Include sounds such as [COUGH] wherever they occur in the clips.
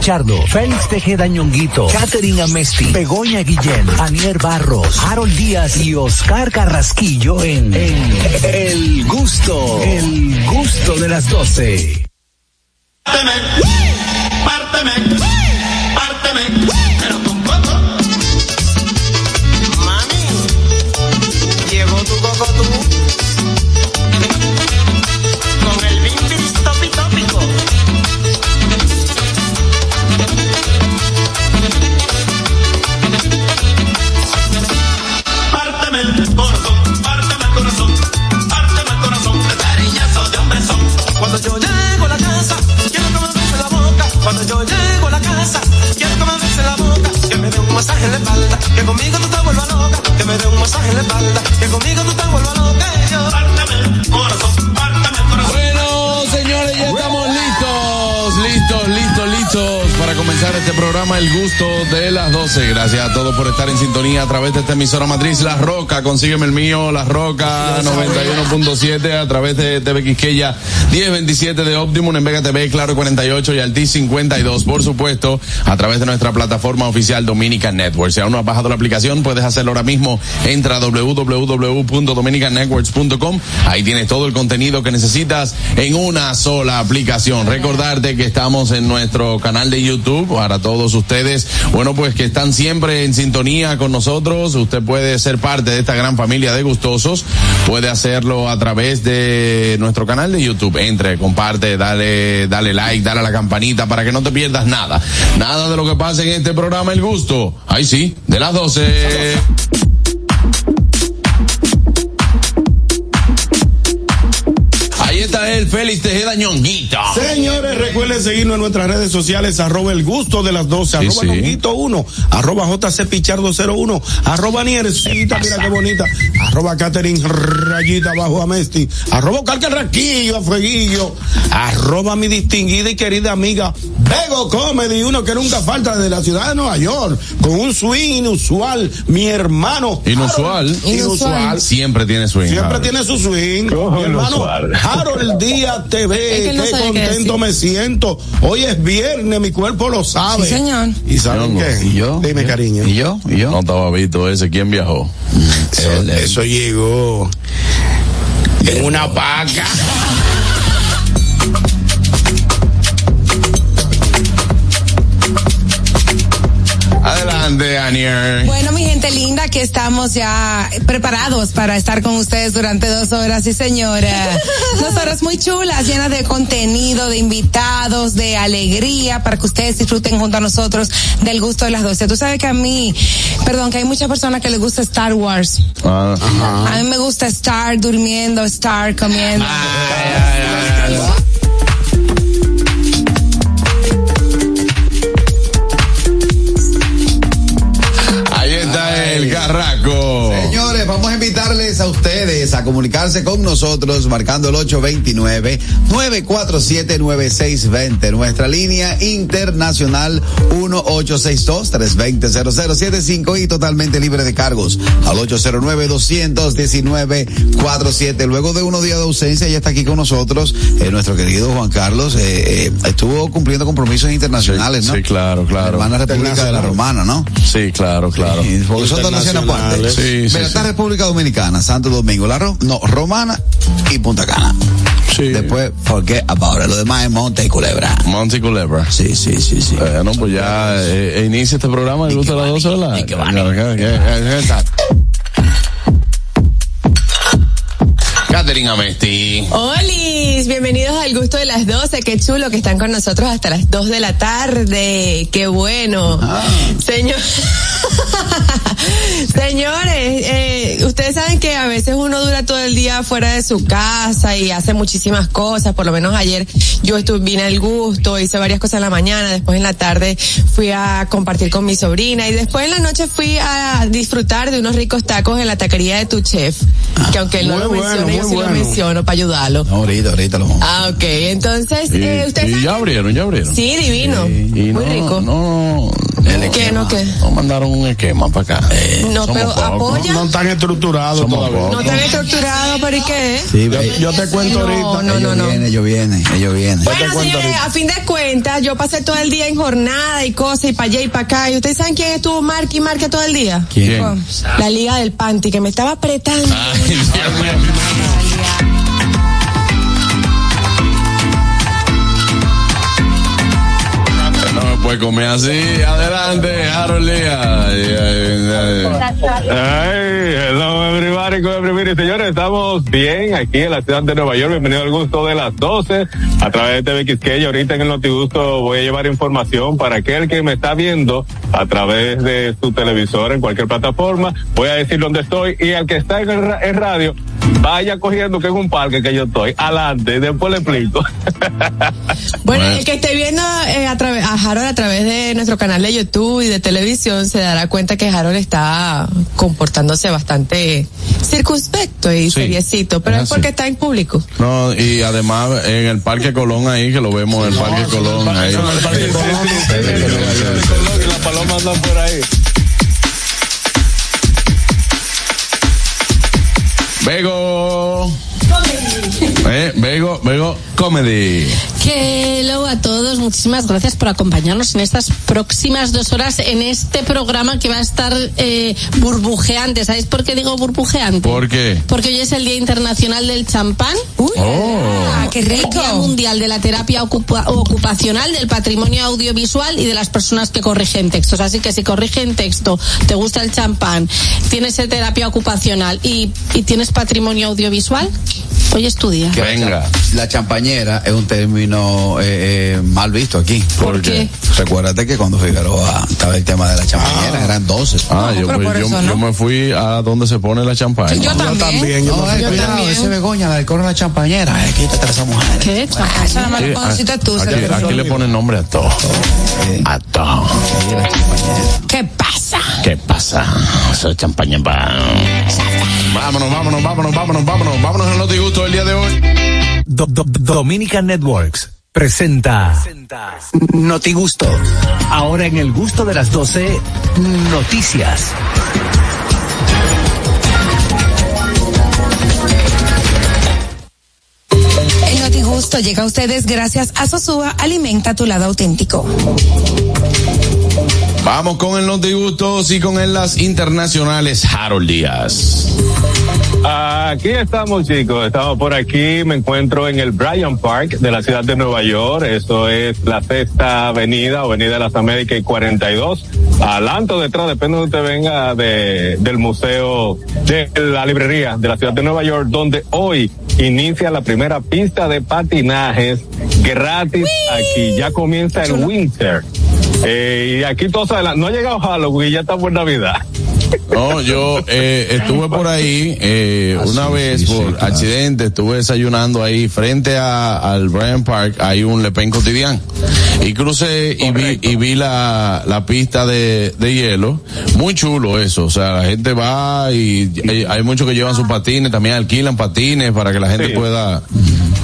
Pichardo, Félix Tejeda Ñonguito, Catherine Amesti, Begoña Guillén, Anier Barros, Harold Díaz y Oscar Carrasquillo en, en El Gusto, El Gusto de las 12. 12. Gracias a todos por estar en sintonía a través de esta emisora matriz La Roca. Consígueme el mío, La Roca 91.7 a través de TV Quisqueya 1027 de Optimum en Vega TV, Claro 48 y Altis 52. Por supuesto, a través de nuestra plataforma oficial Dominican Network. Si aún no has bajado la aplicación, puedes hacerlo ahora mismo. Entra a www.dominicannetworks.com. Ahí tienes todo el contenido que necesitas en una sola aplicación. Recordarte que estamos en nuestro canal de YouTube para todos ustedes. Bueno, pues que están siempre en sintonía con nosotros. Usted puede ser parte de esta gran familia de gustosos. Puede hacerlo a través de nuestro canal de YouTube. Entre, comparte, dale, dale like, dale a la campanita para que no te pierdas nada. Nada de lo que pase en este programa El Gusto. Ahí sí, de las 12. Está él, Félix Tejeda Ñonguito. Señores, recuerden seguirnos en nuestras redes sociales, arroba el gusto de las 12, Sí, arroba sí. Ñonguito 1, arroba JC Pichardo 01, arroba Niercita, mira qué bonita, arroba Catherine Rayita bajo Amesti, arroba Carcarraquillo, a Fueguillo, arroba mi distinguida y querida amiga Bego Comedy, uno que nunca falta desde la ciudad de Nueva York, con un swing inusual, mi hermano. Inusual. Harold- Inusual. Siempre tiene swing. Siempre Harold. tiene su swing. Mi hermano Harold Díaz TV, Es que él no qué contento me siento. Hoy es viernes, mi cuerpo lo sabe. Sí, señor. ¿Y saben qué? ¿Y yo? Dime, cariño. ¿Y yo? ¿Y yo? No estaba visto ese. ¿Quién viajó? Eso, eso llegó en una vaca. Adelante, Anier. Bueno, mi gente linda, que estamos ya preparados para estar con ustedes durante dos horas, sí señora. [LAUGHS] Dos horas muy chulas, llenas de contenido, de invitados, de alegría, para que ustedes disfruten junto a nosotros del gusto de las doce. Tú sabes que a mí, perdón, que hay muchas personas que les gusta Star Wars. Ah, A mí me gusta estar durmiendo, estar comiendo. Ahí Carraco. Señores, vamos a invitarles a ustedes a comunicarse con nosotros marcando el 829-947-9620. Nuestra línea internacional 1862-320-0075 y totalmente libre de cargos al 809-219-47. Luego de unos días de ausencia ya está aquí con nosotros eh, nuestro querido Juan Carlos. eh, eh, estuvo cumpliendo compromisos internacionales, ¿no? Sí, claro, claro. Hermana República de la Romana, ¿no? Sí, claro, claro. Sí, porque son aparte. Sí, sí, Mira, está. República Dominicana, Santo Domingo, La Ro- no, Romana y Punta Cana. Sí. Después, forget about it. Lo demás es Monte y Culebra. Monty Culebra. Sí, sí, sí, sí. Bueno, pues ya eh, inicia este programa de gusto a las 12, ¿verdad? Catherine Amesti. Olis, bienvenidos al gusto de las 12, qué chulo que están con nosotros hasta las 2 de la tarde, qué bueno. Ah. Señor, [LAUGHS] señores, eh, ustedes saben que a veces uno dura todo el día fuera de su casa y hace muchísimas cosas, por lo menos ayer yo estuve, vine al gusto, hice varias cosas en la mañana, después en la tarde fui a compartir con mi sobrina y después en la noche fui a disfrutar de unos ricos tacos en la taquería de tu chef, que aunque él no Muy lo bueno, muy sí lo bueno. menciono para ayudarlo. No, ahorita, ahorita lo vamos. Ah, ok. entonces, Y, eh, ustedes y saben- ya abrieron, ya abrieron. Sí, divino. Y Muy no, rico. No, ¿Qué, no, qué? no mandaron un esquema para acá. No, Somos pero apoya. No están estructurados todavía. pocos. No están estructurados, pero ¿y qué? Sí, Yo, yo te cuento No, ahorita. no, ellos no. vienen, ellos vienen, ellos vienen. Bueno, señores, a fin de cuentas, yo pasé todo el día en jornada y cosas, y para allá y para acá. ¿Y ustedes saben quién estuvo marque y marque todo el día? ¿Quién? La Liga del Panty, que me estaba apretando. Ay, puede comer así. Adelante, Harold. Ay, hello everybody, estamos bien aquí en la ciudad de Nueva York. Bienvenido al gusto de las 12 a través de TVXK. Y ahorita en el Notigusto voy a llevar información para aquel que me está viendo a través de su televisor en cualquier plataforma. Voy a decir dónde estoy y al que está en, el radio, vaya cogiendo que es un parque que yo estoy. Adelante, después le explico. [LAUGHS] Bueno. el que esté viendo eh, a, través a Harold a través de nuestro canal de YouTube y de televisión se dará cuenta que Harold está comportándose bastante circunspecto y Sí, seriecito, pero es es porque está en público. No, y además en el Parque Colón ahí, que lo vemos en el Parque Colón ahí. Las palomas andan por ahí. Vego. Eh, Vego, Vego, comedy. Que hello a todos, muchísimas gracias por acompañarnos en estas próximas dos horas en este programa que va a estar eh, burbujeante. ¿Sabéis por qué digo burbujeante? ¿Por qué? Porque hoy es el Día Internacional del Champán. Uy, Oh. ah, qué El Día rico. Mundial de la Terapia Ocupa- Ocupacional, del Patrimonio Audiovisual y de las personas que corrigen textos. Así que si corrigen texto, te gusta el champán, tienes terapia ocupacional y, y tienes patrimonio audiovisual, hoy es tu día. Que Venga. La champañera es un término eh, eh, mal visto aquí. ¿Por qué? Recuérdate que cuando Figueroa estaba el tema de la champañera, eran 12. Ah, No, yo, pues, no. me fui a donde se pone la champaña. Yo Yo también. también. yo No, me- eh, cuidado, también. ese Begoña, la de la champañera, eh, quítate a esa mujer. ¿Qué? Esa conociste tú, aquí, aquí le ponen nombre a todo. A todo. ¿Qué pasa? ¿Qué pasa? Eso es champaña pa. Vámonos, vámonos, vámonos, vámonos, vámonos. Vámonos en los disgustos del día de hoy. Do- Do- Dominican Networks presenta Noti Gusto. Ahora en el gusto de las 12, noticias. El Notigusto llega a ustedes gracias a Sosúa Alimenta tu lado auténtico. Vamos con el los disgustos y con el las internacionales Harold Díaz. Aquí estamos chicos, estamos por aquí, me encuentro en el Bryant Park de la ciudad de Nueva York, eso es la sexta avenida, avenida de las Américas y 42, adelante o detrás, depende de donde usted venga de, del museo de la librería de la ciudad de Nueva York, donde hoy inicia la primera pista de patinajes gratis aquí, ya comienza el winter. Eh, y aquí todos adelante, no ha llegado Halloween, ya está por Navidad. [LAUGHS] No, yo eh, estuve por ahí eh, una vez por accidente, estuve desayunando ahí frente a, al Bryant Park, hay un Le Pen cotidiano. Y crucé y vi, y vi la, la pista de, de hielo. Muy chulo eso, o sea, la gente va y hay, hay muchos que llevan sus patines, también alquilan patines para que la gente Sí. pueda...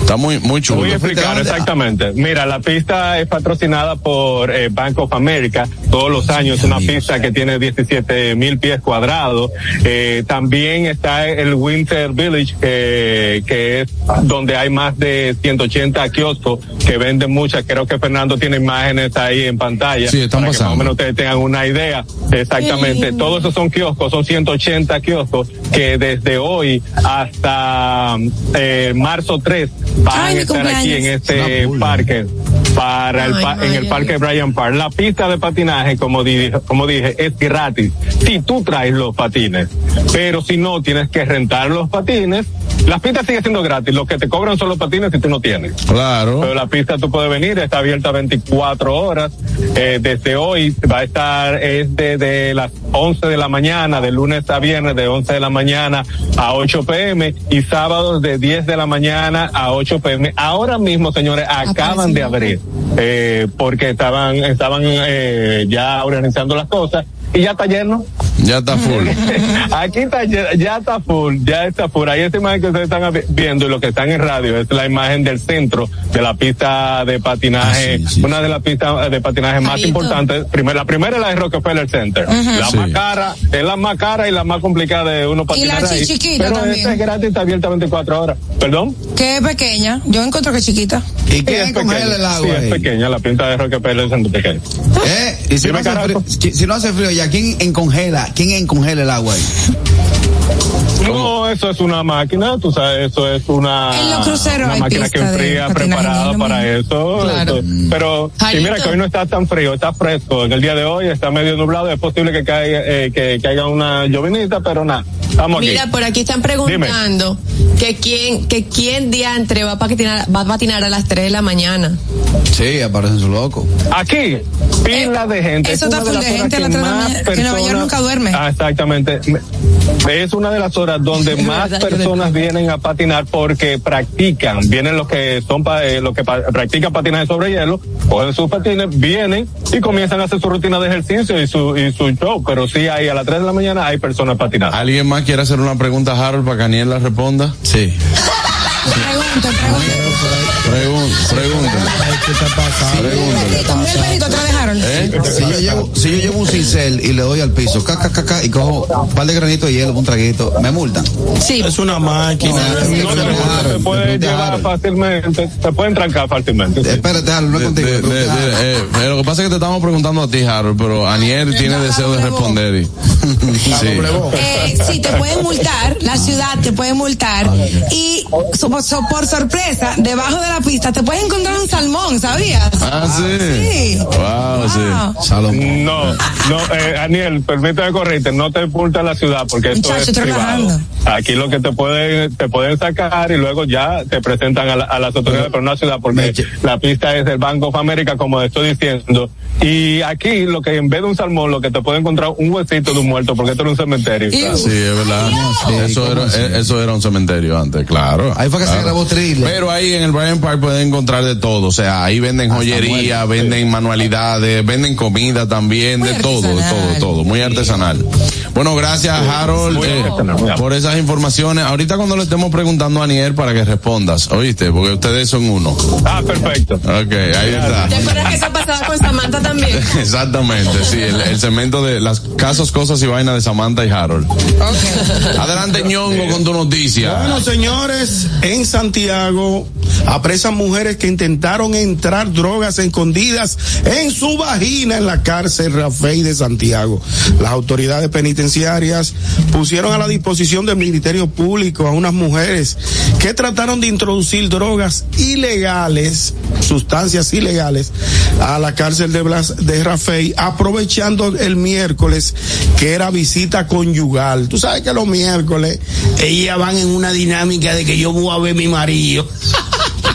Está muy, muy Te voy a chulo. explicar exactamente. Mira, la pista es patrocinada por eh, Bank of America todos los años. Es una pista que tiene 17 mil pies cuadrados. Eh, también está el Winter Village, que, que es donde hay más de 180 kioscos que venden muchas. Creo que Fernando tiene imágenes ahí en pantalla. Sí, están para que más o pasando. menos ustedes tengan una idea. Exactamente. Todos esos son kioscos, son 180 kioscos que desde hoy hasta eh, marzo 3 van Ay, a estar aquí en este parque para el pa- en el parque ay. Bryant Park. La pista de patinaje, como dije, como dije, es gratis. Si tú traes los patines, pero si no, tienes que rentar los patines. Las pistas siguen siendo gratis. Lo que te cobran son los patines si tú no tienes. Claro. Pero la pista tú puedes venir, está abierta 24 horas. Eh, desde hoy va a estar es desde las 11 de la mañana, de lunes a viernes, de 11 de la mañana a 8 pm y sábados de 10 de la mañana a 8 pm. Ahora mismo, señores, acaban de abrir eh, porque estaban estaban eh, ya organizando las cosas y ya está lleno. Ya está full. [LAUGHS] Aquí está, ya, ya está full, ya está full. Ahí esta imagen que ustedes están vi- viendo y lo que están en radio es la imagen del centro de la pista de patinaje, una de las pistas de patinaje más importantes. La primera es la de Rockefeller Center. La Sí. más cara, es la más cara y la más complicada de uno patinar la ahí. chiquita Pero también. esta es gratis, está abierta 24 horas. ¿Perdón? Que es pequeña. Yo encuentro que es chiquita. ¿Y quién es pequeña. el agua Sí, es pequeña, la pinta de Rockefeller Center pequeña. ¿Eh? Y si no, hace frío, si no hace frío ya, ¿quién encongela? ¿Quién encongela el agua ahí? No, eso es una máquina, tú sabes, eso es una, una máquina que enfría preparada ¿no? para eso. Claro. eso. Pero mira que hoy no está tan frío, está fresco. En el día de hoy está medio nublado, es posible que caiga, eh, que, que haya una llovinita, pero nada, estamos aquí. Mira, por aquí están preguntando que quién, que quién diantre va a patinar, va a patinar a las 3 de la mañana. Sí, aparecen su loco. Aquí, pila de gente. Eh, eso está full de gente a que las tres de la mañana, que Nueva York nunca duerme. Ah, exactamente. Es una de las horas donde [LAUGHS] más personas vienen a patinar porque practican. Vienen los que son pa- eh, los que pa- practican patinaje sobre hielo, cogen sus patines, vienen y comienzan a hacer su rutina de ejercicio y su y su show. Pero sí hay a las 3 de la mañana hay personas patinando. ¿Alguien más quiere hacer una pregunta a Harold para que Aniel la responda? Sí. Pregunta, pregunta. Pregun pregúntale. Perrito atrás de Harold. ¿Eh? Si yo llevo, si yo llevo un cincel y le doy al piso, ca, ca, ca, ca, y cojo un par de granitos de hielo, un traguito, me multan. Sí, Es una máquina. No te pueden llevar fácilmente, te pueden trancar fácilmente. sí. Espérate, Harold, no es contigo. de- de- de- eh, eh, lo que pasa es que te estamos preguntando a ti, Harold, pero Aniel tiene deseo de responder. y- sí. Eh, sí, te pueden multar, la ciudad te puede multar y so- so- por sorpresa, debajo de la pista te puedes encontrar un salmón, ¿sabías? Ah, sí. Sí. Wow, sí. Salomón. No, no, eh, Aniel, permíteme corregirte, no te multa la ciudad porque esto Muchacho, es estoy privado. Aquí lo que te pueden, te pueden sacar y luego ya te presentan a, la- a las autoridades, pero no a la ciudad porque Meche. la pista es del Bank of America, como estoy diciendo. Y aquí lo que en vez de un salmón, lo que te puede encontrar un huesito de un muerto, porque esto era un cementerio. Sí, es verdad. eso, era, eh, eso era un cementerio antes, claro. Ahí fue que se Claro. grabó Thriller. Pero ahí en el Bryant Park pueden encontrar de todo. O sea, ahí venden joyería, venden manualidades, venden comida también, Muy de todo, de todo, todo. Muy artesanal. Bueno, gracias, Harold, eh, por esas informaciones. Ahorita cuando le estemos preguntando a Aniel para que respondas, oíste, porque ustedes son uno. Ah, perfecto. Ok, ahí está. ¿te acuerdas que eso pasaba con Samantha también? [LAUGHS] Exactamente, sí, el, el cemento de las casos, cosas y vainas de Samantha y Harold. Adelante, ñongo, con tu noticia. Bueno, señores, en Santiago apresan mujeres que intentaron entrar drogas escondidas en su vagina en la cárcel Rafael de Santiago. Las autoridades penitenciarias pusieron a la disposición del Ministerio Público a unas mujeres que trataron de introducir drogas ilegales, sustancias ilegales, a la cárcel de, Blas, de Rafael, aprovechando el miércoles que era visita conyugal. Tú sabes que los miércoles ellas van en una dinámica de que yo voy a mi marido.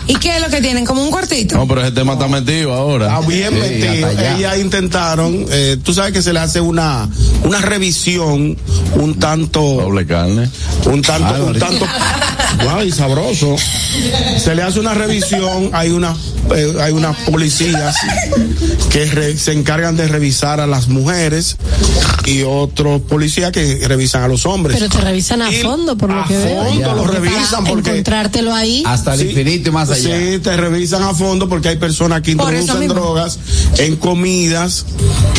¿Y qué es lo que tienen? ¿Como un cuartito? No, pero ese tema está metido ahora. Está bien Sí, metido. Ellas intentaron, eh, tú sabes que se le hace una, una revisión un tanto, Doble carne. un tanto, Ay, un María. tanto, ay, sabroso. Se le hace una revisión, hay una, eh, hay unas policías que re- se encargan de revisar a las mujeres y otros policías que revisan a los hombres. Pero te revisan a Y fondo, por lo a que veo. fondo lo Para revisan porque encontrártelo ahí. Hasta el Sí, infinito y más allá. Sí, te revisan a fondo porque hay personas que Por introducen drogas en comidas,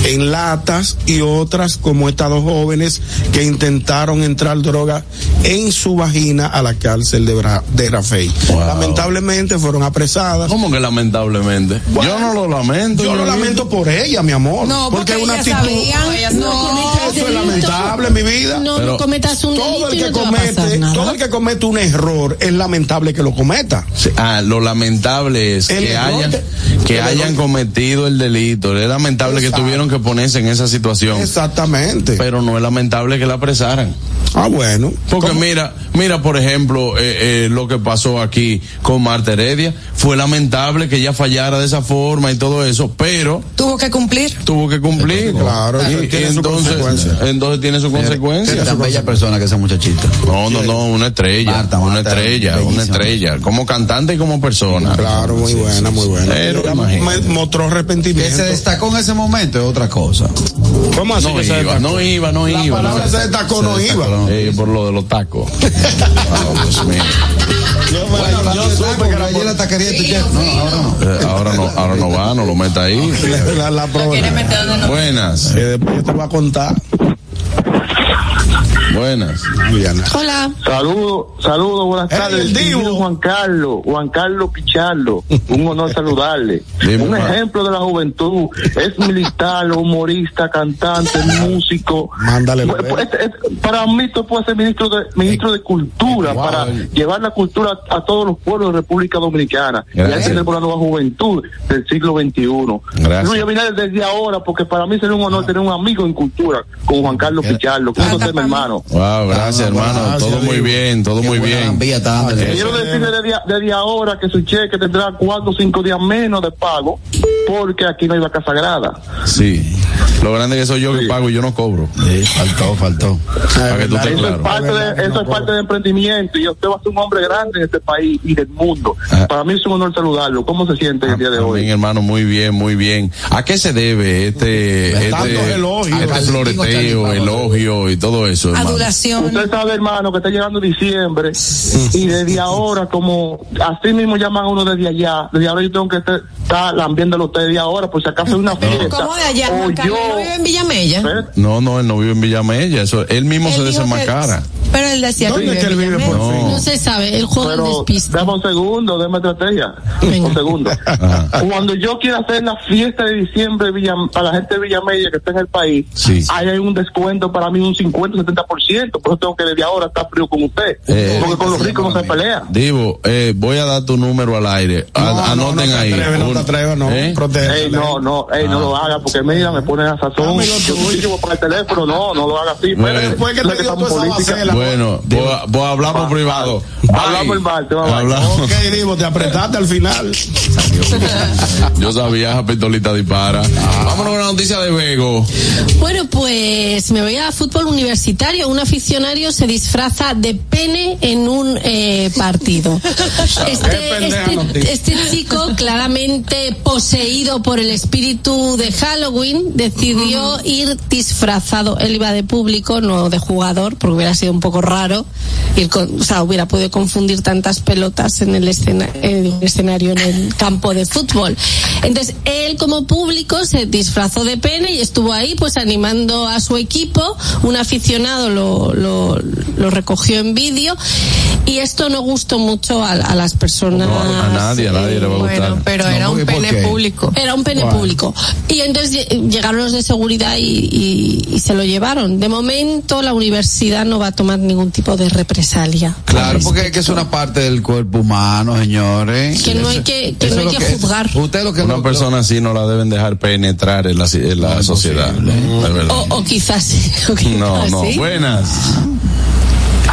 en latas y otras como estas dos jóvenes que intentaron entrar droga en su vagina a la cárcel de, Bra- de Rafael. Wow. Lamentablemente fueron apresadas. ¿Cómo que lamentablemente? yo no lo lamento. Yo lo lamento por ella, mi amor. No, porque, es una actitud. sabían. No, Eso es lamentable, mi vida. No, Pero- no cometas un todo el que no comete, todo el que comete un error es lamentable que lo cometa. Sí, Ah, lo lamentable es El que error hayan, de- que hayan error- cometido el delito. Es lamentable Exacto. que tuvieron que ponerse en esa situación. Exactamente. Pero no es lamentable que la apresaran. ah, bueno. Porque ¿Cómo? mira, mira por ejemplo eh, eh, lo que pasó aquí con Marta Heredia. fue lamentable que ella fallara de esa forma y todo eso, pero Tuvo que cumplir. tuvo que cumplir. Claro, Y- tiene y su entonces, consecuencia. entonces tiene su consecuencia. Tan bella persona que esa muchachita. No, no, no, una estrella, Marta, una estrella, una estrella, como cantante y como persona. Claro, muy buena, muy buena. Pero, mostró Que se arrepentimiento. destacó en ese momento es otra cosa. ¿Cómo así No que se iba, destacó? no iba, no La iba. palabra no. se destacó, no iba. Eh, por lo de los tacos. Ah, [LAUGHS] Dios mío. Yo, Bueno, yo yo supe supe que era allí la taquería de tu chef. No, ahora no. Eh, ahora no, ahora no va, no lo meta ahí. [LAUGHS] la, la prueba. Buenas, Que después yo te voy a contar. Buenas. Diana. Hola. Saludos, saludos, buenas Hey, tardes. el Divo. Juan Carlos, Juan Carlos Pichardo, un honor [LAUGHS] saludarle. Dime, un ejemplo de la juventud, es militar, humorista, cantante, [LAUGHS] músico. Mándale, Pues, pues, es- es- para mí tú puedes ser ministro de, ministro de cultura, Wow. para llevar la cultura a, a todos los pueblos de República Dominicana. Y Gracias. atender por la nueva juventud del siglo XXI. Gracias. Luis Abinader desde ahora, porque para mí sería un honor tener un amigo en cultura, con Juan Carlos Pichardo. ¿Cómo usted, mi hermano? Wow, gracias, Ah, hermano. gracias, todo muy bien, todo muy bien. dándole. Quiero decirle desde, desde ahora que su cheque tendrá cuatro o cinco días menos de pago porque aquí no hay vaca sagrada. Sí. Lo grande que soy yo que pago y yo no cobro. Sí, faltó, faltó. Para que tú estés Eso, claro. es parte de, eso es parte de emprendimiento y usted va a ser un hombre grande en este país y del mundo. Ah. Para mí es un honor saludarlo. ¿Cómo se siente el día de Bien, hoy? hermano, muy bien, muy bien. ¿A qué se debe este, este, elogios. este floreteo, elogio y todo eso, hermano? Adulación. Usted sabe, hermano, que está llegando diciembre y desde ahora, como así mismo llaman a uno desde allá, desde ahora yo tengo que estar, lambiéndolo usted desde ahora, por si acaso hay una fiesta. ¿Cómo de allá? o yo, ¿No vive en Villamella? No, no, él no vive en Villamella, eso, él mismo se Él desenmascara. Pero él decía que ¿Dónde es que él vive, por fin? No se sabe, el juego del Pero despiste. dame un segundo, déme estrategia. Venga. Un segundo. Ajá. [LAUGHS] Cuando yo quiera hacer la fiesta de diciembre Villa- para la gente de Villamella que está en el país, Sí. ahí hay un descuento para mí un 50, 70%. Por eso tengo que desde ahora estar frío con usted. Eh, porque con los ricos no se pelea. Divo, eh, voy a dar tu número al aire. No, no, anoten no te ahí. atreves, no te no. ¿Eh? Protégete. Ey, no, no, ey, no lo haga, porque mira, me pone a sazón. Amigo Yo voy para el teléfono, no, no lo haga así. Bueno, espérate, después que te no dio toda esa. Bueno, voy a, voy a hablar por privado. Hablamos el martes. Hablamos. Ok, Divo, te apretaste al final. [LAUGHS] Yo sabía, esa pistolita dispara. Vámonos con la noticia de Bego. Bueno, pues me voy a fútbol universitario. Un aficionario se disfraza de pene en un eh, partido. [LAUGHS] Este, este, este chico, claramente poseído por el espíritu de Halloween, decidió ir disfrazado. Él iba de público, no de jugador, porque hubiera sido un poco raro. Ir con- o sea, hubiera podido confundir tantas pelotas en el escena- en un escenario en el [LAUGHS] campo de fútbol. Entonces, él como público se disfrazó de pene y estuvo ahí pues animando a su equipo. Un aficionado lo, lo, lo recogió en vídeo y esto no gustó mucho a, a las personas. No, a nadie, a nadie le va a gustar. Bueno, pero era un pene público. Era un pene Bueno. público. Y entonces lle- llegaron los de seguridad y, y- y se lo llevaron. De momento la universidad no va a tomar ningún tipo de represalia. Claro, porque es que es una parte del cuerpo humano, señores. Que no hay que- que no hay lo que juzgar. Usted lo que Una lo- persona así no la deben dejar penetrar en la, en la sociedad. O, o quizás sí. [LAUGHS] o quizás No, no. sí. Buenas.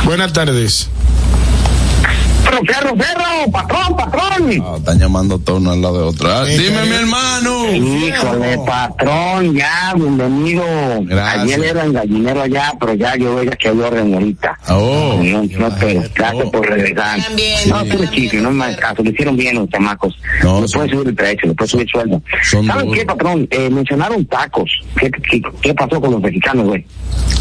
Buenas tardes. Pero ferro, ferro, patrón, patrón. Ah, están llamando todos uno al lado de otro. Ah, Eh, dime, mi hermano. Híjole, patrón, ya, bienvenido. Gracias. Ayer era en gallinero allá, pero ya yo veo que hay orden ahorita. Oh. No, no, pero gracias por regresar. También. No, puro chiste, no me caso, lo hicieron bien los chamacos. No, le son- puede subir el precio, le puede subir el sueldo. son ¿Saben duros. qué, patrón? Eh, mencionaron tacos. ¿Qué, qué, qué pasó con los mexicanos, güey?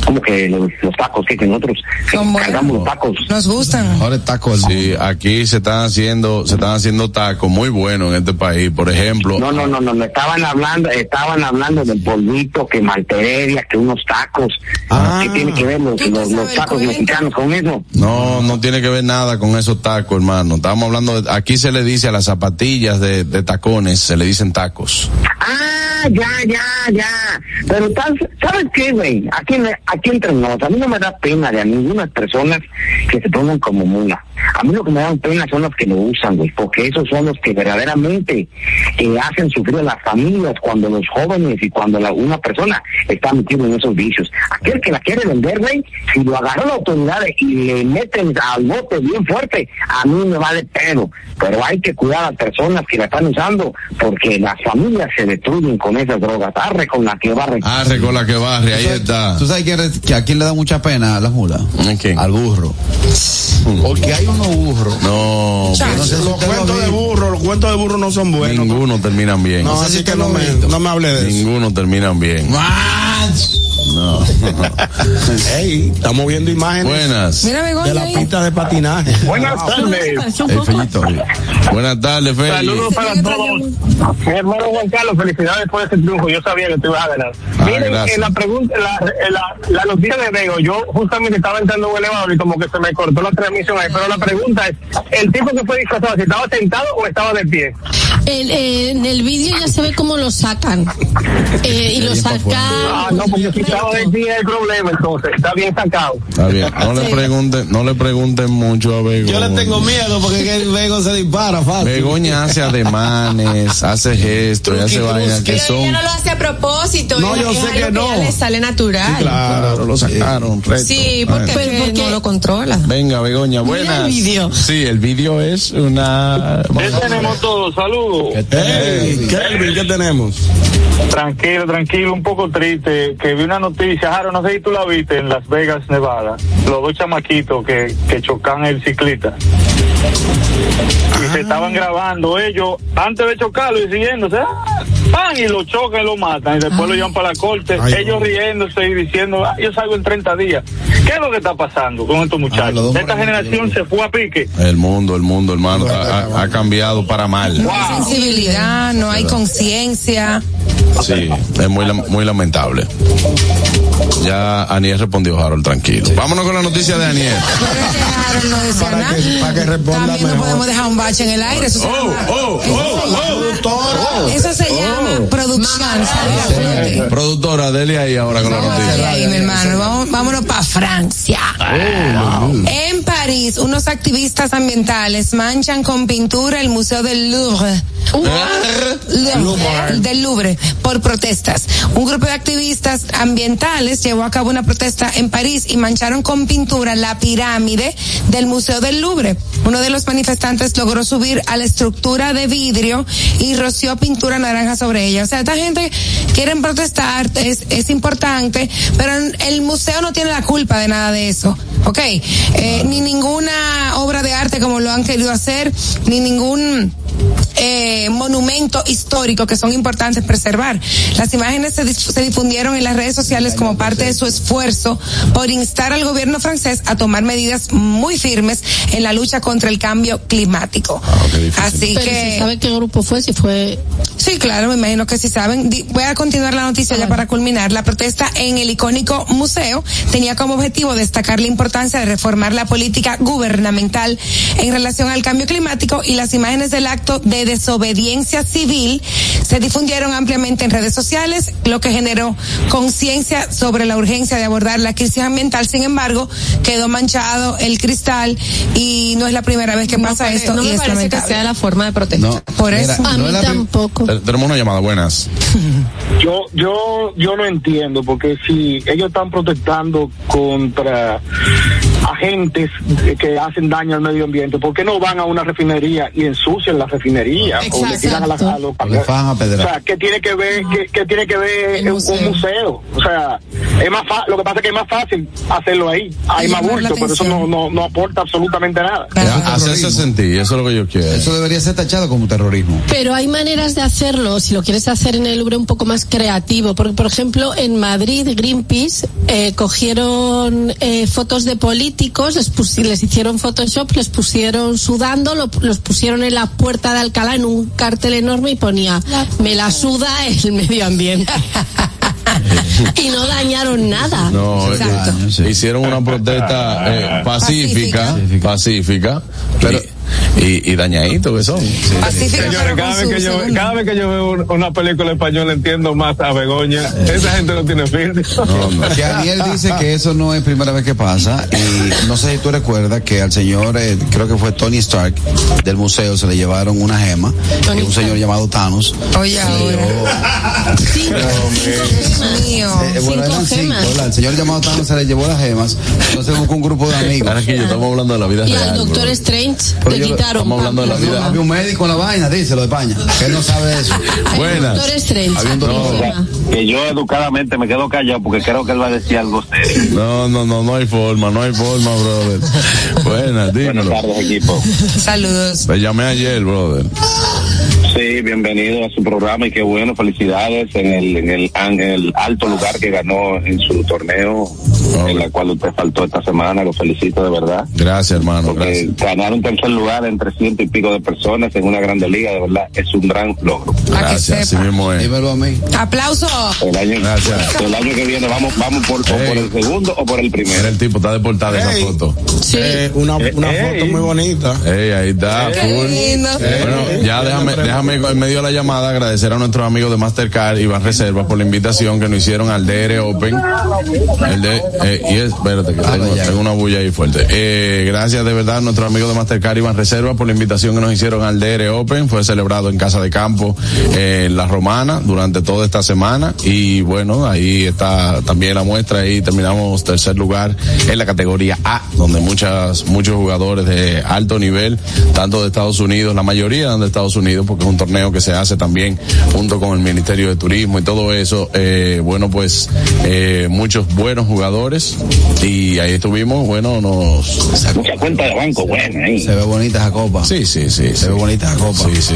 Como que los, los tacos, que, que nosotros Son buenos. cargamos los tacos. Nos gustan. Ahora está con Sí, aquí se están haciendo, se están haciendo tacos muy buenos en este país. Por ejemplo, No, no, no, no, no, estaban hablando, estaban hablando del polvito, que malteredia, que unos tacos. Ah. ¿Qué tiene que ver los, ¿Tú te los, los tacos mexicanos con eso? no, no tiene que ver nada con esos tacos, hermano. Estamos hablando, de- aquí se le dice a las zapatillas de, de tacones, se le dicen tacos. Ah, ya, ya, ya. Pero tal- ¿sabes qué, güey? Aquí, aquí entre nosotros, a mí no me da pena de a ninguna persona que se pongan como mula. A mí lo que que me dan pena son los que lo usan, güey, porque esos son los que verdaderamente eh, hacen sufrir a las familias cuando los jóvenes y cuando la- una persona está metido en esos vicios. Aquel que la quiere vender, güey, si lo agarró la autoridad y le meten al bote bien fuerte, a mí me vale pedo. Pero hay que cuidar a las personas que la están usando, porque las familias se destruyen con esas drogas. Arre con la que barre. Arre con la que barre, ahí está. ¿Tú sabes que a quién le da mucha pena a las mulas? Al burro. Porque hay unos burros. No, no sé si los lo cuentos de burro, los cuentos de burro no son buenos. ninguno terminan bien. No, así que no me, no me hable de eso. Ninguno terminan bien. No. [LAUGHS] Ey, estamos viendo imágenes Buenas. Mira, de la ahí. pista de patinaje. [LAUGHS] Buenas tardes. El Fellito. Buenas tardes, Feli. Saludos para todos. Mi hermano Juan Carlos, felicidades por ese triunfo. Yo sabía que te ibas a ganar. Ah, Miren, gracias. en la pregunta, la, en la, la noticia de Vego, yo justamente estaba entrando en un elevador y como que se me cortó la transmisión ahí. Pero la pregunta es, ¿el tipo que fue disfrazado, si estaba sentado o estaba de pie? El- eh, en el vídeo ya se ve cómo lo sacan. Eh, y lo sacan. Ah, no, porque si es el problema, entonces. Está bien sacado. Está bien. No le [LAUGHS] pregunten, no le pregunten mucho a Begoña. Yo le tengo miedo porque que el Vego se dispara fácil. Begoña hace ademanes, [LAUGHS] hace gestos, y hace vainas que Pero son. ella no lo hace a propósito. No, yo sé que no. le sale natural. Claro, lo sacaron. Sí, porque, Bueno. porque no lo controla. Venga, Begoña, buenas. el vídeo. Sí, el vídeo es una. tenemos todos, saludos. Ey, Kelvin, ¿qué tenemos? Tranquilo, tranquilo, un poco triste, que vi una noticia, Jaro, no sé si tú la viste en Las Vegas, Nevada, los dos chamaquitos que, que chocan el ciclista. Y se estaban grabando ellos antes de chocarlo y siguiéndose, ¡ah! ¡pam! y lo chocan y lo matan y después lo llevan para la corte, Ay, ellos riéndose y diciendo, ah, yo salgo en 30 días. ¿Qué es lo que está pasando con estos muchachos? Esta generación se fue a pique. El mundo, el mundo, hermano, ha, ha- ha cambiado para mal. No hay sensibilidad, no hay conciencia. Sí, es muy, muy lamentable. Ya Aniel respondió, Harold, tranquilo. Vámonos con la noticia de Aniel. Harold no decía Para nada. que, para que responda También no mejor. podemos dejar un bache en el aire. Eso se Oh, llama, oh, eso oh, eso se llama producción. Productora, dele ahí ahora con la noticia. ahí, mi hermano. Vamos- vámonos para Francia. En París, unos activistas ambientales manchan con pintura el Museo del Louvre. Louvre, del Louvre por protestas. Un grupo de activistas ambientales llevó a cabo una protesta en París y mancharon con pintura la pirámide del Museo del Louvre. Uno de los manifestantes logró subir a la estructura de vidrio y roció pintura naranja sobre ella. O sea, esta gente quieren protestar, es, es importante, pero el museo no tiene la culpa de nada de eso. ¿Ok? Eh, ni ninguna obra de arte como lo han querido hacer, ni ningún eh, monumento histórico que son importantes preservar. Las imágenes se, dif- se difundieron en las redes sociales como parte de su esfuerzo por instar al gobierno francés a tomar medidas muy firmes en la lucha contra el cambio climático. Así Pero que... ¿se sabe qué grupo fue? Si fue. Sí, claro, me imagino que sí saben. Di- Voy a continuar la noticia ya para culminar. La protesta en el icónico museo tenía como objetivo destacar la importancia de reformar la política gubernamental en relación al cambio climático y las imágenes del acto de desobediencia civil se difundieron ampliamente en redes sociales, lo que generó conciencia sobre la urgencia de abordar la crisis ambiental. Sin embargo, quedó manchado el cristal y no es la primera vez que pasa esto no y me es parece que sea la forma de protestar. No, Por mira, eso. A no mí es la prim- tampoco. Te- Tenemos una llamada, buenas. [LAUGHS] Yo, yo, yo no entiendo porque si ellos están protestando contra agentes que hacen daño al medio ambiente, ¿por qué no van a una refinería y ensucian la refinería o le tiran a, la, a los O le fajan a O pedra. sea, ¿qué tiene que ver, qué, qué tiene que ver un museo? O sea, es más fa- lo que pasa es que es más fácil hacerlo ahí. Hay Y más bulto, pero eso no, no, no aporta absolutamente nada. Ya, Hacerse sentir, eso es lo que yo quiero. Eso debería ser tachado como terrorismo. Pero hay maneras de hacerlo, si lo quieres hacer en el Louvre un poco más creativo, porque por ejemplo en Madrid Greenpeace eh, cogieron eh, fotos de políticos, les, pusi- les hicieron Photoshop, les pusieron sudando, lo- los pusieron en la puerta de Alcalá en un cartel enorme y ponía me la suda el medio ambiente. [LAUGHS] y no dañaron nada. No, Exacto. eh, hicieron una protesta eh, pacífica, pacífica, pero y, y dañaditos que son. Pacífico, Señores, cada vez, que yo, cada vez que yo veo un- una película española entiendo más a Begoña. Esa gente no tiene filtro. [LAUGHS] Que Daniel dice que eso no es primera vez que pasa y no sé si tú recuerdas que al señor, eh, creo que fue Tony Stark del museo, se le llevaron una gema, que un señor llamado Thanos. Oye, ahora. Dios mío. Eh, bueno, eran cinco, ¿verdad? El señor llamado Thanos se le llevó las gemas, entonces buscó un grupo de [LAUGHS] amigos. Ahora que yo estamos hablando de la vida Y al real. Doctor bro. Strange Pero le yo- quitaron. estamos hablando de la vida. Había un médico en la vaina, díselo de España, que él no sabe de eso. [LAUGHS] Buenas. Que yo educadamente me quedo callado porque creo que él va a decir algo serio. No, no, no, no hay forma, no hay forma, brother. Buenas, Buenas dímelo. tardes, equipo. Saludos. Te llamé ayer, brother. Sí, bienvenido a su programa y qué bueno, felicidades en el, en el, en el alto lugar que ganó en su torneo, en la cual usted faltó esta semana, lo felicito de verdad. Gracias, hermano, Porque gracias. ganar un tercer lugar entre ciento y pico de personas en una grande liga, de verdad, es un gran logro. Gracias, así mismo es. Dímelo a mí. Aplauso. El año, Gracias. el año que viene vamos, vamos por, o por el segundo o por el primero. Mira el tipo, está deportado esa foto. Sí. Eh, una una foto muy bonita. Ey, ahí está, Qué lindo. Bueno, ya déjame, déjame en medio de la llamada agradecer a nuestros amigos de Mastercard y Van Reservas por la invitación que nos hicieron al DR Open. El de, eh, y es, espérate, que tengo, tengo una bulla ahí fuerte. Eh, gracias de verdad a nuestros amigos de Mastercard y Van Reservas por la invitación que nos hicieron al DR Open. Fue celebrado en Casa de Campo, eh, en La Romana, durante toda esta semana. Y bueno, ahí está también la muestra y terminamos tercer lugar en la categoría A, donde muchas, muchos jugadores de alto nivel, tanto de Estados Unidos, la mayoría de Estados Unidos, porque un torneo que se hace también junto con el Ministerio de Turismo y todo eso. Eh, bueno, pues eh, muchos buenos jugadores y ahí estuvimos, bueno, nos... Mucha cuenta de banco buena ahí. Se ve bonita esa copa. Sí, sí, sí. Se ve bonita esa copa. Sí, sí.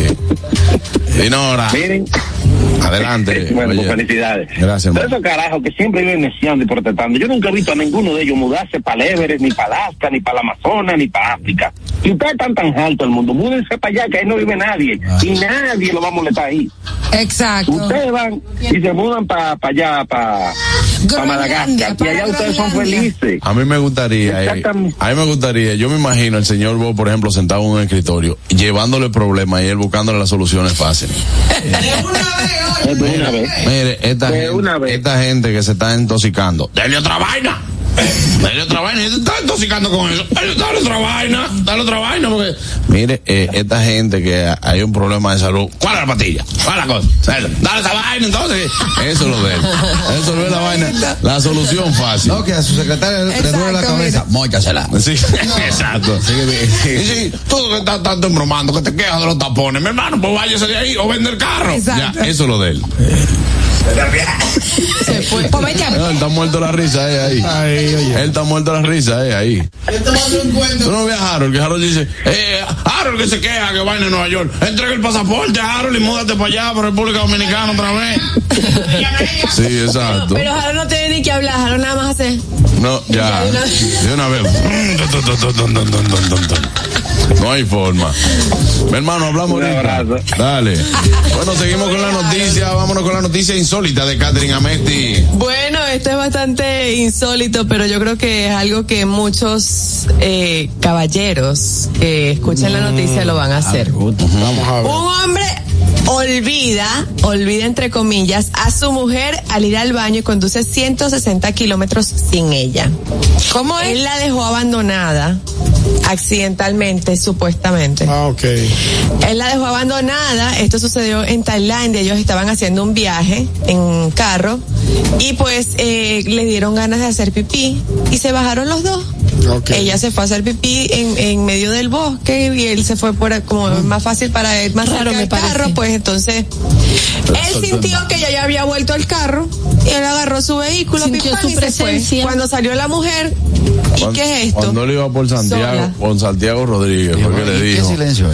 [LAUGHS] Dinora, Miren, adelante. [LAUGHS] bueno, pues Oye, felicidades. Gracias, Pero esos carajos que siempre viven neciando y protestando. Yo nunca he visto a ninguno de ellos mudarse para el Everest, ni para Alaska, ni para el Amazonas, ni para África. Si ustedes están tan alto el mundo, múdense para allá, que ahí no vive nadie. Y nadie lo va a molestar ahí. Exacto. Ustedes van y se mudan para allá, para Groenlandia, Madagascar. Y allá ustedes son felices. A mí me gustaría, eh, a mí me gustaría, yo me imagino el señor Bo, por ejemplo, sentado en un escritorio, llevándole problemas y él buscándole las soluciones fáciles. [LAUGHS] Es de una vez. Mire, esta De gente, una vez. esta gente que se está intoxicando, dale otra vaina. Dale otra vaina, y se está intoxicando con eso. Dale, otra vaina, dale otra vaina, porque. Mire, eh, esta gente que hay un problema de salud, ¿cuál es la pastilla? ¿Cuál es la cosa? Dale, esa vaina, entonces. Eso es lo de él. Eso no es la vaina. La solución fácil. No, que a su secretaria le duele la cabeza. Móchasela. Sí, [LAUGHS] exacto. Y si tú que estás tanto embromando que te quejas de los tapones, mi hermano, pues váyase de ahí o vende el carro. Exacto. Ya, eso es lo de él. Se fue. No, él está muerto la risa, eh, ahí. Ay, oye. Él está muerto la risa, eh, ahí. Tú no ves a Harold, que Harold dice, eh, Harold que se queja que va en Nueva York. Entrega el pasaporte a Harold y múdate para allá, para República Dominicana otra vez. Sí, exacto. Pero Jaro no tiene ni que hablar, Jaro nada más hace. No, ya. De una vez. No hay forma. Mi hermano, hablamos Un ahorita. abrazo. Dale. Bueno, seguimos con la noticia. Vámonos con la noticia insólita de Catherine Amesti. Bueno, esto es bastante insólito, pero yo creo que es algo que muchos eh, caballeros que escuchan la noticia lo van a hacer. Vamos a ver. Un hombre olvida, olvida entre comillas, a su mujer al ir al baño y conduce 160 kilómetros sin ella. ¿Cómo es? Él la dejó abandonada accidentalmente, supuestamente. Ah, ok. Él la dejó abandonada. Esto sucedió en Tailandia. Ellos estaban haciendo un viaje en carro y pues eh, le dieron ganas de hacer pipí y se bajaron los dos. Ok. Ella se fue a hacer pipí en, en medio del bosque y él se fue por como más fácil para él, más Raro me carro. Pues entonces él sintió que ella ya había vuelto al carro y él agarró su vehículo Sintió pipán, su y se fue. presencia. Cuando salió la mujer, ¿y qué es esto? Cuando él iba por Santiago, Sola. por Santiago Rodríguez, fue que le ¿Y ¿Qué dijo. silencio?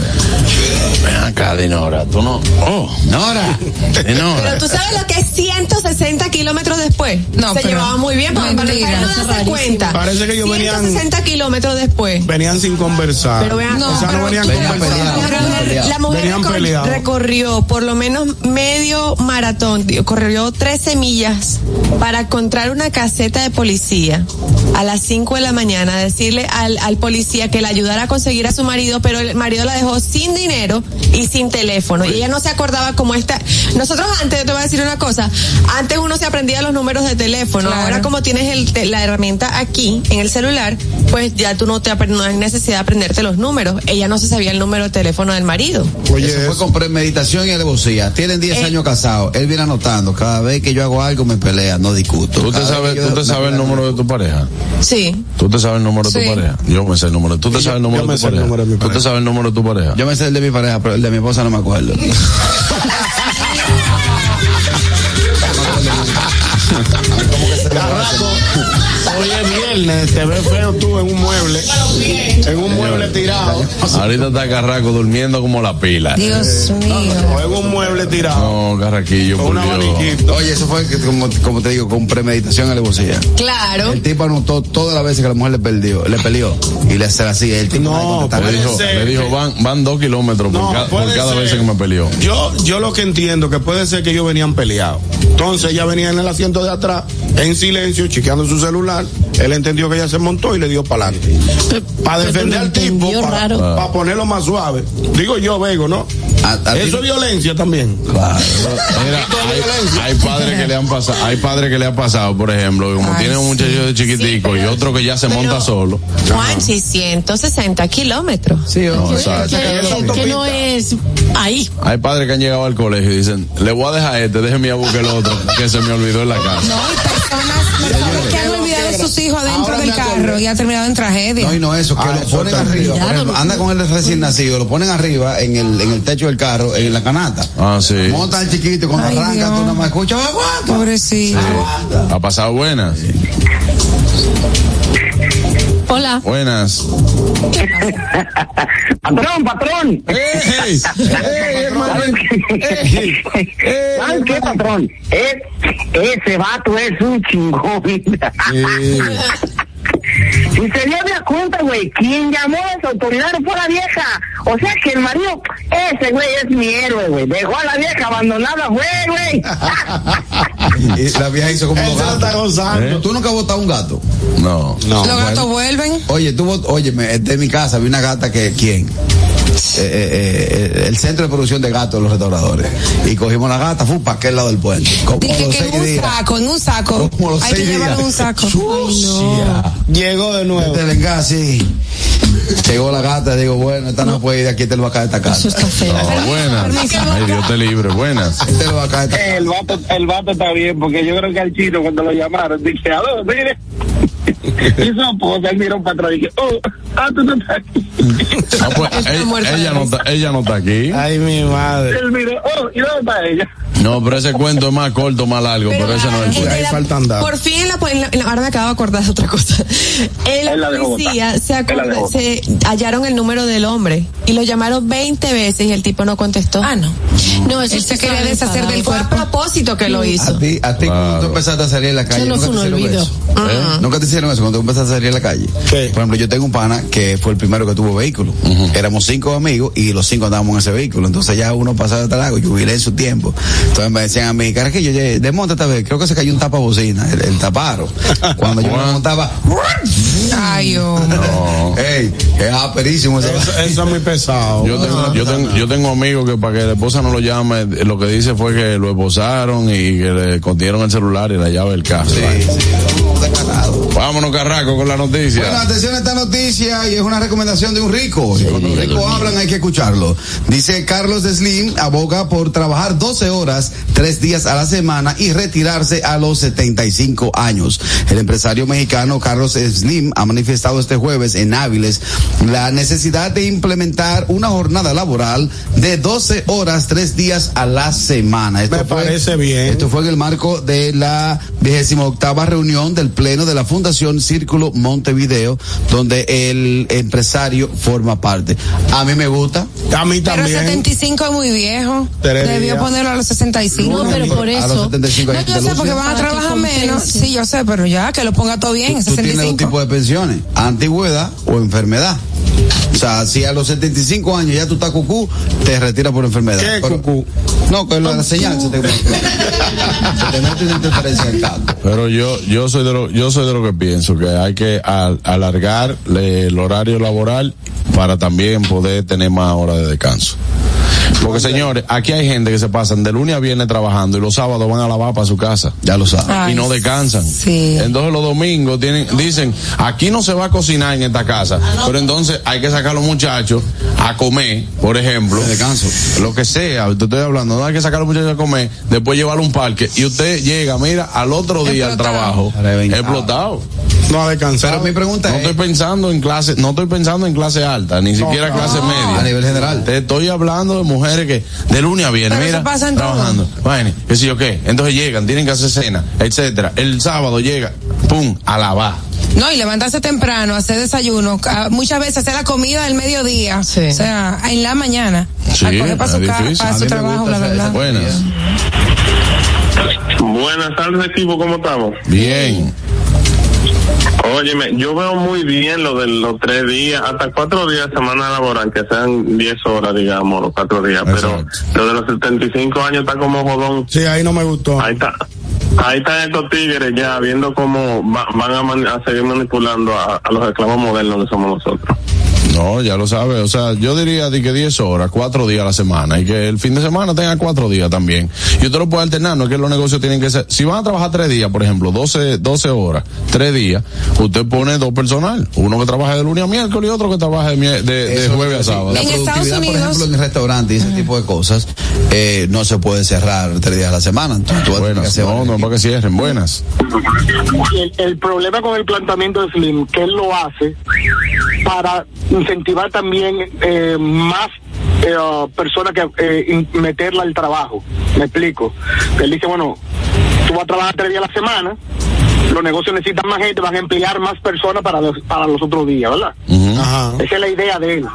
Ven acá. Dinora. Tú no. Oh, Nora. Dinora. Pero tú sabes lo que es 160 kilómetros después. No, se pero- llevaba muy bien porque para no darse cuenta. Parece que ellos venían- 160 kilómetros después. Venían sin conversar. Pero vean, o sea, no venían Venían conversando. la, la mujer recor- recorrió por lo menos medio maratón, corrió 13 millas para encontrar una caseta de policía a las 5 de la mañana, decirle al, al policía que le ayudara a conseguir a su marido, pero el marido la dejó sin dinero y sin teléfono. Y ella no se acordaba cómo está. Nosotros antes, yo te voy a decir una cosa, antes uno se aprendía los números de teléfono, Claro. ahora como tienes el te- la herramienta aquí en el celular, pues ya tú no te no hay necesidad de aprenderte los números. Ella no se sabía el número de teléfono del marido. Oye, Eso fue con premeditación y alevosía. Tienen 10 Eh. años casados. Él viene anotando. Cada vez que yo hago algo me pelea, no discuto. ¿Tú te sabes, yo tú te me sabes el número de tu pareja? Sí. ¿Tú te sabes el número de Sí. tu pareja? Yo me sé el número. ¿Tú te sabes el yo- número yo de me tu sé el pareja? número de mi ¿Tú te pareja. sabes el número de tu pareja? Yo me sé el de mi pareja, pero el de mi esposa no me acuerdo. Carraco, hoy es viernes, te ves feo tú en un mueble, en un mueble tirado, Ahorita está Carraco durmiendo como la pila. Dios mío. o en un mueble tirado, No, Carraquillo, con por un Dios. abaniquito. Oye, eso fue, como, como te digo, con premeditación alevosía. Claro. El tipo anotó todas las veces que la mujer le perdió, le peleó. Y le hace así, el tipo No. Le puede dijo, ser le dijo van, van dos kilómetros por, No, ca- por puede cada ser. vez que me peleó. Yo, yo lo que entiendo que puede ser que ellos venían peleados. Entonces ella venía en el asiento de atrás, en silencio, chequeando su celular. Él entendió que ella se montó y le dio para adelante. Para defender al tipo, para ponerlo más suave. Digo yo, Vego, ¿no? A- a ti- Eso es violencia también. Claro. [LAUGHS] Mira, hay, hay padres que le han pasado, hay padres que le ha pasado, por ejemplo, como Ay, tiene un muchacho de chiquitico y otro que ya se Pero- monta solo. Juanchi, 160 kilómetros. Sí, No, oye, exacto. Que, que no es ahí. Hay padres que han llegado al colegio y dicen, le voy a dejar este, déjeme a buscar el otro, que se me olvidó en la casa. No, hay personas, personas que a sus hijos dentro Ahora del carro y ha terminado en tragedia. No, y no eso, que Ah, lo eso ponen está arriba. por ejemplo, anda con el recién nacido, lo ponen arriba en el, en el techo del carro, en la canasta. Ah, sí. Monta al chiquito cuando Ay, arranca Dios. tú nada más escuchas, aguanta. Pobrecito. Ha pasado buenas. Hola. Buenas. [LAUGHS] Patrón, patrón. ¡Ey! ¡Ey, ¿Sabes qué, patrón? Es, ese vato es un chingón. [LAUGHS] Y se dio de cuenta, güey, quien llamó a las autoridades fue la vieja. O sea que el marido, ese güey es mi héroe, güey. Dejó a la vieja abandonada, güey, güey. [LAUGHS] La vieja hizo como está gatos. gozando. ¿Tú nunca has botado un gato? No. No. Los gatos vuelven. Oye, tú, óyeme, es mi casa, vi una gata que, ¿quién? Eh, eh, eh, el centro de producción de gatos de los restauradores. Y cogimos la gata, fue para aquel lado del puente. Como Dije los que en seis un días. saco, en un saco. Como los Hay que seis llevarlo en días. un saco. Sucia. Llegó de nuevo. Te venga así. Llegó la gata, digo, bueno, esta no puede ir, aquí te lo va a caer esta casa. Eso está feo. No, buenas. Ay, Dios te libre, buenas. [LAUGHS] Este lo va a caer esta casa. El vato, el vato está bien, porque yo creo que al chino cuando lo llamaron, dije, aló, mire. Y su esposa, él miró para atrás y dije, oh, ah, tú no estás aquí. Ah, pues, Está ella, ella no está, ella no está aquí. Ay, mi madre. Él miró, oh, ¿y dónde está ella? No, pero ese cuento es más corto, más largo, pero, ese no es el Ahí cuento. faltan datos. por fin en la, en la- en la- ahora me acabo de acordar de otra cosa. En Él la policía se, dejó. se hallaron el número del hombre y lo llamaron 20 veces y el tipo no contestó. Ah, no. No, eso Él se quería deshacer del. Fue a propósito que lo hizo. A ti, a ti cuando tú empezaste a salir en la calle. Eso no ¿nunca te un hicieron olvido. eso? ¿Eh? Nunca te hicieron eso cuando tú empezaste a salir en la calle. ¿Qué? Por ejemplo, yo tengo un pana que fue el primero que tuvo vehículo. Éramos cinco amigos y los cinco andábamos en ese vehículo. Entonces ya uno pasaba de trago, yo jubilé en su tiempo. Entonces me decían a mí, Carajillo, ye- desmonta esta vez. Creo que se cayó un tapa bocina, el, el taparo. Cuando yo me montaba, Ay, hombre. No. [LAUGHS] ey, es aperísimo ese Eso, eso es muy pesado. Yo tengo, yo tengo, yo tengo amigos que para que la esposa no lo llame, lo que dice fue que lo esposaron y que le escondieron el celular y la llave del carro. Sí, sí. Vámonos, Carraco, con la noticia. Bueno, atención a esta noticia y es una recomendación de un rico. Y cuando los ricos hablan hay que escucharlo. Dice Carlos Slim aboga por trabajar 12 horas, tres días a la semana y retirarse a los 75 años. El empresario mexicano Carlos Slim ha manifestado este jueves en Áviles la necesidad de implementar una jornada laboral de 12 horas, tres días a la semana. Me parece bien. Esto fue en el marco de la vigésima octava reunión del Pleno de la Fundación Fundación Círculo Montevideo, donde el empresario forma parte. A mí me gusta. A mí Pero también. 75 es muy viejo. Tres Debió días. ponerlo a los 65. No, pero por A los eso. 75 No, yo sé porque van a trabajar menos. Sí, yo sé, pero ya que lo ponga todo bien, Tú tienes dos 65. tipos de pensiones, antigüedad o enfermedad. O sea, si a los 75 años ya tú estás cucú, te retiras por enfermedad. ¿Qué Pero- cucú? No, que la señal se te, se te mete una interferencia en el cable. Pero yo, yo soy de lo, yo soy de lo que pienso que hay que al- alargar le- el horario laboral para también poder tener más horas de descanso. Porque señores, aquí hay gente que se pasan de lunes a viernes trabajando y los sábados van a lavar para su casa. Ya lo sabes. Ay, y no descansan. sí. Entonces los domingos tienen, dicen, aquí no se va a cocinar en esta casa, pero entonces hay que sacar a los muchachos a comer, por ejemplo. De descanso. Lo que sea, te estoy hablando, no hay que sacar a los muchachos a comer, después llevarlo a un parque y usted llega, mira, al otro día al trabajo, Reventado. explotado. No ha descansado. Pero mi pregunta No es, estoy pensando en clase, no estoy pensando en clase alta, ni siquiera clase media. a nivel general. Te estoy hablando de mujeres que de lunes a viernes, Pero mira, todo. trabajando. Bueno, qué sé yo qué. Entonces llegan, tienen que hacer cena, etcétera. El sábado llega, pum, a lavar. No, y levantarse temprano, hacer desayuno, muchas veces hacer la comida del mediodía, Sí. o sea, en la mañana, Sí, a coger para su, es ca- difícil. para su trabajo, bla. esa- Buenas. Buenas tardes, equipo, ¿cómo estamos? Bien. Óyeme, yo veo muy bien lo de los tres días, hasta cuatro días de semana laboral, que sean diez horas, digamos, los cuatro días, pero Exacto. lo de los 75 años está como jodón. Sí, ahí no me gustó. Ahí está. Ahí están estos tigres ya viendo cómo va- van a, man- a seguir manipulando a, a los esclavos modernos que somos nosotros. No, ya lo sabe. O sea, yo diría de que 10 horas, cuatro días a la semana y que el fin de semana tenga cuatro días también. Y usted lo puede alternar, no es que los negocios tienen que ser. Si van a trabajar tres días, por ejemplo, 12, 12 horas, tres días, usted pone dos personal. Uno que trabaje de lunes a miércoles y otro que trabaje de, de, de jueves a sábado. La En Estados productividad, por Unidos- ejemplo, en el restaurante y ese tipo de cosas, eh, no se puede cerrar tres días a la semana. Entonces, tú que Buenas, hacer no, no, para que cierren, buenas. el, el problema con el planteamiento de Slim, que él lo hace para incentivar también eh, más eh, personas que eh, meterla al trabajo. Me explico. Él dice, bueno, tú vas a trabajar tres días a la semana, los negocios necesitan más gente, van a emplear más personas para los, para los otros días, ¿verdad? Ajá. Esa es la idea de él.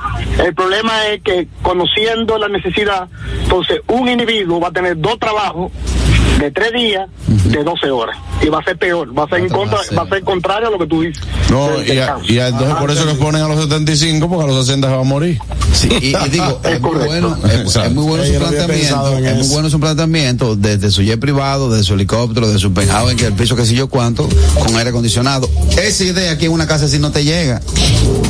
El problema es que conociendo la necesidad, entonces un individuo va a tener dos trabajos de tres días de 12 horas y va a ser peor, va a ser en contra, va a ser contrario a lo que tú dices. No, y, a- descanso. y a- entonces por eso que ponen a los 75, porque a los 60 se va a morir. Sí, y, y digo, [LAUGHS] es, muy bueno, es, muy bueno su planteamiento, es muy bueno su planteamiento desde su jet privado, desde su helicóptero, de su penthouse en que el piso que sé yo cuánto, con aire acondicionado. Esa idea aquí en una casa si no te llega.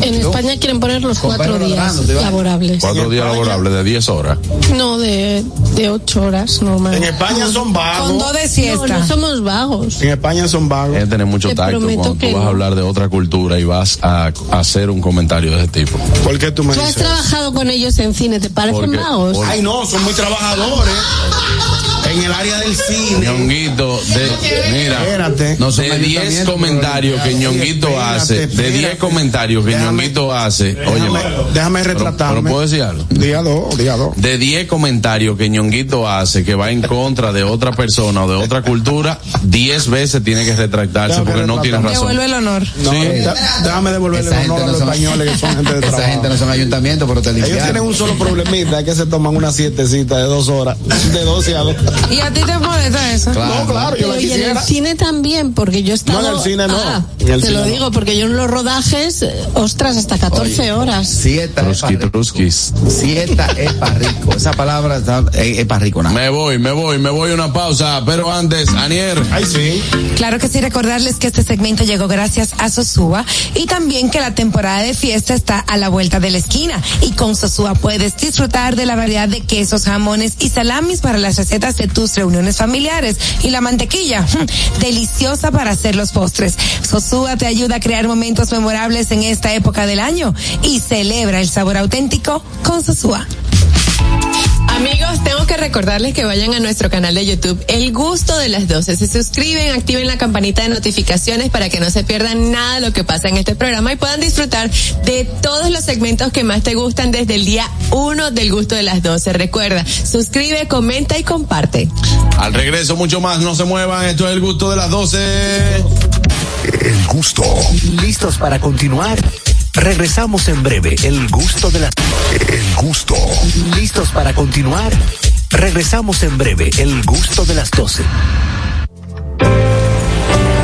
En España quieren poner los cuatro días laborables. Cuatro días laborables de 10 horas. No, de, de ocho horas, normal. En España son Con dos de No, siesta. no somos vagos. En España son vagos. Hay que tener mucho Te tacto cuando tú vas a no. hablar de otra cultura y vas a, a hacer un comentario de ese tipo. ¿Por qué tú me Tú has dices? trabajado con ellos en cine, ¿te parecen Porque- vagos? porque- Ay, no, son muy trabajadores. [LAUGHS] En el área del cine. Ñonguito, de, mira, Espérate. No de 10 ayuntamientos, comentarios que pero- Ñonguito Espérate, hace, de espérate. 10 comentarios que Déjame- Ñonguito hace, Déjame, oye, déjame retratarme. pero puedo decir algo. Día dos, día dos. De 10 comentarios que Ñonguito hace que va en contra de otra persona o de otra cultura, 10 veces tiene que retractarse Déjame porque no tiene razón. Devuelve el honor. No, Sí. da- déjame devolverle Esa el honor a los son- españoles que son gente de [LAUGHS] Esa trabajo. gente no son ayuntamientos, pero te Ellos limpiaron. tienen un solo problemita, es que se toman una sietecita de dos horas, de 12 a 2. ¿Y a ti te molesta eso? No, claro, yo la y en el cine también, porque yo he estado... No, en el cine no. Ah, En el te cine lo no. digo, porque yo en los rodajes, eh, ostras, hasta 14 horas. Sieta es Truski, para truskis. Sieta es para rico. Esa palabra está- es, es para rico, nada. Me voy, me voy, me voy a una pausa, pero antes, Anier. Ay, sí. Claro que sí, recordarles que este segmento llegó gracias a Sosúa y también que la temporada de fiesta está a la vuelta de la esquina. Y con Sosúa puedes disfrutar de la variedad de quesos, jamones y salamis para las recetas de tus reuniones familiares. Y la mantequilla, mm, [LAUGHS] deliciosa para hacer los postres. Sosúa te ayuda a crear momentos memorables en esta época del año y celebra el sabor auténtico con Sosúa. Amigos, tengo que recordarles que vayan a nuestro canal de YouTube El Gusto de las 12. Se suscriben, activen la campanita de notificaciones para que no se pierdan nada de lo que pasa en este programa y puedan disfrutar de todos los segmentos que más te gustan desde el día 1 del Gusto de las 12. Recuerda, suscribe, comenta y comparte. Al regreso, mucho más, no se muevan, esto es el gusto de las 12. El gusto. ¿Listos para continuar? Regresamos en breve. El gusto de las... El gusto. ¿Listos para continuar? Regresamos en breve. El gusto de las 12.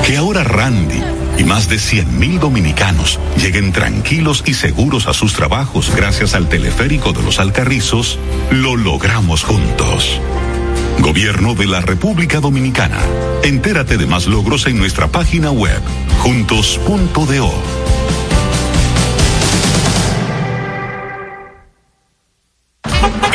Que ahora Randy y más de 100.000 dominicanos lleguen tranquilos y seguros a sus trabajos gracias al teleférico de los Alcarrizos, lo logramos juntos. Gobierno de la República Dominicana. Entérate de más logros en nuestra página web, juntos.do.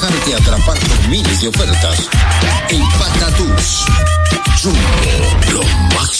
Dejarte atrapar por miles de ofertas. El Patatús. Jumbo, lo máximo.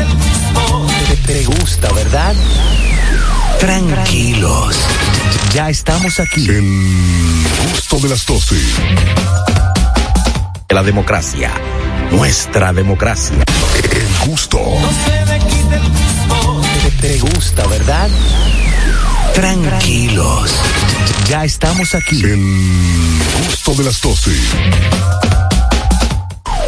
Te gusta, ¿verdad? Tranquilos. Ya estamos aquí. El gusto de las 12. La democracia. Nuestra democracia. El gusto. Te, te gusta, ¿verdad? Tranquilos. Ya estamos aquí. El gusto de las 12.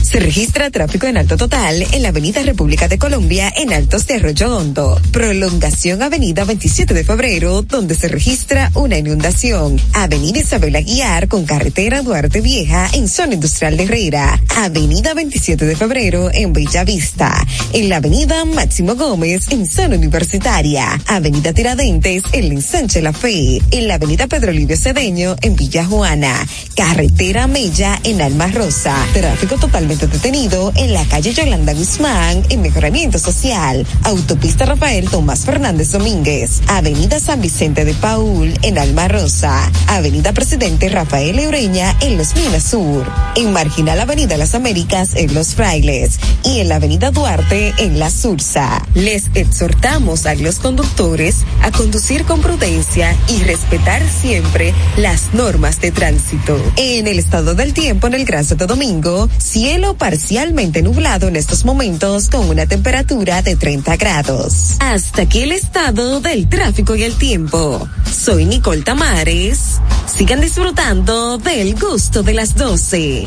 Se registra tráfico en alto total en la Avenida República de Colombia en Altos de Arroyo Hondo. Prolongación Avenida 27 de Febrero, donde se registra una inundación. Avenida Isabel Aguiar con carretera Duarte Vieja en zona industrial de Herrera. Avenida 27 de Febrero en Bella Vista. En la Avenida Máximo Gómez en zona universitaria. Avenida Tiradentes en ensanche La Fe. En la Avenida Pedro Livio Cedeño en Villa Juana. Carretera Mella en Alma Rosa. Tráfico detenido en la calle Yolanda Guzmán en Mejoramiento Social. Autopista Rafael Tomás Fernández Domínguez. Avenida San Vicente de Paul en Alma Rosa. Avenida Presidente Rafael Eureña en Los Minas Sur. En Marginal Avenida Las Américas en Los Frailes. Y en la Avenida Duarte en La Sursa. Les exhortamos a los conductores a conducir con prudencia y respetar siempre las normas de tránsito. En el estado del tiempo en el Gran Santo Domingo, cielo Cielo parcialmente nublado en estos momentos con una temperatura de 30 grados. Hasta aquí el estado del tráfico y el tiempo. Soy Nicole Tamares. Sigan disfrutando del gusto de las 12.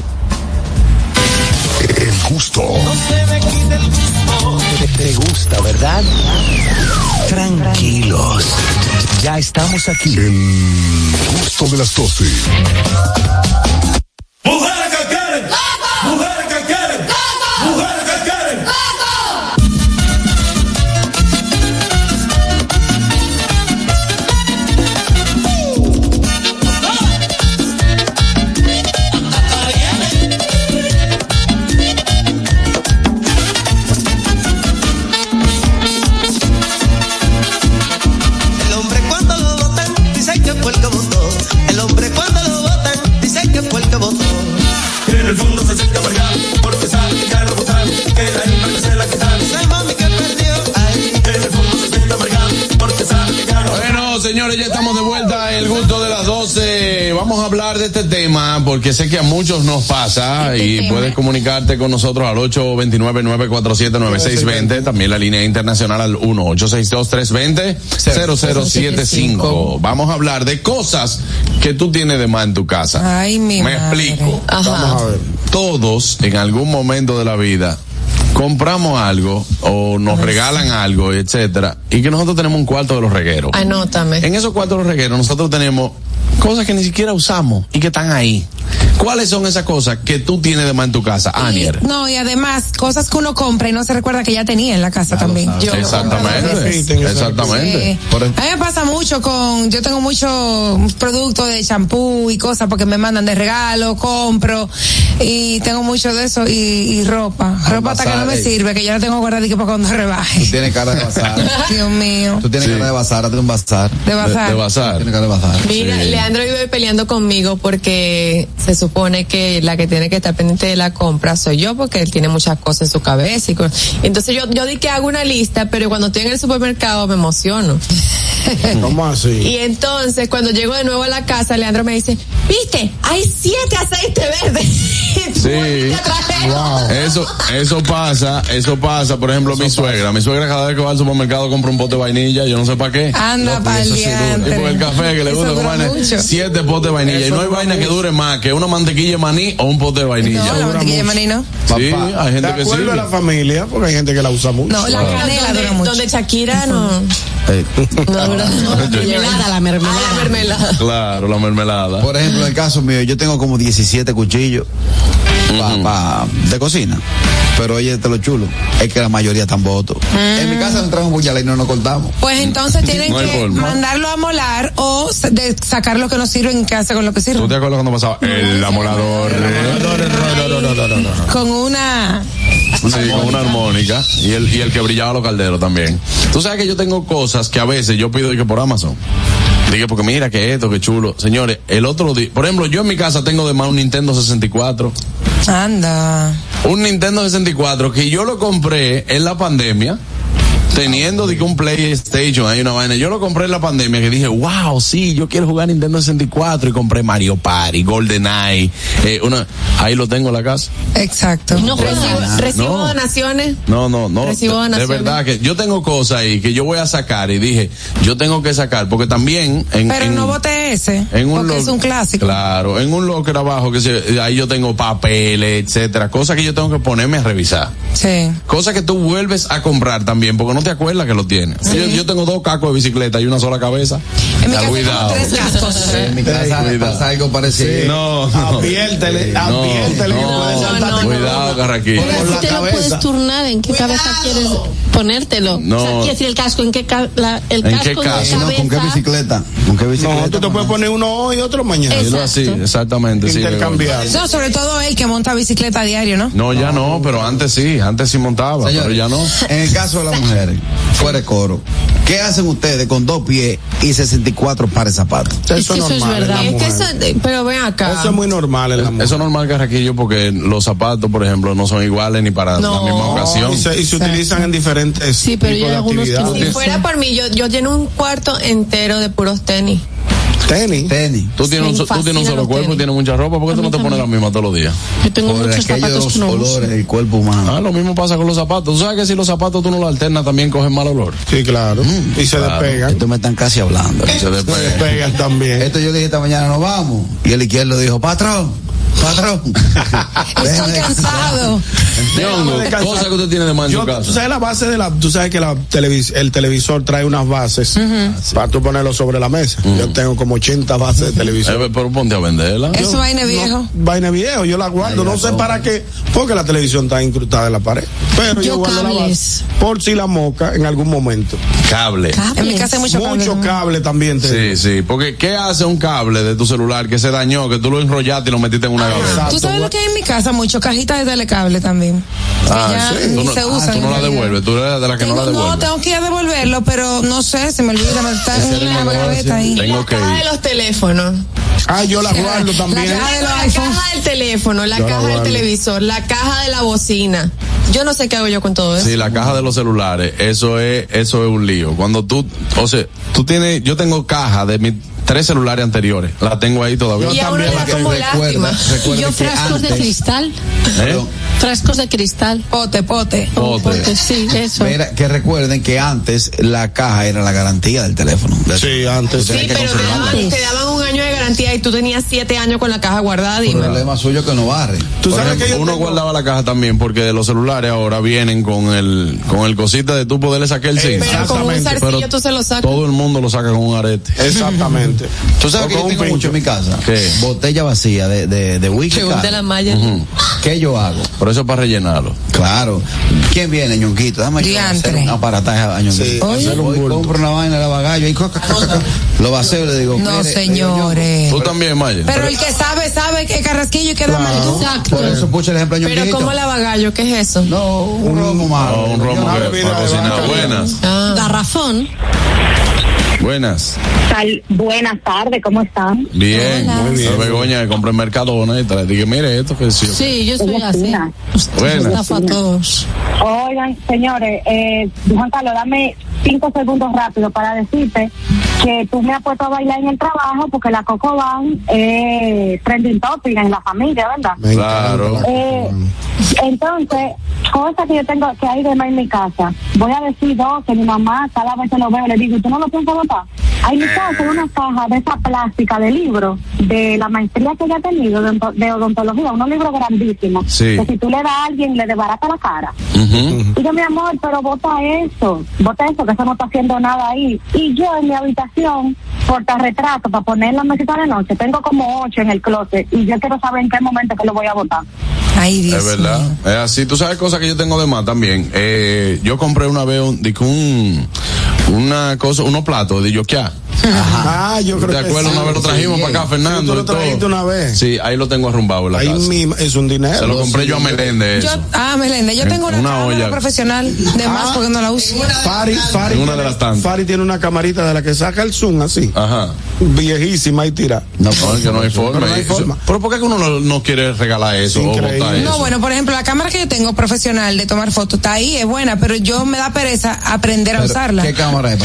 El gusto. Te, te gusta, ¿verdad? Tranquilos. Ya estamos aquí. El gusto de las 12. Mujeres señores, ya estamos de vuelta el gusto de las 12. Vamos a hablar de este tema porque sé que a muchos nos pasa y puedes comunicarte con nosotros al 829-947-9620. También la línea internacional al 1-862-320-0075. Vamos a hablar de cosas que tú tienes de más en tu casa. Ay, mi Me madre. explico. Ajá. Todos en algún momento de la vida compramos algo o nos regalan algo, etcétera, y que nosotros tenemos un cuarto de los regueros. Anótame. En esos cuartos de los regueros nosotros tenemos cosas que ni siquiera usamos y que están ahí. ¿Cuáles son esas cosas que tú tienes de más en tu casa, Anier? No, y además, cosas que uno compra y no se recuerda que ya tenía en la casa también. Yo Exactamente. Exactamente. Sí. A mí me pasa mucho con, yo tengo muchos productos de champú y cosas porque me mandan de regalo, compro y tengo mucho de eso y, y ropa. Ropa hasta que no me sirve, que yo la tengo guardadica para cuando rebaje. Tú tienes cara de bazar. [LAUGHS] Dios mío. Tú tienes cara de bazar, hazte un bazar. De bazar. De- de bazar. Tienes cara de bazar. Mira, Leandro vive peleando conmigo porque se supone que la que tiene que estar pendiente de la compra soy yo porque él tiene muchas cosas en su cabeza y co- entonces yo yo di que hago una lista, pero cuando estoy en el supermercado me emociono. [LAUGHS] ¿Cómo así? Y entonces cuando llego de nuevo a la casa, Leandro me dice, "¿Viste? Hay siete aceites verdes." [LAUGHS] Sí. Eso, eso pasa, eso pasa, por ejemplo, mi suegra. Mi suegra cada vez que va al supermercado compra un pote de vainilla, yo no sé para qué. Anda pa'l Y diantre. por el café que le gusta comer mucho. siete potes de vainilla. Eso y no hay vaina que dure más que una mantequilla de maní o un pote de vainilla. No, la mantequilla de maní no. Sí, hay gente que sí. a la familia, porque hay gente que la usa mucho. No, la canela donde, dura mucho. donde Shakira no No, [LAUGHS] mermelada, la mermelada. la mermelada. Claro, la mermelada. Por ejemplo, en el caso mío, yo tengo como 17 cuchillos pa- pa- de cocina. Pero oye, te lo chulo, es que la mayoría están votos. En mi casa no trajo un puñal y no nos cortamos. Pues entonces tienen No que forma. mandarlo a molar o de sacar lo que no sirve en casa con lo que ¿Tú sirve. te acuerdas cuando pasaba? El amolador. Con una Sí, con una armónica. Y el, y el que brillaba los calderos también. Tú sabes que yo tengo cosas que a veces yo pido y que por Amazon. Dije, porque mira que esto, que chulo. Señores, el otro día, por ejemplo, yo en mi casa tengo de más un Nintendo 64. Anda. Un Nintendo 64 que yo lo compré en la pandemia. Teniendo de que un PlayStation hay una vaina. Yo lo compré en la pandemia que dije, wow, sí, yo quiero jugar Nintendo 64 y compré Mario Party, GoldenEye, eh, una, ahí lo tengo en la casa. Exacto. No recibo, recibo No. donaciones. No, no, no. Recibo de, de donaciones. verdad que yo tengo cosas ahí que yo voy a sacar y dije, yo tengo que sacar porque también en, Pero en- no voté ese. en un porque es un clásico. Claro, en un locker abajo que se, ahí yo tengo papeles, etcétera, cosas que yo tengo que ponerme a revisar. Sí. Cosas que tú vuelves a comprar también porque no te acuerdas que lo tienes. Yo, yo tengo dos cacos de bicicleta y una sola cabeza. En mi casa cuidado. tengo tres cascos. En mi casa Cuidado. pasa algo parecido. No, no. Adviértele, No, adviértele que no, con- Cuidado, Carraquillo. con Pero la si te lo puedes turnar, ¿en qué cabeza quieres ponértelo? No. O sea, quiere decir el casco, ¿en qué, ca- la- el ¿En casco qué en caso? No, ¿Con qué bicicleta? ¿Con qué bicicleta? No, tú te puedes poner uno hoy y otro mañana. Dilo así, exactamente. sí, Intercambiar. No, sobre todo él que monta bicicleta a diario, ¿no? No, ya no, pero antes sí, antes sí montaba, pero ya no. En el caso de las mujeres, fuera de coro, ¿qué hacen ustedes con dos pies y 64 pares de zapatos? Eso es que eso es normal. en la verdad. Es que eso, pero ven acá. Eso es muy normal en la mujer. Eso es normal, Carraquillo, porque los zapatos, por ejemplo, no son iguales ni para No. la misma ocasión. Y se, y se utilizan en diferentes Sí, pero tipos de actividades. Si fuera por mí, yo, yo lleno un cuarto entero de puros tenis. Tenis. Tenis. Tú tienes, un, tú tienes un solo cuerpo y tienes mucha ropa, ¿por qué tú no te pones la misma todos los días? Yo tengo Por muchos zapatos aquellos que no uso. olores del cuerpo humano. Ah, lo mismo pasa con los zapatos. ¿Tú sabes que si los zapatos tú no los alternas también cogen mal olor? Sí, claro. y se claro. despegan. Estos me están casi hablando. Se Se despegan. despegan también. Esto yo dije esta mañana, nos vamos. Y el izquierdo dijo, patrón, patrón. [LAUGHS] Estoy cansado. Cosa que usted tiene de más en su tú casa. sabes la base de la, tú sabes que la televis- el televisor trae unas bases para tú ponerlo sobre la mesa. Yo tengo como 80 bases de televisor. Eh, pero ponte a venderla. Eso vaina viejo. Vaina viejo, yo la guardo, no sé para qué, porque la televisión está incrustada en la pared. Pero yo, Yo guardo la cables. base por si la moca en algún momento. Cable. En mi casa hay mucho cable Mucho también. cable también. te Sí, sí, porque ¿qué hace un cable de tu celular que se dañó, que tú lo enrollaste y lo metiste en una? Exacto. ¿Tú sabes lo que hay en mi casa? Mucho cajitas de telecable también. Que Ah, ya sí. ni Tú no, se ah, usan. tú no la devuelves, tú eres de la que no la Tengo- devuelves. tengo que ir a devolverlo, pero no sé, se me olvida, me está en una gaveta ahí. Tengo que Caja de ir. los teléfonos. Ah, yo la guardo también. La caja de los La iPhone. caja del teléfono, la Yo la caja del televisor, la caja de la bocina. Yo no sé qué hago yo con todo eso. Sí, la caja de los celulares, eso es, eso es un lío. Cuando tú, o sea, tú tienes, yo tengo caja de mis tres celulares anteriores, la tengo ahí todavía. y a uno le da como lástima. Y yo frascos de cristal. ¿Eh? Frascos de cristal. Pote, pote. Pote. Porque sí, eso. Mira, que recuerden que antes la caja era la garantía del teléfono. Sí, antes. Sí, pero te daban, te daban un año de garantía y tú tenías siete años con la caja guardada. El problema suyo es que no barre. Tú Por sabes ejemplo, que yo uno tengo- guardaba la caja también porque los celulares ahora vienen con el con el cosita de tú poderle sacar el SIM. Pero con un tú se lo sacas. Todo el mundo lo saca con un arete. Exactamente. [LAUGHS] Tú sabes O que yo un tengo mucho en mi casa. ¿Qué? Botella vacía de, de, de whisky. Que la malla. ¿Qué yo hago? Por eso es para rellenarlo. Claro. ¿Quién viene, ñonquito? Dame yo Diantre. hacer un aparataje a ñonquito. Sí, Oye, un voy, bulto. compro una vaina de la bagallo y coca, lo vacío le digo. No, señores. Tú también, Maya. Pero el que sabe, sabe que carrasquillo y queda mal. Exacto. Por eso puse el ejemplo a Pero. ¿cómo la bagallo? ¿Qué es eso? No, un romo malo. No, un romo que vaca. Buenas, Ah. Garrafón. buenas. Tal- buenas tardes, ¿cómo están? Bien. Muy bien. Begoña que compré en Mercadona y te dije, mire esto que sí. Sí, yo soy así. Buenas. A todos. Oigan, señores, eh, Juan Carlos, dame cinco segundos rápido para decirte que tú me has puesto a bailar en el trabajo porque la Coco Van es trending topic en la familia, ¿verdad? Claro. la Eh, entonces, cosas que yo tengo que hay de más en mi casa. Voy a decir dos que mi mamá cada vez que lo veo le digo, ¿tú no lo piensas votar? Hay en mi casa una caja de esa plástica de libros de la maestría que ella ha tenido de, onto- de odontología, unos libros grandísimos. Sí. Que si tú le das a alguien le desbarata la cara. Ujú. Y yo, mi amor, pero bota eso, bota eso, que eso no está haciendo nada ahí. Y yo en mi habitación, portarretrato, para poner en la mesita de noche, tengo como ocho en el closet y yo quiero saber en qué momento que lo voy a botar. Ay, Dios. Es verdad. mío. Es así. Tú sabes cosas que yo tengo de más también. Eh, yo compré una vez un una cosa, unos platos de yokia. Yeah. Ah, yo creo ¿Te que acuerdas? sí. Una vez lo trajimos Sí, para acá, sí, Fernando. tú lo trajiste una vez. Sí, ahí lo tengo arrumbado en la Ahí casa. mismo es un dinero. Se lo compré yo a Meléndez. Yo, ah, Melende, yo En tengo una, una cámara olla. profesional de más Ah. porque no la uso. Fari, una de tiene- las tantas. Fari tiene una camarita de la que saca el zoom así, Ajá. viejísima y tira. No, es que no hay forma. Pero no hay Eso- forma. Pero ¿por qué que uno no, no quiere regalar eso o botar eso? No, bueno, por ejemplo, la cámara que yo tengo profesional de tomar fotos está ahí, es buena, pero yo me da pereza aprender a Pero, usarla. ¿Qué cámara es?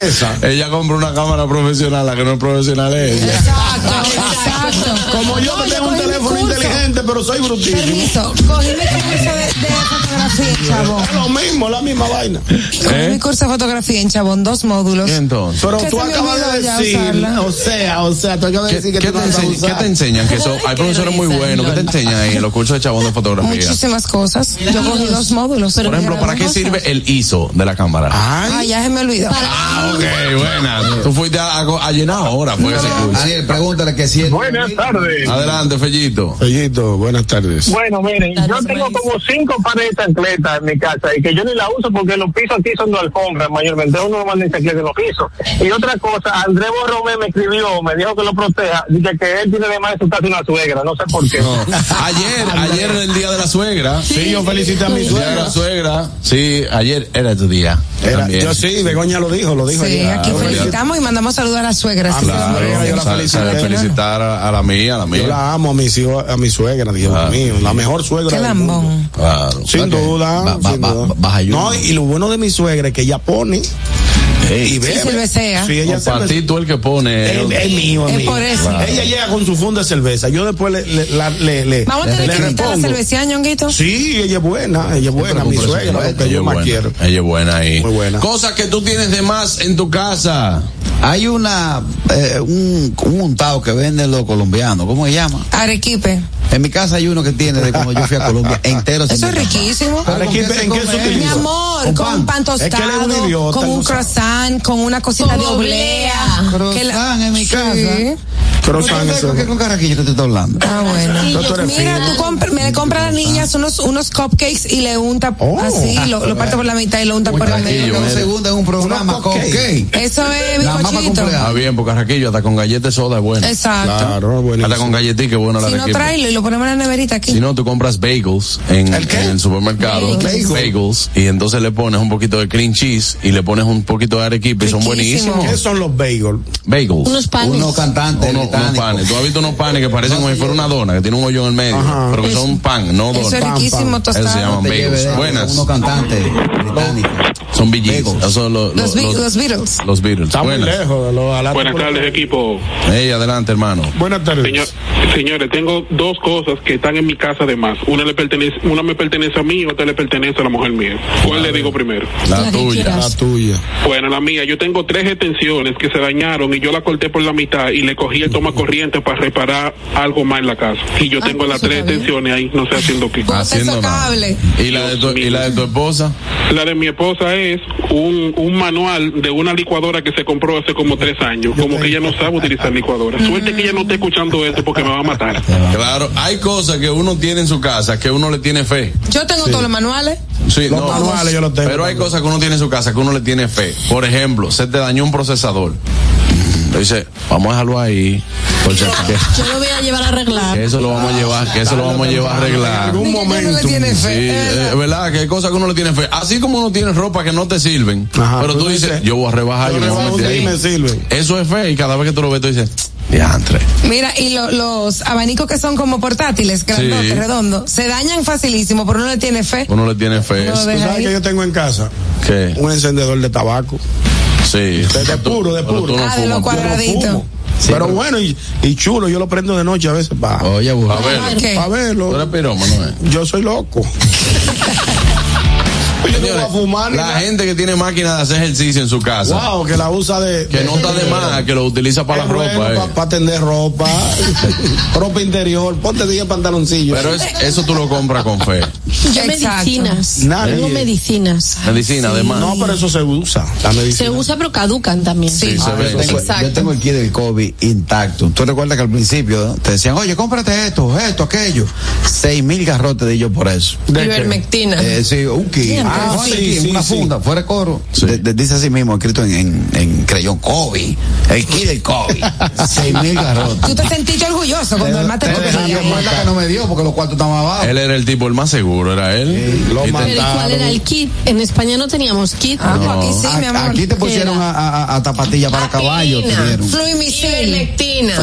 Esa. Ella compra una cámara profesional, la que no es profesional es ella. Exacto, exacto. Como yo No, que tengo un teléfono inteligente, pero soy brutísimo. Permiso, cogí mi curso de, de fotografía en Chabón. Es lo mismo, la misma vaina. Cogí mi curso de fotografía en Chabón, dos módulos. ¿Y entonces? Pero tú acabas de decir, o sea, o sea, tú acabas de ¿Qué, decir que qué tú te no vas a enseñan, usar. qué te enseñan? Que son, hay profesores muy buenos. ¿Qué te enseñan ahí en los cursos de chabón de fotografía? Muchísimas cosas. Yo cogí dos módulos. Por ejemplo, ¿para qué sirve el ISO de la cámara? Ah, ya se me olvidó. Ah, ok, buena. Fuiste a, a- a llenar ahora, fue ese curso. Daniel, pregúntale que si. Buenas tardes. Adelante, Fellito. Fellito, buenas tardes. Bueno, miren, yo tengo como cinco pares de chancletas en mi casa y que yo ni la uso porque los pisos aquí son de alfombra mayormente. Uno no manda chancletas en los pisos. Y otra cosa, Andrés Borromé me escribió, me dijo que lo proteja, dice que él tiene de más en su casa una suegra, no sé por qué. Ayer, ayer era el día de la suegra. Sí, yo felicité a mi El día de suegra. la suegra. Sí, ayer era tu día. Era, yo sí, Begoña lo dijo, lo dijo Sí, ayer. aquí Yo felicitamos y mandamos saludos a las suegras. Ah, Sí, claro. sí, sí. yo la sabe felicitar a, a la mía, a la Yo mía. la amo a mis hijos, a mi suegra, Dios Ah. mío, la mejor suegra Qué del mundo. lambón. Claro. Sin duda, Ba- ba- sin ba- duda. baja ayuno. No, y lo bueno de mi suegra es que ella pone y bebe. cervecea. Sí, ella para cervecea. ti tú el que pone. Es, es mío, es, mío. por eso. Claro. Ella llega con su funda de cerveza. Yo después le, le, la- le, le, Vamos a tener que invitar a repongo. cervecía, ñonguito. Sí, ella es buena, ella es buena, mi suegra, lo que Ella yo más buena, quiero. Ella es buena ahí. Muy buena. Cosas que tú tienes de más en tu casa. Hay una, eh, un, un untado que venden los colombianos, ¿cómo se llama? Arequipe. En mi casa hay uno que tiene de cuando yo fui a Colombia, entero. Eso es riquísimo. ¿Pero con Arequipe, ¿en qué se? Mi amor, Con pan. pan Es que él es un tostado, idiota, con un sabe. Croissant, con una cosita Con de oblea. la- en mi casa. Sí. Croissant, ¿Con eso. qué con carajillo que te estoy hablando? Ah, bueno. No, tú eres Mira, tú compra- me le compras a las niñas unos, unos cupcakes y le unta Oh. así, lo, lo parte por la mitad y lo unta por el Carraquillo, medio. Un segundo en un programa Unos con cupcakes. cake. Eso es bizcochito. cumpleaños. Ah, bien, porque Carraquillo hasta con galletas de soda es bueno. Exacto. Claro, buenísimo. Hasta con galletica es bueno la Si no, tráelo y lo ponemos en la neverita aquí. Si no, tú compras bagels en, ¿El qué? en el supermercado. Bagels. Bagels. Y entonces le pones un poquito de cream cheese y le pones un poquito de arequipe y son buenísimos. ¿Qué son los bagels? Bagels. Unos panes. Unos cantantes Uno- unos panes. Tú has visto unos panes que parecen como si fuera una dona, que tiene un hoyo en el medio, Ajá. pero que son pan, no Eso es dona. riquísimo, Eso se tostado. llaman bagels. de- Buenas. Unos cantantes británicos. Son BGs. Los, Los, los, Be- los, los Beatles. los Beatles. Está muy Buenas. lejos de los. Buenas tardes, equipo. Ey, adelante, hermano. Buenas tardes. Señor, señores, tengo dos cosas que están en mi casa además. Una le pertenece, una me pertenece a mí y otra le pertenece a la mujer mía. ¿Cuál le digo primero? La, La tuya. La tuya. Bueno, la mía, yo tengo tres extensiones que se dañaron y yo la corté por la mitad y le cogí el toma corriente para reparar algo más en la casa. Y yo Ah, tengo las tres extensiones ahí, no sé haciendo qué. Haciendo cables. ¿Y la, de tu, ¿Y la de tu esposa? La de mi esposa es un, un manual de una licuadora que se compró hace como tres años. Como que ella no sabe utilizar licuadora. Suerte que ella no esté escuchando esto porque me va a matar. Claro, hay cosas que uno tiene en su casa que uno le tiene fe. Yo tengo todos los manuales. Sí, Los no, manuales yo los tengo. Pero hay cosas que uno tiene en su casa que uno le tiene fe. Por ejemplo, se te dañó un procesador. Dice, vamos a dejarlo ahí. Por si que, [LAUGHS] Yo lo voy a llevar a arreglar. que eso lo vamos a llevar, que eso lo vamos a llevar a En arreglar. algún uno le momento. Sí, eh, verdad que hay cosas que uno le tiene fe. Así como uno tiene ropa que no te sirven, Ajá, pero tú dices, yo voy a rebajar, yo me voy a meter ahí ahí. me sirven. Eso es fe y cada vez que tú lo ves tú dices, diantre. Mira, y lo- los abanicos que son como portátiles, grandotes, Sí. redondos, se dañan facilísimo, pero uno le tiene fe. Uno le tiene fe. ¿Tú sabes que yo tengo en casa? ¿Qué? Un encendedor de tabaco. Sí. De, de puro, de Pero puro. no Ah, de los cuadraditos. Fumo. Pero bueno, y, y chulo, yo lo prendo de noche a veces para Oye, A burro. ver, ¿Qué? pa tú eres verlo. pirómano, ¿eh? Yo soy loco. [LAUGHS] Yo no voy a Señores, fumar ni la nada. gente que tiene máquina de hacer ejercicio en su casa, Wow, que la usa de. que no está de más, que lo utiliza para la ropa. eh. Para tender ropa. [LAUGHS] ropa interior. Ponte 10 pantaloncillos. Pero es- eso tú lo compras con fe. Yo Exacto. medicinas. Nadie. Tengo medicinas. Medicina, además. No, pero eso se usa. La medicina. Se usa pero caducan también. Sí, se Yo ve. tengo, Exacto. yo tengo el kit del COVID intacto. Tú recuerdas que al principio ¿no? te decían, oye, cómprate esto, esto, aquello. Seis mil garrotes de ellos por eso. Ivermectina. Eh, sí, un kit. Ah, sí, sí, sí, una sí. funda, fuera de coro. Sí. De- de- dice así mismo, escrito en, en, en creyón, COVID. El kit del COVID. [LAUGHS] Seis mil garrotes. Tú te sentiste orgulloso cuando el mate cuenta que no me dio porque los cuartos estaban abajo. Él era el tipo el más seguro, era él. lo Y te- mataron. Pero ¿y cuál era el kit? En España no teníamos kit. Ah, pues aquí sí, A- mi amor. Aquí te pusieron a, a, a tapatilla para caballo. Fluimisil.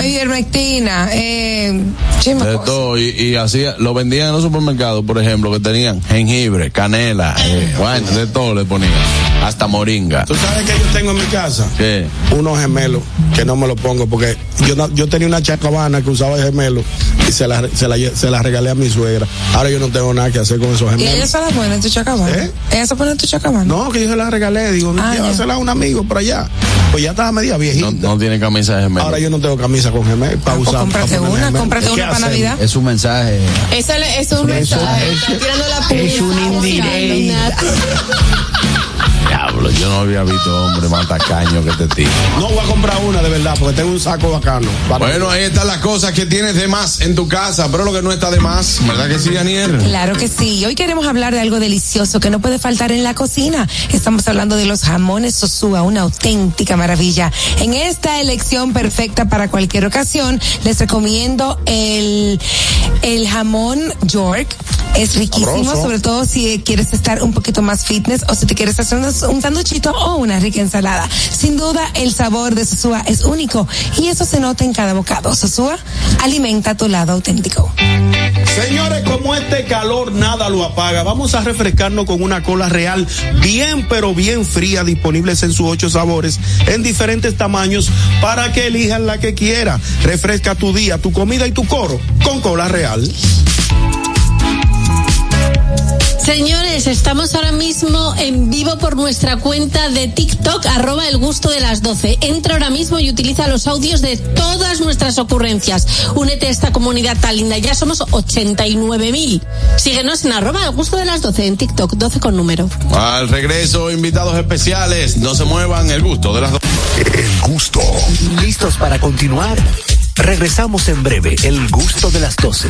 Ivermectina. Eh, de todo y, y hacía lo vendían en los supermercados por ejemplo que tenían jengibre canela eh, bueno, de todo le ponían hasta moringa ¿Tú sabes que yo tengo en mi casa? ¿Qué? Unos gemelos que no me los pongo porque yo no- yo tenía una chacabana que usaba de gemelo y se la, se, la, se la regalé a mi suegra. Ahora yo no tengo nada que hacer con esos ¿Y ella gemelos. se la pone en tu chacabana? ¿Eh? ¿Ella se pone en tu chacabana? No, que yo se la regalé, digo, Ah, ya. llévasela a un amigo por allá. Pues ya estaba media viejita. no, no tiene camisa de gemelo Ahora yo no tengo camisa con gemelo para Ah, pues usar. cómprate para una, cómprate ¿Qué una para? Navidad. Es un mensaje. Eso es un mensaje. eso- Está tirando la es un publicidad. Indirecto. [LAUGHS] diablo yo no había visto hombre más tacaño que este tipo No voy a comprar una de verdad porque tengo un saco bacano. Bueno ahí están las cosas que tienes de más en tu casa pero lo que no está de más ¿verdad que sí Daniel? Claro que sí. Hoy queremos hablar de algo delicioso que no puede faltar en la cocina. Estamos hablando de los jamones Sosúa, una auténtica maravilla. En esta elección perfecta para cualquier ocasión, les recomiendo el, el jamón York Es riquísimo, Sabroso. sobre todo si quieres estar un poquito más fitness o si te quieres hacer un, sanduchito o una rica ensalada. Sin duda, el sabor de Sosúa es único y eso se nota en cada bocado. Sosúa alimenta tu lado auténtico. Señores, como este calor nada lo apaga, vamos a refrescarnos con una cola real bien pero bien fría, disponibles en sus ocho sabores, en diferentes tamaños, para que elijan la que quiera. Refresca tu día, tu comida y tu coro con cola real. Señores, estamos ahora mismo en vivo por nuestra cuenta de TikTok, arroba el gusto de las 12. Entra ahora mismo y utiliza los audios de todas nuestras ocurrencias. Únete a esta comunidad tan linda. Ya somos 89 mil. Síguenos en arroba el gusto de las 12 en TikTok, 12 con número. Al regreso, invitados especiales. No se muevan, el gusto de las dos. El gusto. ¿Listos para continuar? Regresamos en breve. El gusto de las 12.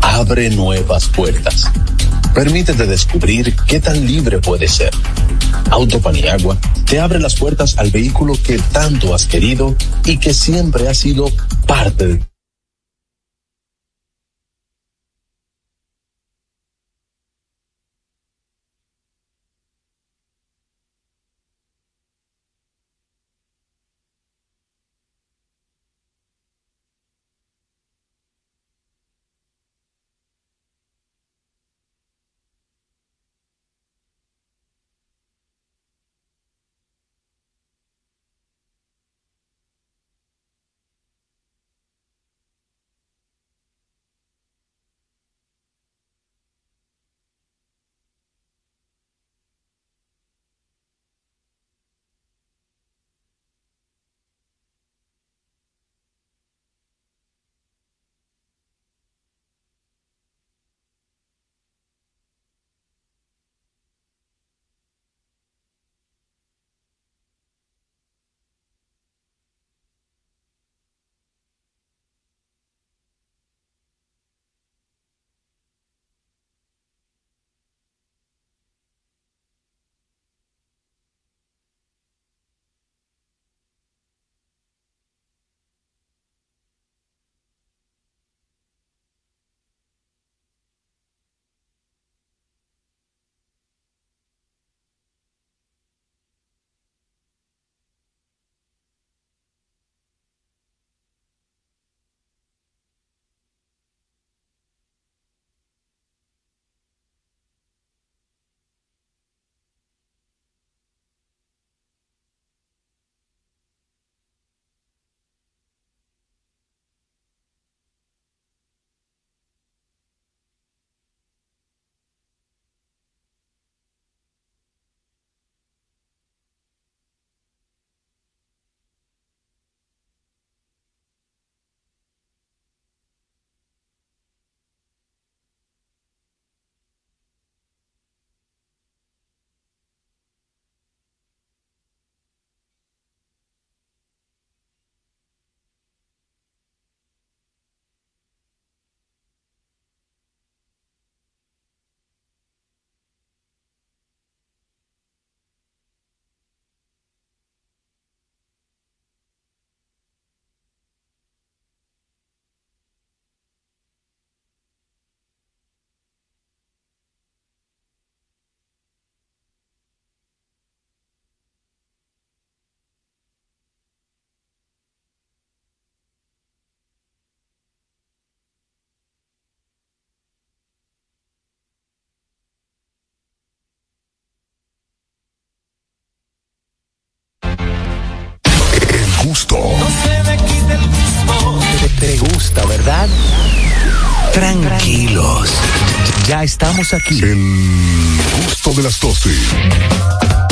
Abre nuevas puertas. Permítete descubrir qué tan libre puedes ser. Autopaniagua te abre las puertas al vehículo que tanto has querido y que siempre ha sido parte de verdad, tranquilos. Ya estamos aquí. El gusto de las 12.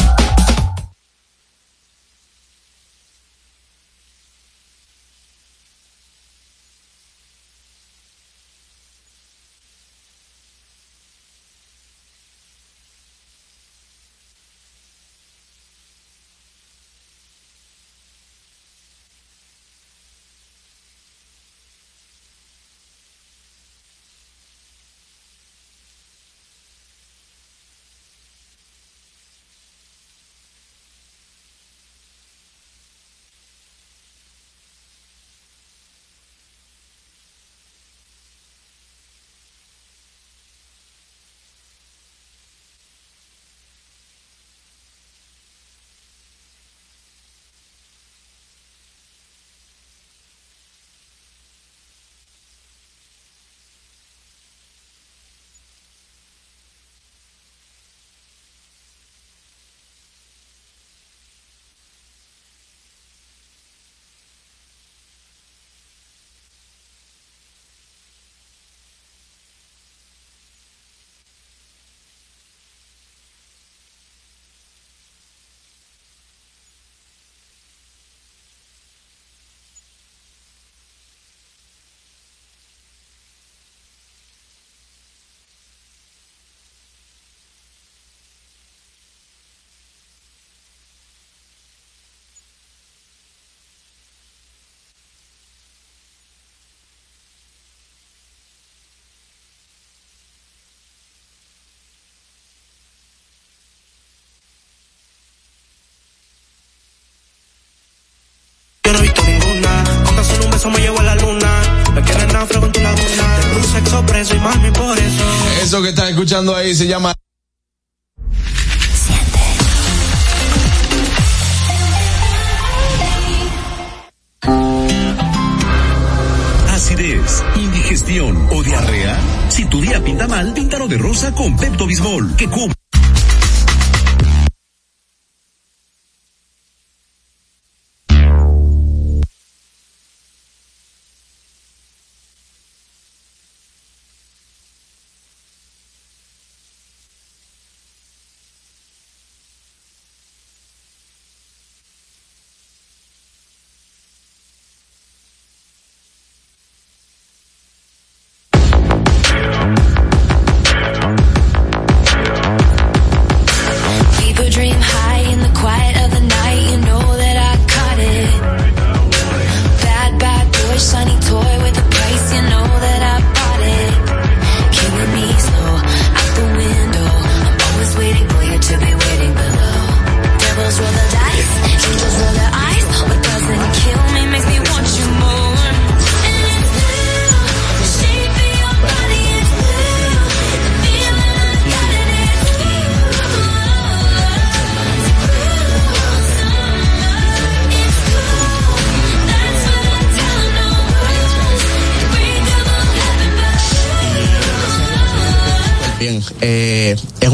Preso y mami por eso. Eso que están escuchando ahí se llama Acidez, indigestión o diarrea. Si tu día pinta mal, píntalo de rosa con Pepto Bismol, que cubre.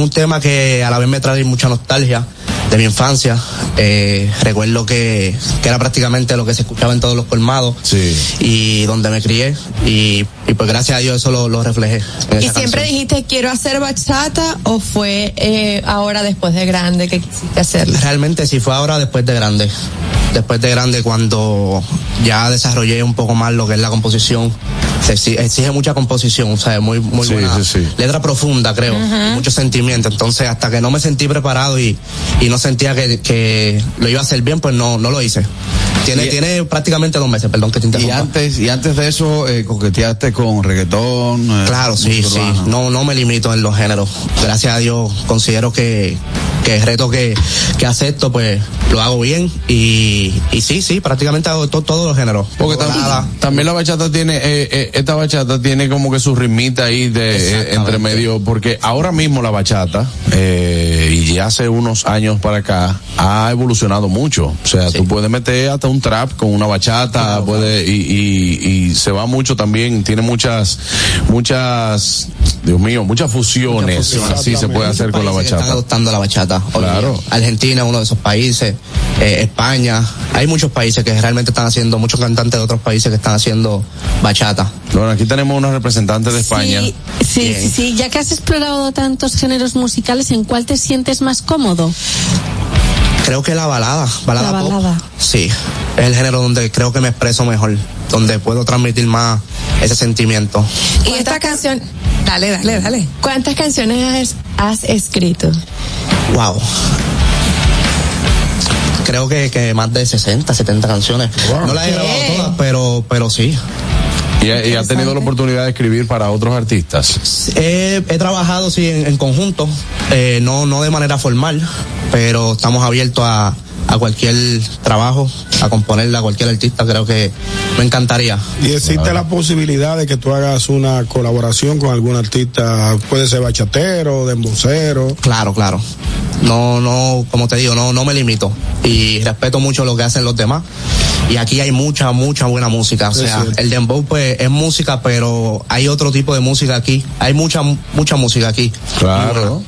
Un tema que a la vez me trae mucha nostalgia de mi infancia. Eh, recuerdo que, que era prácticamente lo que se escuchaba en todos los colmados y donde me crié y, y pues gracias a Dios eso lo, lo reflejé. ¿Y siempre canción. dijiste quiero hacer bachata o fue eh, ahora después de grande que quisiste hacerlo? Realmente sí fue ahora después de grande. Después de grande cuando ya desarrollé un poco más lo que es la composición. Se exi- exige mucha composición, o sea, muy, muy Sí, buena. sí, sí. Letra profunda, creo. Y Mucho sentimiento. Entonces, hasta que no me sentí preparado y, y no sentía que, que lo iba a hacer bien, pues no, no lo hice. Tiene, Y- tiene prácticamente dos meses, perdón que te Y interrumpa. antes, y antes de eso, eh, coqueteaste con reggaetón. eh, Claro, sí, sí. No, no me limito en los géneros. Gracias a Dios considero que, que el reto que, que acepto, pues lo hago bien. Y, y sí, sí, prácticamente hago to- todos los géneros. Porque tam- Nada. también la bachata tiene, eh, eh, esta bachata tiene como que su ritmita ahí de eh, entre medio, porque ahora mismo la bachata, eh, y ya hace unos años para acá, ha evolucionado mucho. O sea, tú puedes meter hasta un trap con una bachata, puede, y, y, y se va mucho también, tiene muchas, muchas, Dios mío, muchas fusiones, así se puede hacer con la Están bachata. adoptando la bachata. bachata. Claro. Argentina, uno de esos países, eh, España. Hay muchos países que realmente están haciendo, muchos cantantes de otros países que están haciendo bachata. Bueno, aquí tenemos unos representantes de España. Sí, sí, sí, sí, ya que has explorado tantos géneros musicales, ¿en cuál te sientes más cómodo? Creo que la balada, balada, La pop. balada. Sí, es el género donde creo que me expreso mejor, donde puedo transmitir más ese sentimiento. Y esta canción. Dale, dale, dale. ¿Cuántas canciones has, has escrito? Wow. Creo que, que más de 60, 70 canciones. No las he grabado todas, pero, pero sí. Y, ha- y ha tenido la oportunidad de escribir para otros artistas. He, he trabajado sí en, en conjunto, eh, no, no de manera formal, pero estamos abiertos a, a cualquier trabajo, a componerla a cualquier artista, creo que me encantaría. Y existe la posibilidad de que tú hagas una colaboración con algún artista, puede ser bachatero, dembocero. Claro, claro. No, no, como te digo, no, no me limito. Y respeto mucho lo que hacen los demás. Y aquí hay mucha, mucha buena música. O sea, el dembow pues es música, pero hay otro tipo de música aquí. Hay mucha, mucha música aquí. Claro.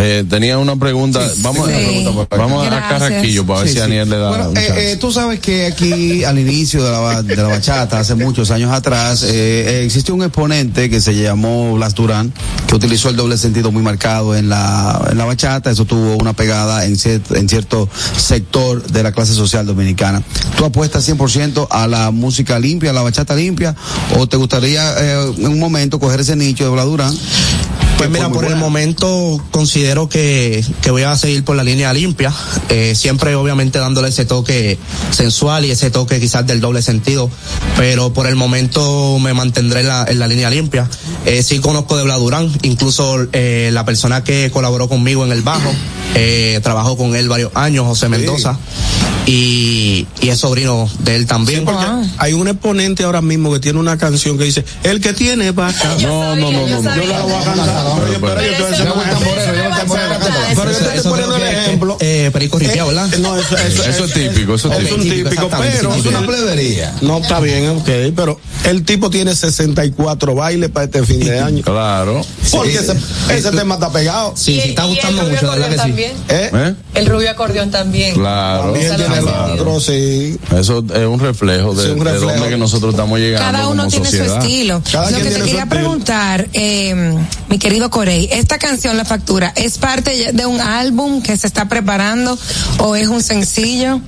Eh, tenía una pregunta. Vamos, Sí. vamos a Gracias. Carrasquillo para ver Sí, si sí. Aniel le da Bueno, un eh, eh, tú sabes que aquí al inicio de la, de la bachata, hace muchos años atrás, eh, eh, existió un exponente que se llamó Blas Durán, que utilizó el doble sentido muy marcado en la, en la bachata. Eso tuvo una pegada en, cier- en cierto sector de la clase social dominicana. ¿Tú apuestas 100% a la música limpia, a la bachata limpia? ¿O te gustaría eh, en un momento coger ese nicho de Blas Durán? Pues mira, por el momento considero que, que voy a seguir por la línea limpia, eh, siempre obviamente dándole ese toque sensual y ese toque quizás del doble sentido, pero por el momento me mantendré en la, en la línea limpia. Eh, sí conozco de Bladurán, incluso eh, la persona que colaboró conmigo en el bajo, eh, trabajó con él varios años, José Mendoza, y, y es sobrino de él también. Porque hay un exponente ahora mismo que tiene una canción que dice, el que tiene bachata. No, no, no, no. no. Yo la voy a cantar. Pero yo-. Pero te estoy poniendo el ejemplo. Eh, Perico Ripiao, ¿verdad? Eh, No, eso, eso, Eso es típico, eso es un típico. pero es una plebería. No, está bien, ok, pero el tipo tiene 64 bailes para este fin de año. Claro. Porque ese, tema está pegado. Sí, sí, está gustando mucho, ¿verdad que sí? ¿Eh? El rubio acordeón también. Claro. También tiene el otro, sí. Eso es un reflejo de, Sí, un de dónde que nosotros estamos llegando Cada uno como tiene sociedad. su estilo. Cada Lo que te quería estilo. preguntar, eh, mi querido Corey, ¿esta canción, La Factura, es parte de un álbum que se está preparando o es un sencillo?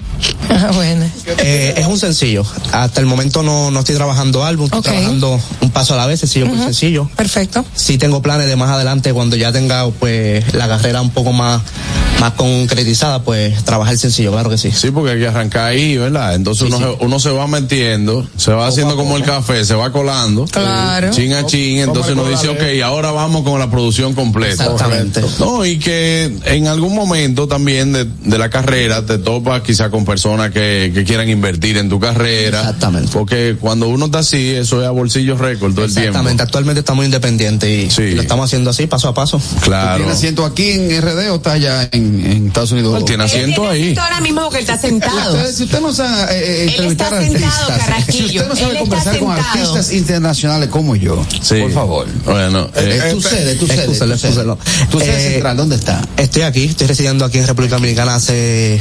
Ah, bueno. Eh, es un sencillo. Hasta el momento no, no estoy trabajando álbum, estoy trabajando un paso a la vez, sencillo por Ujú. sencillo. Perfecto. Sí tengo planes de más adelante, cuando ya tenga pues la carrera un poco más, más concretizada, pues trabajar el sencillo, claro que sí. Sí, porque hay que arrancar ahí, ¿verdad? Entonces uno, Se, uno se va metiendo, se va haciendo como el café, se va colando. Claro. Chin a chin, entonces uno dice, ok, ahora vamos con la producción completa. Exactamente. No, y que en algún momento también de, de la carrera te topas quizá con personas que, que quieran invertir en tu carrera. Exactamente. Porque cuando uno está así, eso es a bolsillo récord todo el tiempo. Exactamente, actualmente estamos independientes y, Sí. y lo estamos haciendo así, paso a paso. Claro. ¿Tiene asiento aquí en RD o está allá en, en Estados Unidos? Él tiene asiento ahí. Ahora mismo porque está sentado. Usted, si usted no sabe eh, eh, Él entrevistar está sentado, artistas, si Carrasquillo. usted no sabe Él conversar con artistas internacionales como yo, Sí. por favor. Bueno, eh, Eh, tu sede, tu tu Eh, central, ¿dónde está? Estoy aquí, estoy residiendo aquí en República Dominicana hace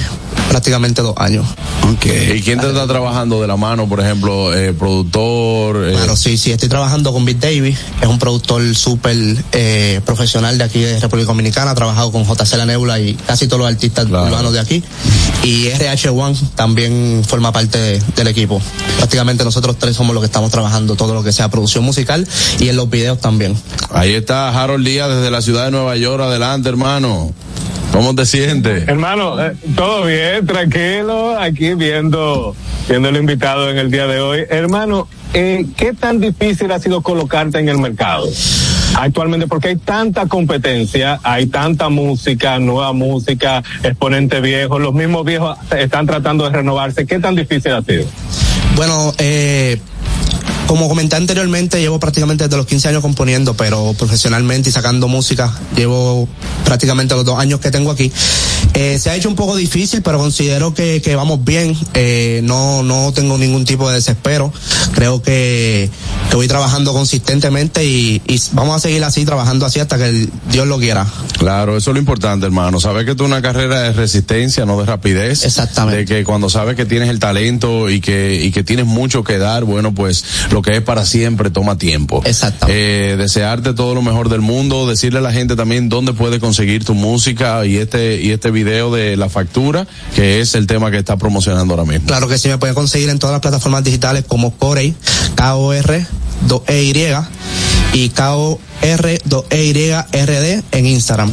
prácticamente dos años. Okay. ¿Y quién te está trabajando de la mano, por ejemplo, eh, productor? eh, Claro, sí, sí, estoy trabajando con Big Davis, es un productor súper eh, profesional de aquí de República Dominicana, ha trabajado con JC La Nebula y casi todos los artistas Claro. urbanos de aquí. Y RH1 también forma parte de- del equipo. Prácticamente nosotros tres somos los que estamos trabajando todo lo que sea producción musical y en los videos también. Ahí está Harold Díaz desde la ciudad de Nueva York. Adelante, hermano. ¿Cómo te sientes? Hermano, eh, todo bien, tranquilo, aquí viendo, viendo el invitado en el día de hoy. Hermano, eh, ¿qué tan difícil ha sido colocarte en el mercado? Actualmente, porque hay tanta competencia, hay tanta música, nueva música, exponentes viejos, los mismos viejos están tratando de renovarse. ¿Qué tan difícil ha sido? Bueno, eh, como comenté anteriormente, llevo prácticamente desde los 15 años componiendo, pero profesionalmente y sacando música, llevo prácticamente los dos años que tengo aquí. Eh, se ha hecho un poco difícil, pero considero que, que vamos bien. Eh, no, no tengo ningún tipo de desespero. Creo que, que voy trabajando consistentemente y, y vamos a seguir así, trabajando así hasta que el- Dios lo quiera. Claro, eso es lo importante, hermano. Saber que tú una carrera de resistencia, no de rapidez. Exactamente. De que cuando sabes que tienes el talento y que, y que tienes mucho que dar, bueno, pues lo que es para siempre toma tiempo. Exacto. Eh, desearte todo lo mejor del mundo, decirle a la gente también dónde puede conseguir tu música y este, y este video de la factura, que es el tema que está promocionando ahora mismo. Claro que sí, me pueden conseguir en todas las plataformas digitales como Corey, K-O-R, 2-E-Y y K-O-R-2-E-Y-R-D en Instagram.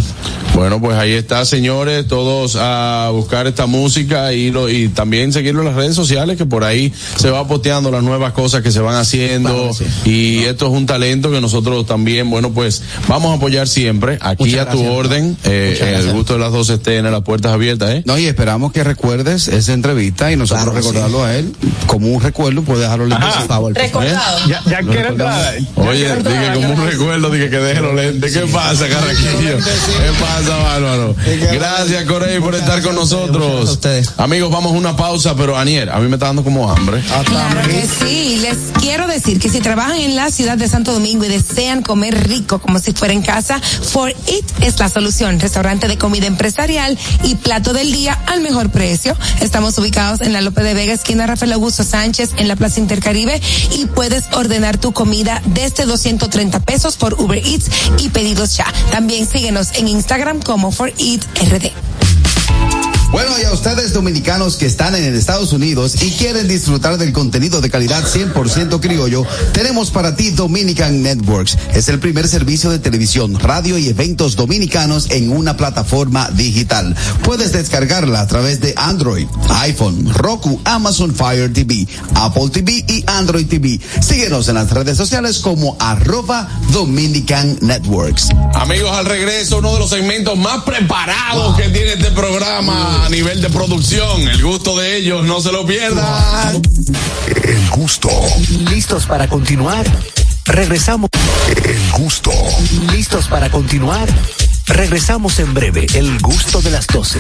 Bueno, pues ahí está, señores, todos a buscar esta música y lo, y también seguirlo en las redes sociales, que por ahí se va posteando las nuevas cosas que se van haciendo. Y esto es un talento que nosotros también, bueno, pues vamos a apoyar siempre. Aquí Muchas a tu gracias. orden, eh, el gusto de las dos estén en las puertas abiertas, ¿eh? No, y esperamos que recuerdes esa entrevista y nosotros Claro recordarlo a él como un recuerdo, puede dejarlo libre, por favor. Recordado. Ya, ya quiero entrar. Oye, dije como un recuerdo, dije que deje los lentes. ¿Qué pasa, Carraquillo? ¿Qué pasa, bárbaro? Gracias, Corey, por estar con nosotros. Amigos, vamos a una pausa, pero Anier, a mí me está dando como hambre. Claro que sí, les quiero decir que si trabajan en la ciudad de Santo Domingo y desean comer rico como si fuera en casa, For It es la solución. Restaurante de comida empresarial y plato del día al mejor precio. Estamos ubicados en la Lope de Vega, esquina Rafael Augusto Sánchez, en la Plaza Intercaribe y puedes ordenar tu comida desde 230 pesos por Uber Eats y pedidos ya. También síguenos en Instagram como For It RD. Bueno, y a ustedes dominicanos que están en Estados Unidos y quieren disfrutar del contenido de calidad 100% criollo, tenemos para ti Dominican Networks. Es el primer servicio de televisión, radio y eventos dominicanos en una plataforma digital. Puedes descargarla a través de Android, iPhone, Roku, Amazon Fire TV, Apple TV y Android TV. Síguenos en las redes sociales como arroba Dominican Networks. Amigos, al regreso, uno de los segmentos más preparados que tiene este programa a nivel de producción. El gusto de ellos, no se lo pierdan. El gusto. ¿Listos para continuar? Regresamos. El gusto. ¿Listos para continuar? Regresamos en breve. El gusto de las 12.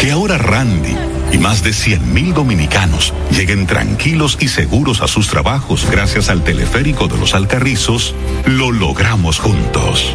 Que ahora Randy y más de 100.000 dominicanos lleguen tranquilos y seguros a sus trabajos gracias al teleférico de los Alcarrizos, lo logramos juntos.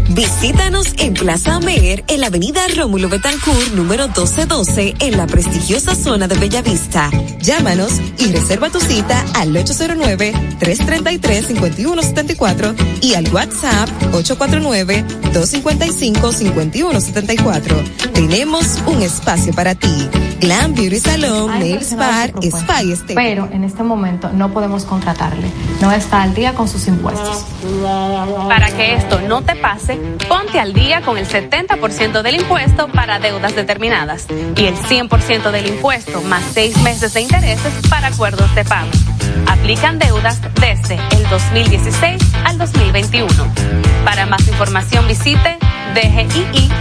Visítanos en Plaza Amer, en la avenida Rómulo Betancourt, número 1212, en la prestigiosa zona de Bellavista. Llámanos y reserva tu cita al 809-333-5174 y al WhatsApp 849-255-5174. Tenemos un espacio para ti. Glam Beauty Salon, Nails Bar, Spa y Estética. Pero en este momento no podemos contratarle. No está al día con sus impuestos. Para que esto no te pase, ponte al día con el 70% del impuesto para deudas determinadas y el 100% del impuesto más seis meses de intereses para acuerdos de pago. Aplican deudas desde el 2016 al 2021. Para más información visite dgii.gov.do.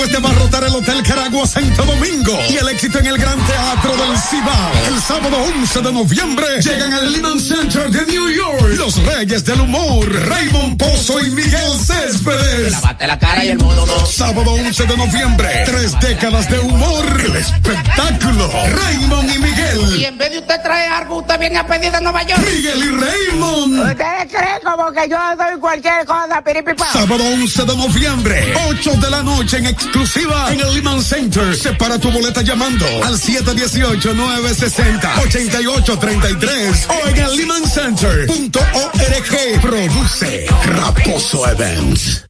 Después de abarrotar el Hotel Caragua Santo Domingo y el éxito en el Gran Teatro del Cibao. El sábado 11 de noviembre llegan al Lehman Center de New York los reyes del humor, Raymond Pozo y Miguel Céspedes. Lavate la cara y el mundo no. Sábado 11 de noviembre, tres décadas de humor, el espectáculo, Raymond y Miguel. En vez de usted traer algo, usted viene a pedir de Nueva York. Miguel y Raymond. ¿Ustedes creen como que yo soy cualquier cosa, piripipa? Sábado 11 de noviembre, 8 de la noche en exclusiva en el Lehman Center. Separa tu boleta llamando al 718-960-8833 o en el Lehman Center.org. Produce Raposo Events.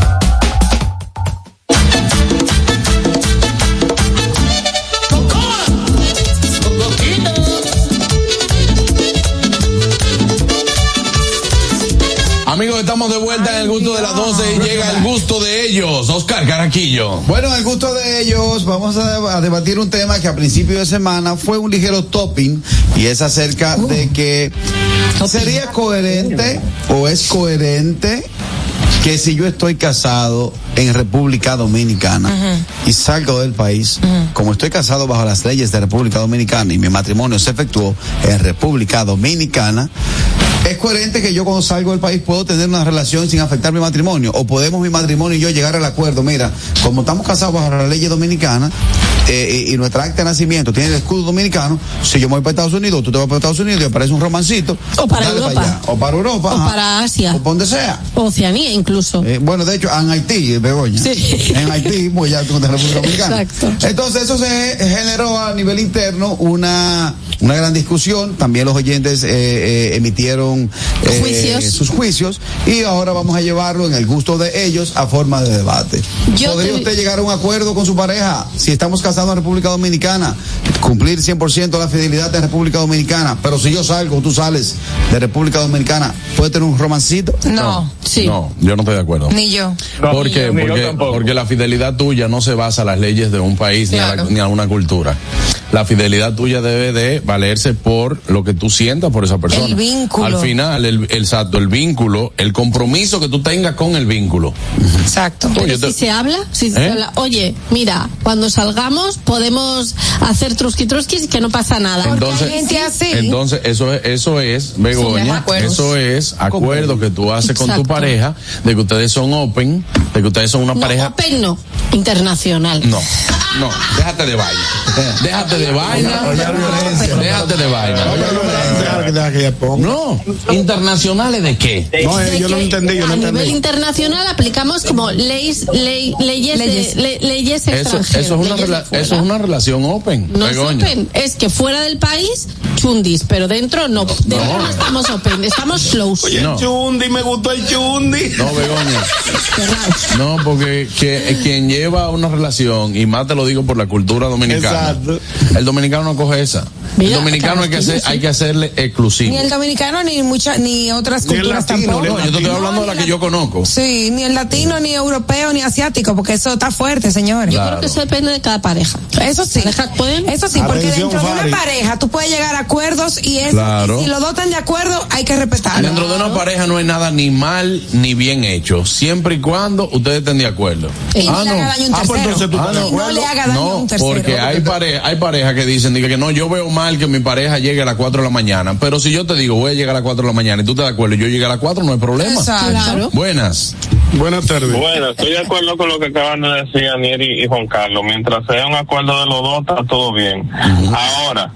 Estamos de vuelta en el gusto de las 12 y llega el gusto de ellos. Oscar Caraquillo. Bueno, en el gusto de ellos vamos a, a debatir un tema que a principio de semana fue un ligero topping y es acerca de que sería coherente o es coherente que si yo estoy casado en República Dominicana y salgo del país, como estoy casado bajo las leyes de República Dominicana y mi matrimonio se efectuó en República Dominicana, es coherente que yo cuando salgo del país puedo tener una relación sin afectar mi matrimonio o podemos mi matrimonio y yo llegar al acuerdo, mira, como estamos casados bajo las leyes dominicanas eh, y, y nuestra acta de nacimiento tiene el escudo dominicano, si yo me voy para Estados Unidos, tú te vas para Estados Unidos y aparece un romancito, O para Europa. allá. o para Europa, O ajá. para Asia. o para donde sea. Oceanía incluso. Eh, bueno, de hecho, en Haití, Begoña. Sí. En Haití, pues ya con la República Dominicana. Exacto. Entonces, eso se generó a nivel interno una, una gran discusión. También los oyentes eh, eh, eh, Juicios. sus juicios. Y ahora vamos a llevarlo en el gusto de ellos a forma de debate. Yo ¿Podría te- usted llegar a un acuerdo con su pareja si estamos casados en República Dominicana? Cumplir 100% la fidelidad de República Dominicana. Pero si yo salgo, tú sales de República Dominicana, ¿puede tener un romancito? No, sí. No, yo no estoy de acuerdo. Ni yo. ¿Por qué? ni yo Porque, porque la fidelidad tuya no se basa en las leyes de un país ni, a la- ni a una cultura. La fidelidad tuya debe de valerse por lo que tú sientas por esa persona. El vínculo. Al final, el, el, exacto, el vínculo, el compromiso que tú tengas con el vínculo. Exacto. Pero Oye, si te- se habla, si se ¿Eh? habla, oye, mira, cuando salgamos podemos hacer trusqui trusquis y que no pasa nada. Entonces, gente así. entonces eso es, eso es, Begoña, eso es acuerdo que tú haces con tu pareja, de que ustedes son open, de que ustedes son una no, pareja. open no, internacional. No, no, déjate de vaina. Déjate de vaina. Déjate de vaina. No, internacionales de qué? No, eh, De yo no que entendí, yo no a nivel entendí. internacional aplicamos como leyes, ley- leyes, Leyes. De, le- leyes Eso, extranjeras. eso es una leyes de rela- fuera. eso es una relación open. No es open, es que fuera del país, chundis, pero dentro no. Dentro no, estamos open, estamos close. Oye, No. chundi, me gustó el chundi. No, Begoña. No, porque que- quien lleva una relación, y más te lo digo por la cultura dominicana, Exacto. el dominicano no coge esa. Mira, el dominicano hay que, hacer, hay que hacerle exclusivo. Ni el dominicano ni mucha, ni otras Ni el culturas latino, tampoco. No, yo te estoy hablando de la que yo conozco. Sí, ni el latino, ni europeo, ni asiático, porque eso está fuerte, señores. Yo creo que eso depende de cada pareja. Eso sí. Parejas pueden. Eso sí, porque Atención, dentro de una pareja tú puedes llegar a acuerdos y eso, Claro. y si los dos están de acuerdo, hay que respetarlo. Dentro de una pareja no hay nada ni mal ni bien hecho, siempre y cuando ustedes estén de acuerdo. Y no le haga daño a un Ah, pues entonces tú no le haga daño No, un tercero. porque hay pareja, hay parejas que dicen diga que no, yo veo mal que mi pareja llegue a las 4 de la mañana, pero si yo te digo voy a llegar a las 4 de la mañana y tú te de acuerdo y yo llegué a las 4, no hay problema. Exacto. Buenas. Buenas tardes. Bueno, estoy de acuerdo con lo que acaban de decir Aniel y, y Juan Carlos. Mientras sea un acuerdo de los dos, está todo bien. Ahora,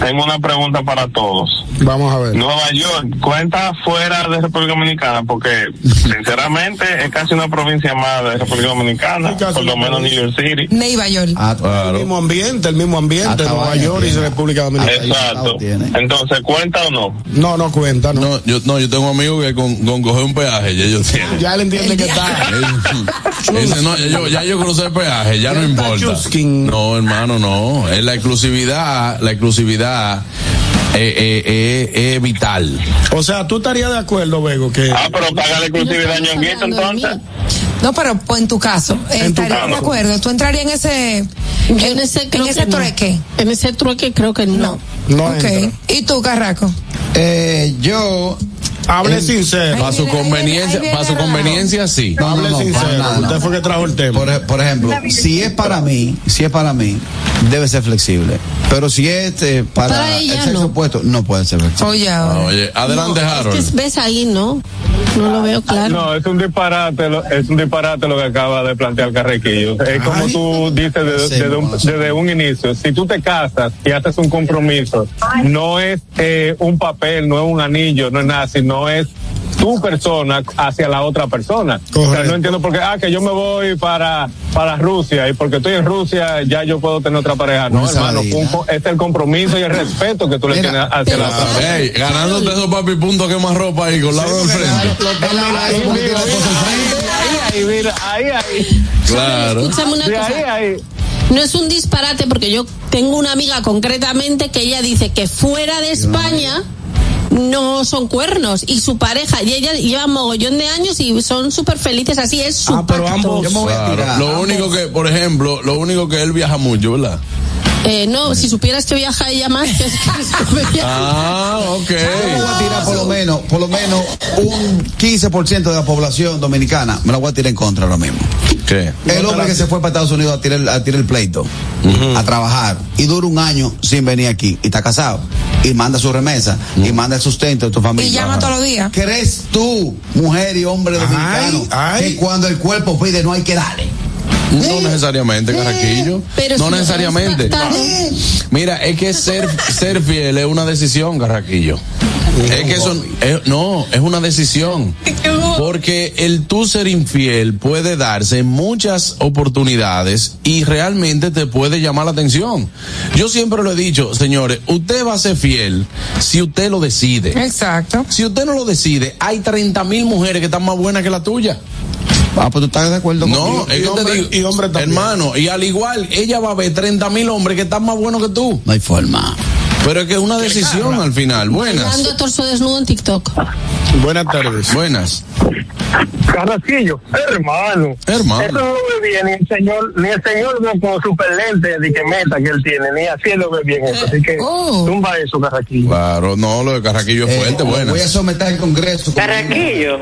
tengo una pregunta para todos. Vamos a ver. Nueva York, ¿cuenta fuera de República Dominicana? Porque, [LAUGHS] sinceramente, es casi una provincia más de República Dominicana, por lo menos New York City. Nueva York. El mismo ambiente, el mismo ambiente, Nueva York y República Dominicana. Exacto. Entonces, ¿cuenta o no? No, no cuenta, no. No, yo, no, yo tengo amigos que con, con coger un peaje, ya ellos tienen. Ya él entiende que está. [LAUGHS] Ese [LAUGHS] no, ya yo, ya yo crucé el peaje, ya no importa. No, hermano, no. Es la exclusividad, la exclusividad eh, eh, eh, es vital. O sea, tú estarías de acuerdo, Bego, que. Ah, pero paga la exclusividad a Ñonguito, entonces. No, pero pues, en tu caso, eh, En tu estarías de acuerdo. ¿Tú entrarías en ese, en ese, en ese que no. trueque? En ese trueque creo que no. No Ok. ¿Y tú, Carraco? Eh, yo. Hable sincero. Para su conveniencia, para su conveniencia, sí. No, no, Hable no, sincero. Usted fue que trajo el tema. Por, por ejemplo, si es para mí, si es para mí, debe ser flexible. Pero si es eh, para, Para ella, el sexo no. opuesto, no puede ser flexible. Oye, Oye, adelante, Harold. Es que ves ahí, ¿no? No lo veo claro. No, es un disparate, lo, es un disparate lo que acaba de plantear Carrequillo. Es como tú dices desde, desde un, desde un inicio. Si tú te casas y haces un compromiso, no es eh, un papel, no es un anillo, no es nada, sino es tu persona hacia la otra persona. O sea, no entiendo por qué, ah, que yo me voy para, para Rusia y porque estoy en Rusia ya yo puedo tener otra pareja. No, hermano, co- es el compromiso y el respeto que tú le tienes hacia la otra persona. Ganándote esos papi puntos que más ropa ahí con lado del frente. Ahí, ahí, mira, ahí, ahí. Claro. Escúchame una Sí, cosa. ahí, ahí. No es un disparate porque yo tengo una amiga concretamente que ella dice que fuera de España no son cuernos y su pareja y ella lleva mogollón de años y son súper felices así es su pacto. Claro. Lo único que, por ejemplo, lo único que él viaja mucho, ¿verdad? Eh, no, si supieras que viaja ella más que [LAUGHS] Ah, ok. Yo voy a tirar por lo menos, por lo menos un 15% de la población dominicana, me la voy a tirar en contra ahora mismo. ¿Qué? El hombre que se fue para Estados Unidos a tirar, el- a tirar el pleito, a trabajar, y dura un año sin venir aquí, y está casado, y manda su remesa, y manda el sustento de tu familia. Y llama todos los días. ¿Crees tú, mujer y hombre dominicano, que cuando el cuerpo pide no hay que darle? No necesariamente, Carraquillo. pero no si necesariamente. Mira, es que ser, ser fiel es una decisión, Carraquillo. Es que eso, es- no, es una decisión. Porque el tú ser infiel puede darse en muchas oportunidades y realmente te puede llamar la atención. Yo siempre lo he dicho, señores, usted va a ser fiel si usted lo decide. Exacto. Si usted no lo decide, hay 30 mil mujeres que están más buenas que la tuya. Ah, pues tú estás de acuerdo No, conmigo. es Y que hombre- te digo, hermano, y al igual, ella va a ver 30 mil hombres que están más buenos que tú. No hay forma. Pero es que es una decisión al final. Buenas. Torso desnudo en TikTok. Buenas tardes. Buenas. Carraquillo, hermano. Hermano. Eso no lo ve bien, ni el señor, ni el señor no, con super lente de que meta que él tiene, ni así él lo ve bien eso. Así que tumba eso, Carraquillo. Claro, no, lo de Carraquillo es fuerte, buenas. Voy a someter al Congreso. Carraquillo,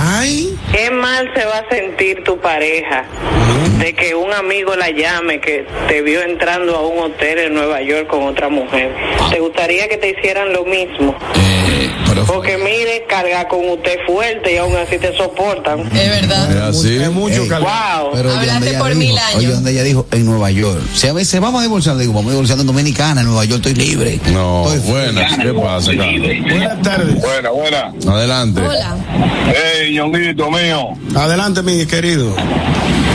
Ay. qué mal se va a sentir tu pareja de que un amigo la llame que te vio entrando a un hotel en Nueva York con otra mujer. ¿Te gustaría que te hicieran lo mismo? Porque mire, carga con usted fuerte y aún así te soportan. Es verdad. Es así. Es mucho Wow. Pero Hablaste por dijo, mil años. Oye, donde ella dijo, en Nueva York. Si a veces vamos a divorciar, digo, vamos a divorciar en Dominicana, en Nueva York estoy libre. No, buenas. ¿Qué pasa, Carlos? Buenas tardes. Buena, buena. Adelante. Hola. Hey, Ñonguito mío. Adelante, mi querido.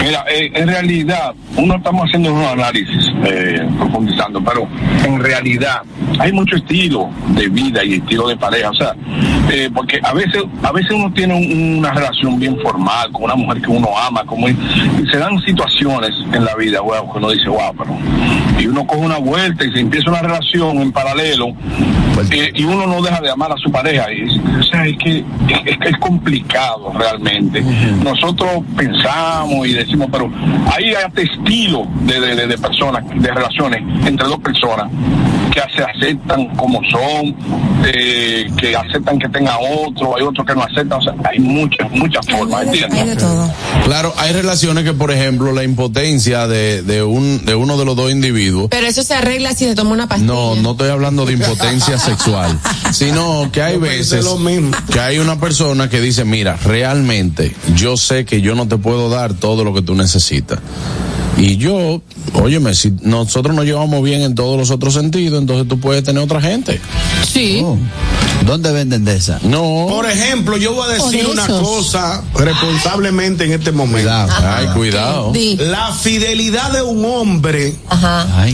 Mira, eh, en realidad, uno estamos haciendo unos análisis, eh, profundizando, pero en realidad hay mucho estilo de vida y estilo de pareja, o sea, eh, porque a veces, a veces uno tiene un- una relación bien formal con una mujer que uno ama, como y se dan situaciones en la vida, wow, que uno dice, wow, pero y uno coge una vuelta y se empieza una relación en paralelo eh, y uno no deja de amar a su pareja. Y, o sea, es que es, es complicado realmente. Nosotros pensamos y decimos, pero hay este estilo de, de, de- de personas, de relaciones entre dos personas que se aceptan como son, eh, que aceptan que tenga otro, hay otros que no aceptan, o sea, hay muchas, muchas formas, ¿entiendes? Claro, hay relaciones que, por ejemplo, la impotencia de, de, un, de uno de los dos individuos. Pero eso se arregla si se toma una pastilla. No, no estoy hablando de impotencia sexual, [LAUGHS] sino que hay veces que hay una persona que dice, mira, realmente yo sé que yo no te puedo dar todo lo que tú necesitas. Y yo, óyeme, si nosotros nos llevamos bien en todos los otros sentidos, entonces tú puedes tener otra gente. Sí. ¿Dónde venden de esa? No. Por ejemplo, yo voy a decir una cosa responsablemente en este momento. Ay, cuidado. La fidelidad de un hombre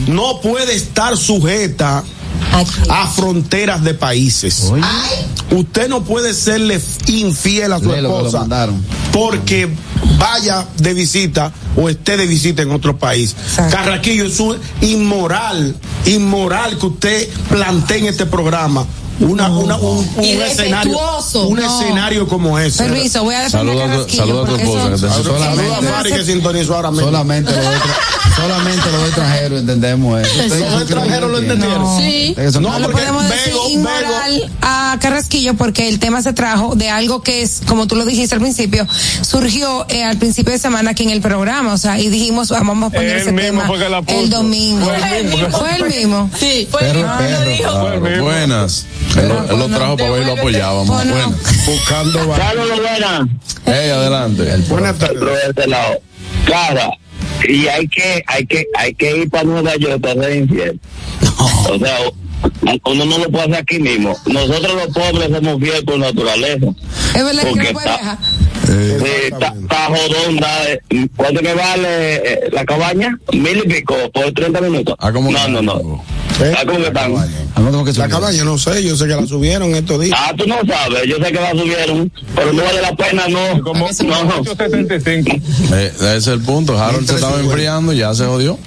no puede estar sujeta a fronteras de países. Usted no puede serle infiel a su esposa porque vaya de visita o esté de visita en otro país. Carraquillo, es un inmoral, inmoral que usted plantee en este programa. Una, una, un, un escenario, un No. escenario como ese. Permiso, voy a defender Saluda saluda a tu porque esposa, Saluda a no Fari hace- que sintonizó ahora mismo. Solamente los, solamente los extranjeros entendemos eso. Los extranjeros lo entendieron. Sí. Ustedes son No, porque podemos decir Bego- inmoral a Carrasquillo porque el tema se trajo de algo que es, como tú lo dijiste al principio, surgió eh, al principio de semana aquí en el programa, o sea, y dijimos, vamos a poner Él ese mismo tema fue que la puso. el domingo. Fue él mismo. Fue el mismo. Sí. Ah, perro. Claro, buenas. Él, lo- él lo trajo para ver y lo apoyábamos. No. Buenas. Buscando va- Saludos, buenas. Hey, adelante. Buenas tardes. Este lado. Cara, y hay que, hay que, hay que ir para Nueva York para ser infiel. O sea, uno no lo puede hacer aquí mismo. Nosotros los pobres somos fieles por naturaleza. Es verdad que Porque no está-. Sí, está, está jodonda. eh, ¿Cuánto que vale eh, la cabaña? Mil y pico por 30 minutos. Ah, ¿cómo no, no, no. ¿Eh? Ah, ¿Cómo que están? La cabaña, no sé, yo sé que la subieron estos días. Ah, tú no sabes, yo sé que la subieron, pero no vale la pena, no. Como no. 875. [LAUGHS] Eh, ese es el punto. Harold se estaba enfriando, ya se jodió.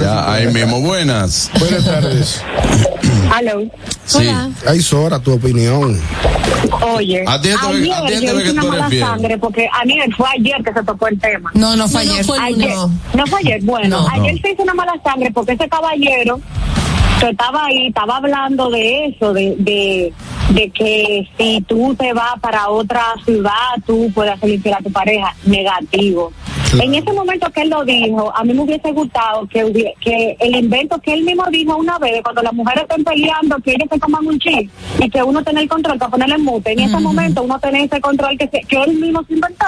Ya, ahí mismo, buenas. Buenas tardes. Aló. Sí. Ay, Sora, tu opinión. Oye, A a ve hice que una tú eres mala fiel. sangre porque Aniel fue ayer que se tocó el tema. No, no fue No, no ayer. fue el Ayer, lunes. no fue ayer, bueno, No. ayer se hizo una mala sangre porque ese caballero que estaba ahí estaba hablando de eso, de, de, de que si tú te vas para otra ciudad, tú puedes infiel a tu pareja. Negativo. En ese momento que él lo dijo, a mí me hubiese gustado que, que el invento que él mismo dijo una vez, de cuando las mujeres estén peleando, que ellos se toman un chip y que uno tenga el control para ponerle en mute. En ese momento uno tiene ese control que, se- que él mismo se inventó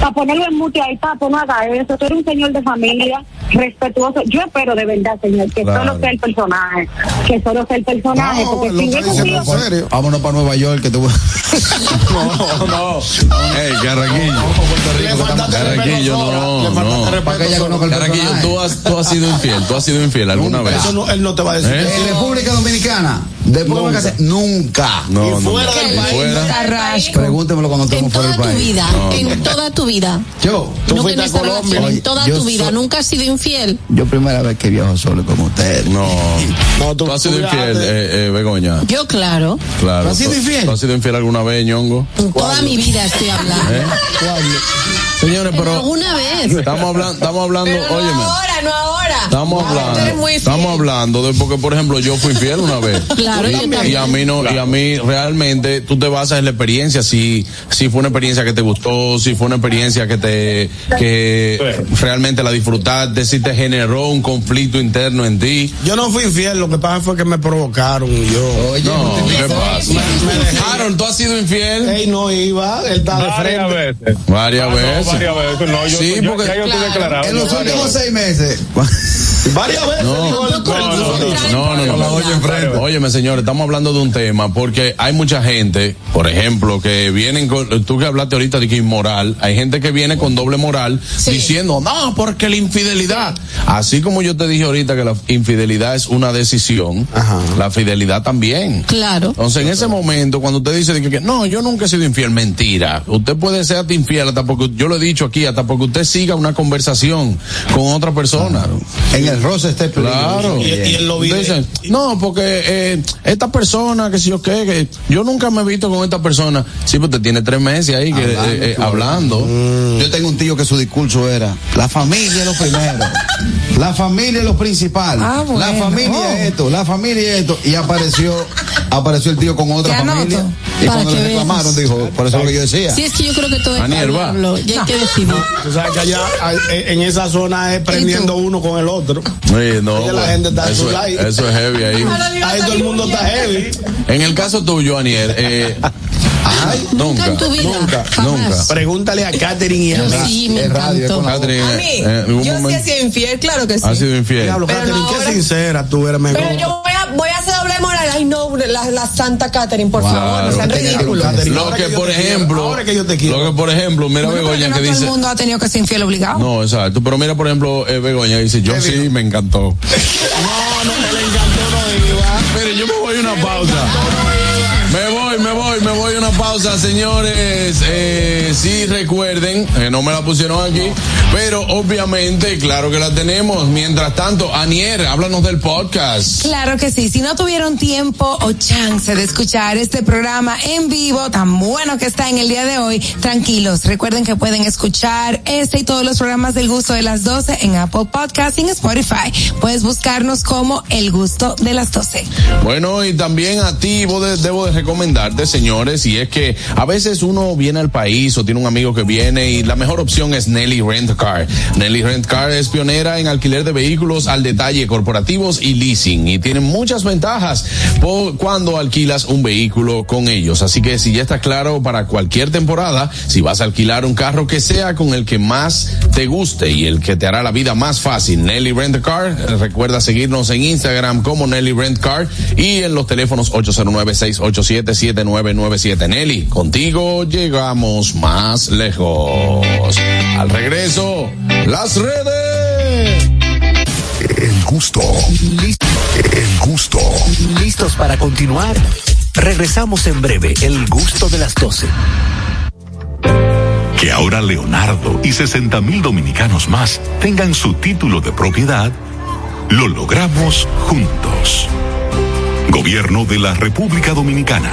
para ponerlo en mute ahí, papo, no haga eso. Tú eres un señor de familia respetuoso. Yo espero de verdad, señor, que Claro. solo sea el personaje. Que solo sea el personaje. No, porque está en serio. Vámonos para Nueva York que tú [LAUGHS] No, no. Hey, Carraquillo. Sora. No, Le faltaste no. respeto, Para que ella conozca el Carraquillo, personaje. tú has, tú has sido infiel, tú has sido infiel alguna vez. Eso no, él no te va a decir. ¿Eh? En República Dominicana, después de Nunca. vacaciones, nunca. No, Y no, fuera del país. fuera. Pregúntemelo cuando En estemos fuera toda del tu país. vida, No, en toda tu vida. Yo, Tú no que fuiste en a esta Colombia. Oye, en toda tu vida, nunca has sido infiel. yo primera vez que viajo solo como usted. No. No, Tú has sido infiel, eh, eh, Begoña. Yo, claro. Claro. ¿Tú has sido infiel? ¿Tú has sido infiel alguna vez, ñongo? En toda mi vida estoy hablando. Señores, pero ¿Alguna vez? estamos hablando, estamos hablando, óyeme. ahora, no ahora. Estamos hablando, fiel. estamos hablando de porque por ejemplo yo fui infiel una vez. [LAUGHS] Claro, y, yo también. y a mí no, y a mí realmente tú te basas en la experiencia, si, si fue una experiencia que te gustó, si fue una experiencia que te, que realmente la disfrutaste, si te generó un conflicto interno en ti. Yo no fui infiel, lo que pasa fue que me provocaron y yo. Oye, No, ¿qué pasa? Me. Aaron, tú has sido infiel Ey, no iba, él estaba de Varias frente. veces. varias Ah, no, veces. Varias veces. No, yo, Sí, yo- porque- ya yo estoy declarado. en los últimos veces. seis meses. [LAUGHS] Varias veces. No. No, no, no. Óyeme, señores, estamos hablando de un tema porque hay mucha gente, por ejemplo, que vienen con, tú que hablaste ahorita de que inmoral, hay gente que viene con doble moral diciendo, no, porque la infidelidad. Así como yo te dije ahorita que la infidelidad es una decisión, la fidelidad también. Claro. Entonces, en ese momento, cuando usted dice que, que, no, yo nunca he sido infiel, mentira. Usted puede ser hasta infiel, hasta porque, yo lo he dicho aquí, hasta porque usted siga una conversación con otra persona. En el roce está el peligro. Claro. Y, y él lo dice, no, porque eh, esta persona, que si yo qué, que yo nunca me he visto con esta persona. Sí, pues te tiene tres meses ahí que, Hablando, eh, eh, hablando. Yo tengo un tío que su discurso era, la familia es lo primero, la familia es lo principal, Ah, bueno. la familia es esto, la familia es esto, y apareció, apareció el tío con otra anoto. familia, y Para cuando le veas. reclamaron dijo, por eso es lo que yo decía. Sí, es que yo creo que todo es Aniel, va. ya hay que [LAUGHS] decidir. Tú sabes que allá hay- en esa zona es prendiendo uno con el otro. Sí, no, Oye, la gente está en eso, su es- like. eso es heavy ahí. Ahí todo el mundo está heavy. En el caso tuyo, Aniel, eh, [LAUGHS] nunca, en tu vida, nunca, nunca. Pregúntale a Catherine y a sí, me radio, Catherine, A mí, eh, yo sí he sido infiel, claro que sí. ha sido infiel. Diablo, Pero Catherine, no qué ahora. sincera tú eres, me Pero yo voy a, voy a hacer doble moral. Ay, no, la, la santa Catherine, por favor, no sean ridículos. Lo que, por ejemplo, ahora que yo te quiero. lo que por ejemplo, mira Bueno, Begoña no que todo dice, el mundo ha tenido que ser infiel obligado. no, exacto, pero mira por ejemplo eh, Begoña que dice, yo sí me encantó. [LAUGHS] No, no, me le encantó, no iba. Pero yo me voy a una pausa. Me voy, me voy, me voy a una pausa, señores. Eh, sí, recuerden, eh, no me la pusieron aquí, pero obviamente, claro que la tenemos. Mientras tanto, Anier, háblanos del podcast. Claro que sí. Si no tuvieron tiempo o chance de escuchar este programa en vivo, tan bueno que está en el día de hoy, tranquilos. Recuerden que pueden escuchar este y todos los programas del gusto de las 12 en Apple Podcast y en Spotify. Puedes buscarnos como El Gusto de las 12. Bueno, y también a ti vos de- debo de recomendarte, señores, y es que a veces uno viene al país o tiene un amigo que viene y la mejor opción es Nelly Rent Car. Nelly Rent Car es pionera en alquiler de vehículos al detalle corporativos y leasing y tienen muchas ventajas por cuando alquilas un vehículo con ellos. Así que si ya está claro para cualquier temporada, si vas a alquilar un carro que sea con el que más te guste y el que te hará la vida más fácil, Nelly Rent Car, recuerda seguirnos en Instagram como Nelly Rent Car y en los teléfonos 809-687-7997. Nelly, contigo llegamos más lejos. Al regreso, las redes. El gusto. El gusto. ¿Listos para continuar? Regresamos en breve, el gusto de las 12. Que ahora Leonardo y 60 mil dominicanos más tengan su título de propiedad, lo logramos juntos. Gobierno de la República Dominicana.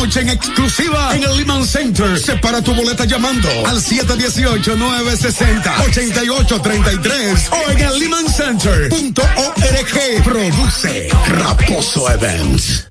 en exclusiva en el Lehman Center. Separa tu boleta llamando al 718-960-8833 o en el lehmancenter.org. Produce Raposo Events.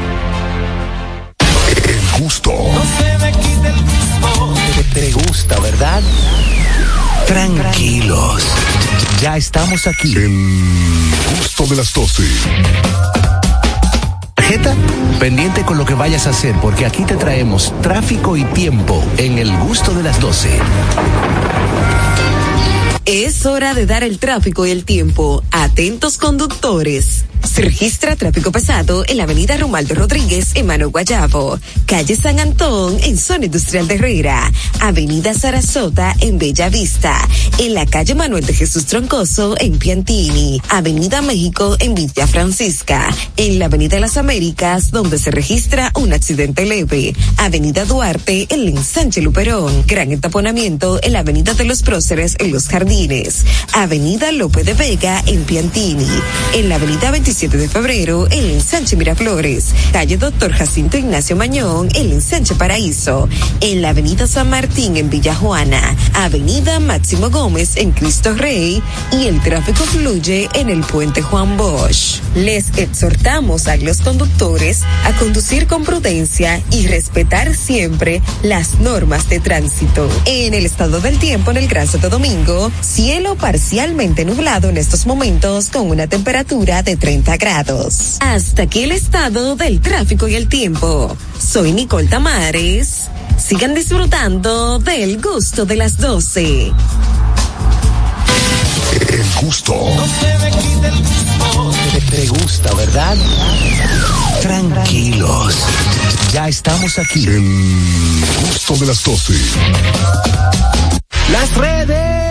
El gusto. Te, te gusta, ¿verdad? Tranquilos. Ya estamos aquí. El gusto de las 12. Tarjeta, pendiente con lo que vayas a hacer, porque aquí te traemos tráfico y tiempo en el gusto de las 12. Es hora de dar el tráfico y el tiempo. Atentos conductores. Se registra tráfico pesado en la avenida Romualdo Rodríguez en Mano Guayabo, calle San Antón en zona industrial de Herrera, avenida Sarasota en Bella Vista, en la calle Manuel de Jesús Troncoso en Piantini, avenida México en Villa Francisca, en la avenida Las Américas donde se registra un accidente leve, avenida Duarte en el Luperón, gran entaponamiento en la avenida de los Próceres en Los Jardines, avenida Lope de Vega en Piantini, en la avenida 27 de febrero en ensanche Miraflores, calle Doctor Jacinto Ignacio Mañón en ensanche Paraíso, en la avenida San Martín en Villa Juana, avenida Máximo Gómez en Cristo Rey y el tráfico fluye en el puente Juan Bosch. Les exhortamos a los conductores a conducir con prudencia y respetar siempre las normas de tránsito. En el estado del tiempo en el Gran Santo Domingo, cielo parcialmente nublado en estos momentos con una temperatura de 30 grados. Hasta aquí el estado del tráfico y el tiempo. Soy Nicole Tamares. Sigan disfrutando del gusto de las 12. El gusto. Te, te gusta, ¿verdad? Tranquilos. Ya estamos aquí. El gusto de las 12. Las redes.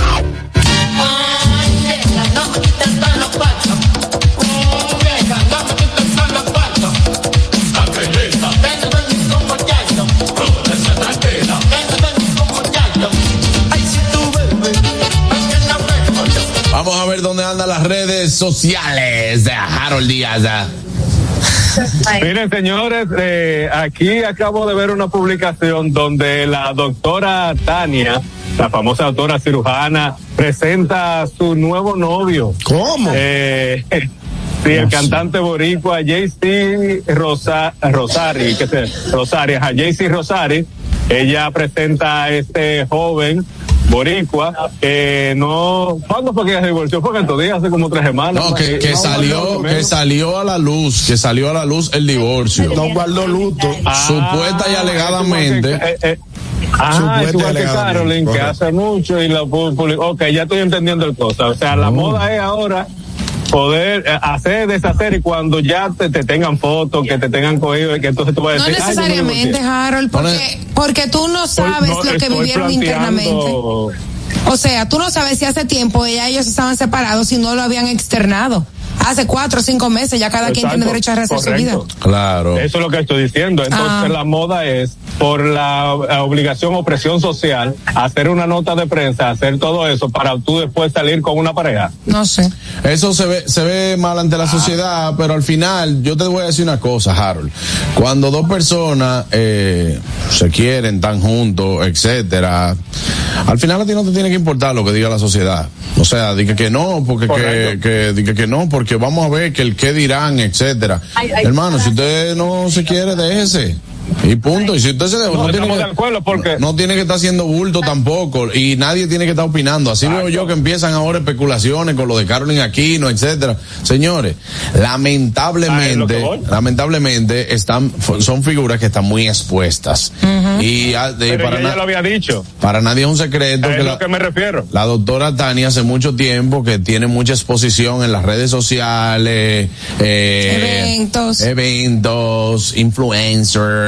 Ver dónde andan las redes sociales de Harold Díaz. ah. Miren, señores, eh, aquí acabo de ver una publicación donde la doctora Tania, la famosa doctora cirujana, presenta a su nuevo novio. ¿Cómo? Eh, [LAUGHS] sí, el cantante boricua JC Rosa, Rosari, que se, Rosari, JC Rosari. Ella presenta a este joven boricua que no ¿cuándo fue que ella se divorció? fue que estos días hace como tres semanas No, que, que No, salió, que salió a la luz, que salió a la luz el divorcio. No guardó luto. Supuesta y alegadamente. Eh, eh, Ah, es igual que Carolyn, que hace mucho y la. Ok, ya estoy entendiendo el cosa. O sea, la moda es ahora poder eh, hacer, deshacer y cuando ya te, te tengan fotos, que te tengan cogido y que entonces tú vas a No decir. "Ay, yo me necesariamente, divorcié". Harold, porque, porque tú no sabes No, lo que vivieron internamente. O sea, tú no sabes si hace tiempo ella ellos estaban separados y no lo habían externado. Hace cuatro o cinco meses ya cada quien tiene derecho a rehacer su vida. correcto. Claro. Eso es lo que estoy diciendo. Entonces Ah. la moda es por la, obligación o presión social hacer una nota de prensa, hacer todo eso para tú después salir con una pareja. No sé. Eso se ve, se ve mal ante la sociedad, pero al final, yo te voy a decir una cosa, Harold. Cuando dos personas eh, se quieren, están juntos, etcétera, al final a ti no te tiene que importar lo que diga la sociedad. O sea, diga que no, porque que, que, diga que no, porque vamos a ver que el qué dirán, etcétera. Hermano, si usted no se quiere, déjese. Y punto. Y si usted se No, no, tiene que, de acuerdo porque- no tiene que estar haciendo bulto tampoco. Y nadie tiene que estar opinando. Así veo yo que empiezan ahora especulaciones con lo de Carolyn Aquino, etcétera. Señores, lamentablemente, que lamentablemente están, son figuras que están muy expuestas. Y, ah, de- para, ella na- lo había dicho. para nadie es un secreto A que es la, lo que me refiero. la doctora Tania hace mucho tiempo que tiene mucha exposición en las redes sociales, eh, Eventos. eventos,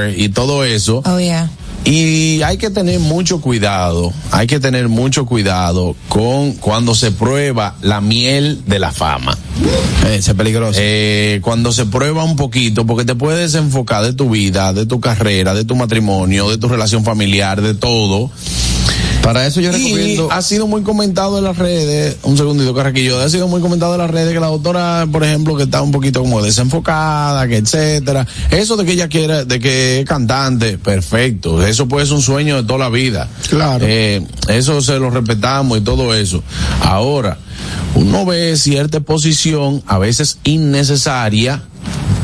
y todo eso. Oh, yeah. y hay que tener mucho cuidado, hay que tener mucho cuidado con cuando se prueba la miel de la fama. Ese es peligroso. Eh, cuando se prueba un poquito, porque te puedes desenfocar de tu vida, de tu carrera, de tu matrimonio, de tu relación familiar, de todo. Para eso yo Y recomiendo. ha sido muy comentado en las redes, un segundito Carraquillo, ha sido muy comentado en las redes que la doctora, por ejemplo, que está un poquito como desenfocada, que etcétera. Eso de que ella quiera, de que es cantante, perfecto. Eso puede ser un sueño de toda la vida. Claro. Eh, eso se lo respetamos y todo eso. Ahora, uno ve cierta exposición, a veces innecesaria,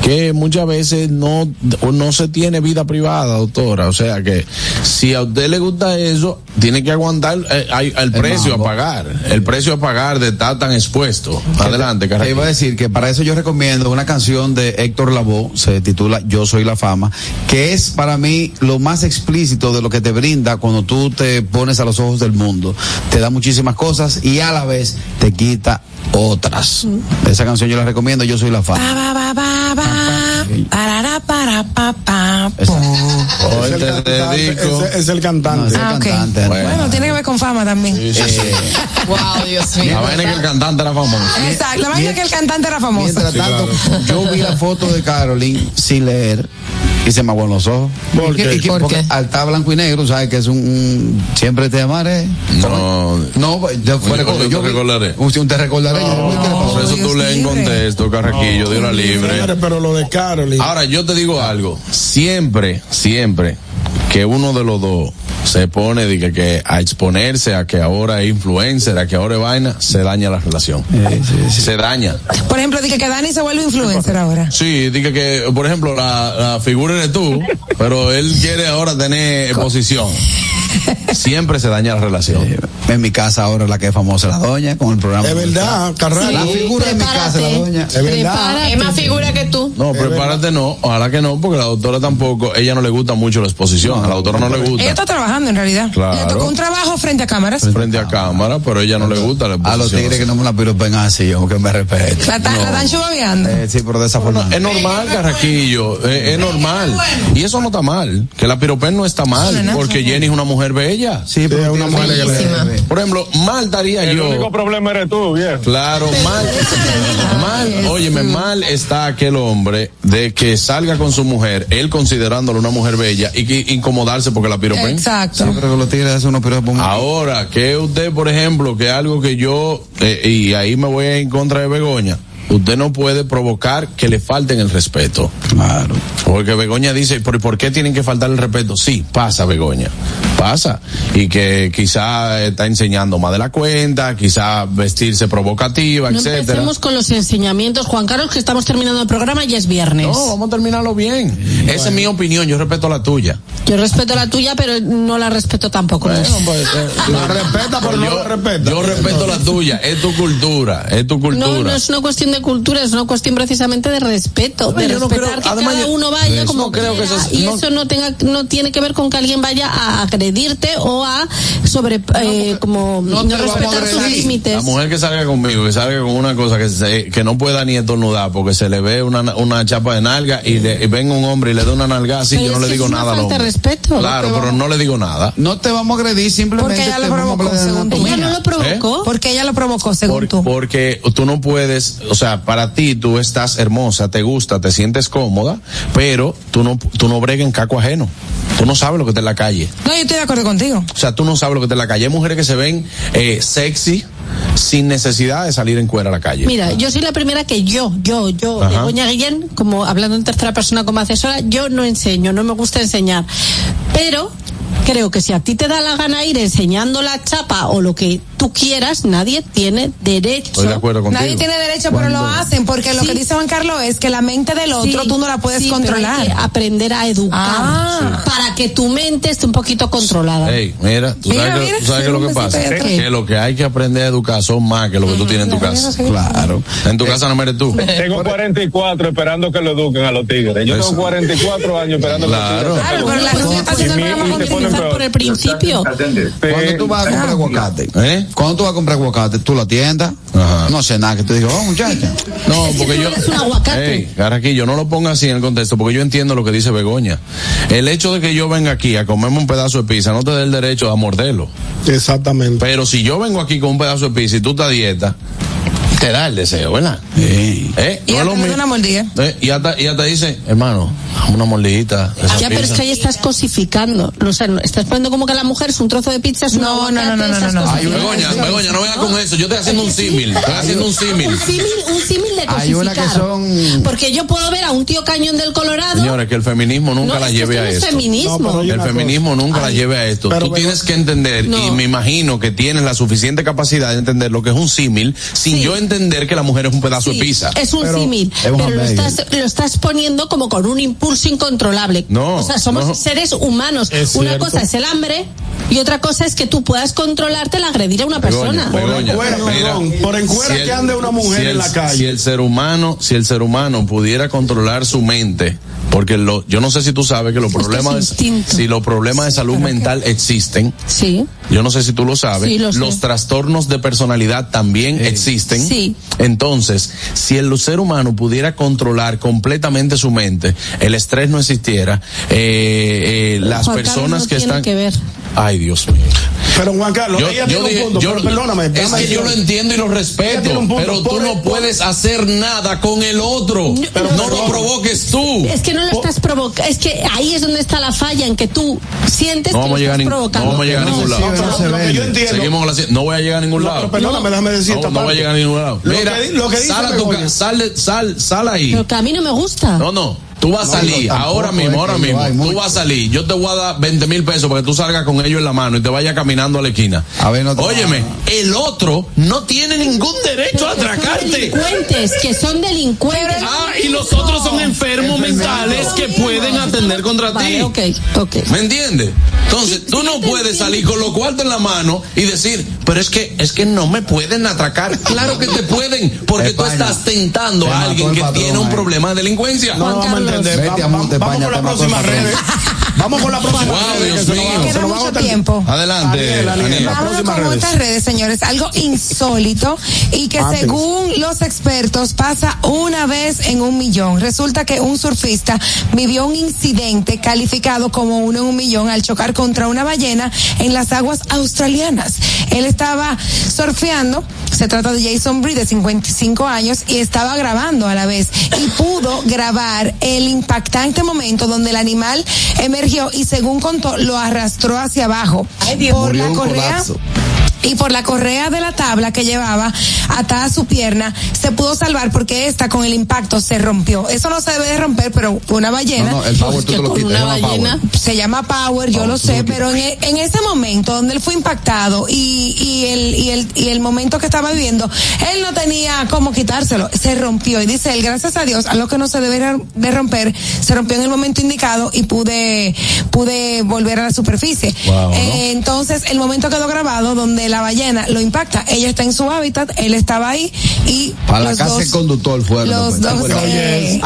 que muchas veces no, no se tiene vida privada, doctora. O sea que si a usted le gusta eso, tiene que aguantar eh, hay- el, precio a pagar. El precio a pagar de estar tan expuesto. Adelante, Te Carraquillo. iba a decir que para eso yo recomiendo una canción de Héctor Lavoe, se titula Yo soy la fama, que es para mí lo más explícito de lo que te brinda cuando tú te pones a los ojos del mundo. Te da muchísimas cosas y a la vez te quita otras. Esa canción yo la recomiendo, Yo soy la. Hoy Es el te cantante, dedico. ese- es el cantante. Ah, ok. cantante. Bueno, tiene que ver con fama también. Sí, sí, sí. [LAUGHS] Wow, Dios La vaina es que el cantante era famoso. Exacto, la vaina es que el cantante era famoso. Mientras tanto, yo vi la foto de Caroline sin leer y se me aguan los ojos. ¿Por ¿Y qué- y qué- ¿Por porque qué? al estar blanco y negro, ¿sabes? Que es un, un- siempre te amaré. No. No, yo, fue yo yo te recordaré. Un, un te recordaré. yo, ¿qué le pasó? Por eso Dios tú lees en contexto, Carraquillo, Dios la libre. Pero lo de Carolyn. Ahora, yo te digo algo. Siempre, siempre que uno de los dos se pone de que, que a exponerse a que ahora es influencer, a que ahora es vaina, se daña la relación. Se daña. Por ejemplo, dije que Dani se vuelve influencer ahora. Sí, diga que, por ejemplo, la, la figura eres tú, pero él quiere ahora tener posición. Siempre se daña la relación. En mi casa ahora la que es famosa la doña con el programa. Es verdad, Carrasco. La figura de mi casa la doña. Es verdad. Es más figura que tú. No, prepárate no, ojalá que no, porque la doctora tampoco, ella no le gusta mucho la exposición, a la doctora no le Ella gusta está trabajando en realidad. Claro. Le tocó un trabajo frente a cámaras. frente a cámara, pero a ella no le gusta la A exposición. los tigres que no me la piropen así, yo que me respeten. La, ta- la están chubabeando. Eh, sí, pero de esa forma. Es normal, Carraquillo, eh, es normal. Y eso no está mal, que la piropen no está mal, porque Jenny es una mujer bella. Sí, pero es una mujer Bellísima. Por ejemplo, mal estaría El yo. único problema eres tú, viejo. Claro, mal, mal, óyeme, mal está aquel hombre de que salga con su mujer, él considerándolo una mujer bella y que incomodarse porque la piropen. Exacto. Sí, pero que hacen unos piropos. Ahora, que usted, por ejemplo, que algo que yo, eh, y ahí me voy en contra de Begoña, usted no puede provocar que le falten el respeto. Claro. Porque Begoña dice, ¿por, por qué tienen que faltar el respeto? Sí, pasa Begoña, pasa. Y que quizá está enseñando más de la cuenta, quizá vestirse provocativa, No etcétera. empecemos con los enseñamientos, Juan Carlos, que estamos terminando el programa y es viernes. No, vamos a terminarlo bien. Esa es mi opinión, yo respeto la tuya. Yo respeto la tuya, pero no la respeto tampoco. Bueno, pues, eh, La respeta, pero no yo, la respeta. yo respeto la tuya, es tu cultura, es tu cultura. No, no es una cuestión de cultura, es una cuestión precisamente de respeto, de yo no respetar creo- que cada yo- uno vaya como no creo que quiera, eso es- y no- eso no tenga no tiene que ver con que alguien vaya a agredirte o a sobre eh, como no, respetar sus límites. La mujer que salga conmigo, que salga con una cosa que se- que no pueda ni estornudar porque se le ve una, una chapa de nalga y, le, y venga un hombre y le da una nalga así, Pero yo no le digo es una nada al falta de respeto. Claro, No te pero no le digo nada. No te vamos a agredir, simplemente Porque ella lo provocó, según tú. Ella no lo provocó. Porque ella lo provocó, según Por- tú. porque tú no puedes, o sea, para ti tú estás hermosa, te gusta, te sientes cómoda, pero tú no, tú no bregas en caco ajeno. Tú no sabes lo que está en la calle. No, yo estoy de acuerdo contigo. O sea, tú no sabes lo que está en la calle. Hay mujeres que se ven eh, sexy sin necesidad de salir en cuera a la calle. Mira, yo soy la primera que yo, yo, yo, Ajá. Begoña Guillén, como hablando en tercera persona como asesora, yo no enseño, no me gusta enseñar. Pero creo que si a ti te da la gana ir enseñando la chapa o lo que tú quieras, nadie tiene derecho. Estoy de acuerdo contigo. Nadie tiene derecho, pero lo hacen, porque lo que dice Juan Carlos es que la mente del otro Sí, tú no la puedes sí, pero controlar. hay que aprender a educar Ah. para que tu mente esté un poquito controlada. Ey, mira, tú Mira, sabes, mira, que, tú sabes sí, que lo que pasa, que lo que hay que aprender a educar son más que lo que tú tienes en tu casa. Claro. En tu casa no eres tú. Tengo 44 esperando que lo eduquen a los tigres. Yo Eso. tengo 44 años esperando Claro. que los Claro, pero la tigres está haciendo Por el principio. Cuando tú vas a comprar aguacate, ¿Eh? Cuando tú vas a comprar aguacate, tú la tiendas. No sé nada que te digo, oh, muchacha. No, porque yo. Es un aguacate. Ey, Carraquillo, no lo ponga así en el contexto, porque yo entiendo lo que dice Begoña. El hecho de que yo venga aquí a comerme un pedazo de pizza no te da el derecho a morderlo. Exactamente. Pero si yo vengo aquí con un pedazo de pizza y tú estás a dieta, te da el deseo, ¿verdad? ¿Eh? Y No lo una mordida. Eh, y hasta, y hasta dice, hermano, una mordidita. Ya, pero es pizza". que ahí estás cosificando. O sea, no- estás poniendo como que la mujer es un trozo de pizza, es No, no, no, no, no, no, no. cosificando. Begoña, Begoña, no venga con eso. Yo estoy haciendo un símil. Estoy haciendo un símil. Un símil, un símil de Hay una que cosificar. son- Porque yo puedo ver a un tío cañón del Colorado. Señores, que el feminismo nunca No, la es que lleve a esto. feminismo. El feminismo nunca la lleve a esto. Tú tienes que entender, y me imagino que tienes la suficiente capacidad de entender lo que es un símil, sin yo entender que la mujer es un pedazo de Sí, pizza. Es un símil, pero lo estás, lo estás poniendo como con un impulso incontrolable. No, o sea, somos no. seres humanos. Es Una cierto. cosa es el hambre y otra cosa es que tú puedas controlarte al agredir a una persona. Begoña, Por encuera, perdón, por encuera si que el- ande una mujer si en el- la calle. Si el ser humano, si el ser humano pudiera controlar su mente, porque lo, yo no sé si tú sabes que los Esto problemas, instinto. si los problemas de salud mental existen, Sí. yo no sé si tú lo sabes, Sí, lo sé. los trastornos de personalidad también existen. Sí. Entonces, si el ser humano pudiera controlar completamente su mente, el estrés no existiera, eh, eh, las Juan Carlos personas no que tiene están... que ver. Ay, Dios mío. Pero Juan Carlos, Yo, ella yo tiene dije- un punto, yo- pero perdóname. es que yo lo entiendo y lo respeto, punto, pero tú no puedes hacer nada con el otro. No, lo provoques tú. Es que no lo estás provocando. Es que ahí es donde está la falla, en que tú sientes No que vamos a lo llegar, a estás nin- no provocando. vamos a llegar a ningún lado. no se Lo que yo entiendo- Seguimos con la ci- No voy a llegar a ningún lado. pero perdóname, déjame decir no, no voy a llegar a ningún lado. Lo Mira, lo que dice sal, a tu Begoña. ca- sal, de- sal, sal ahí. Pero que a mí no me gusta. No, no. Tú vas a No, salir no, tampoco ahora mismo, ahora mismo. hay Tú vas a salir. Yo te voy a dar 20 mil pesos para que tú salgas con ellos en la mano y te vayas caminando a la esquina. A ver, no te- Óyeme, el otro no tiene ningún derecho a que son atracarte. delincuentes, que son delincuentes. Ah, y los otros son enfermos mentales que pueden atender contra ti. Ok, ok. ¿Me entiendes? Entonces, tú no puedes salir con los cuartos en la mano y decir, pero es que, es que no me pueden atracar. Claro que te pueden, porque tú estás tentando Te a alguien que patrón tiene un ahí. problema de delincuencia. No, entender. Vete a Monte vamos España, con la próxima red. Vamos con la próxima Wow. Dios nos Queda nos va a mucho tiempo. Adelante, próxima con otras redes, señores. Algo insólito y que Antes. según los expertos pasa una vez en un millón. Resulta que un surfista vivió un incidente calificado como uno en un millón al chocar contra una ballena en las aguas australianas. Él estaba surfeando, se trata de Jason Bree de 55 años y estaba grabando a la vez y pudo grabar el impactante momento donde el animal emergió y según contó lo arrastró hacia abajo por Murió la correa colapso. Y por la correa de la tabla que llevaba atada a su pierna se pudo salvar porque esta con el impacto se rompió. Eso no se debe de romper, pero una ballena No, no, el power tú que te lo quitas. una se llama ballena- power. se llama Power, yo lo sé, lo pero en, e- en ese momento donde él fue impactado y, y, el, y, el, y el momento que estaba viviendo, él no tenía cómo quitárselo, se rompió y dice él, gracias a Dios, algo que no se debe de romper, se rompió en el momento indicado y pude, pude volver a la superficie. Wow, ¿no? Eh, entonces el momento quedó grabado donde la ballena lo impacta, ella está en su hábitat, él estaba ahí y Para la los casa dos del conductor fueron. los dos, eh,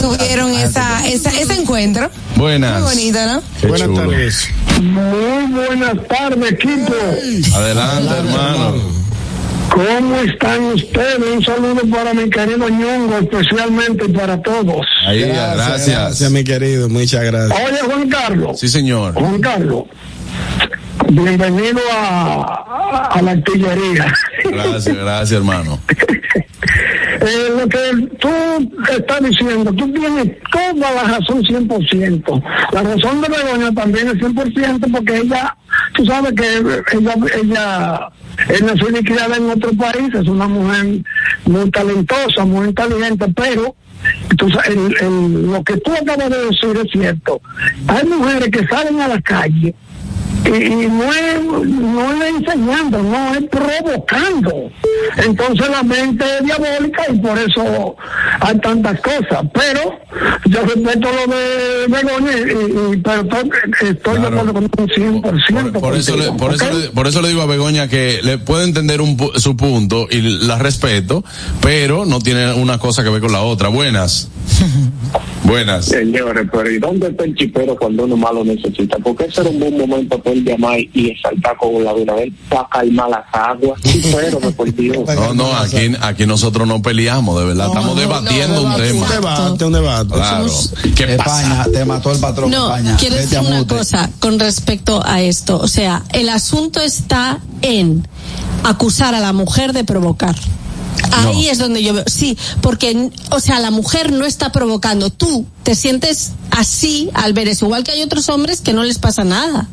tuvieron esa, esa, ese encuentro. Buenas. Muy bonito, ¿no? Qué Buenas chulo. tardes. Muy buenas tardes, equipo. Adelante, hermano. ¿Cómo están ustedes? Un saludo para mi querido Ñongo, especialmente para todos. Ahí, gracias. Gracias, mi querido. Muchas gracias. Oye, Juan Carlos. Sí, señor. Juan Carlos. Bienvenido a, a la artillería. Gracias, gracias, hermano. [LAUGHS] Eh, lo que tú estás diciendo, tú tienes toda la razón 100%. La razón de Begoña también es 100% porque ella, tú sabes que ella, ella es nació y criada en otro país, es una mujer muy talentosa, muy inteligente, pero sa- el- el- lo que tú acabas de decir es cierto. Hay mujeres que salen a la calle y, y no es no es enseñando, no es provocando. Entonces la mente es diabólica y por eso hay tantas cosas. Pero yo respeto lo de Begoña, y, y- pero to- estoy de acuerdo con un 100%. Por eso, le, por, eso le, por eso le digo a Begoña que le puedo entender un, pu- su punto y la respeto, pero no tiene una cosa que ver con la otra. Buenas. Buenas. Señores, pero ¿y dónde está el chipero cuando uno más lo necesita? Porque ese era un buen momento para él llamar y saltar con la una vez para calmar las aguas. Me por Dios. [LAUGHS] No, no, aquí, aquí nosotros no peleamos, de verdad. Estamos debatiendo un tema. Un debate, un debate. Claro. ¿Qué pasa? España, te mató el patrón. No, España. quiero decir una mute. cosa con respecto a esto. O sea, el asunto está en acusar a la mujer de provocar. Ahí es donde yo veo, sí, porque, o sea, la mujer no está provocando. Tú te sientes así al ver eso, igual que hay otros hombres que no les pasa nada.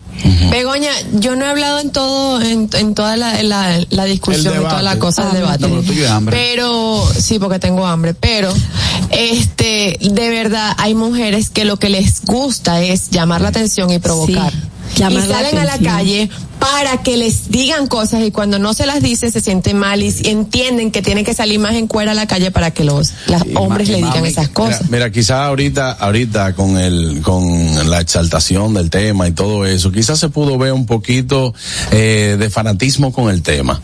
Begoña, yo no he hablado en todo, en, en toda la, la, la discusión y toda la debate. cosa del debate. No, pero sí, porque tengo hambre, pero, este, de verdad, hay mujeres que lo que les gusta es llamar la atención y provocar. Sí, llamar y la salen a la calle para que les digan cosas y cuando no se las dice se sienten mal y entienden que tienen que salir más en cuera a la calle para que los, los hombres le digan esas cosas. mira, quizá ahorita, ahorita con el, con la exaltación del tema y todo eso, quizás se pudo ver un poquito eh, de fanatismo con el tema.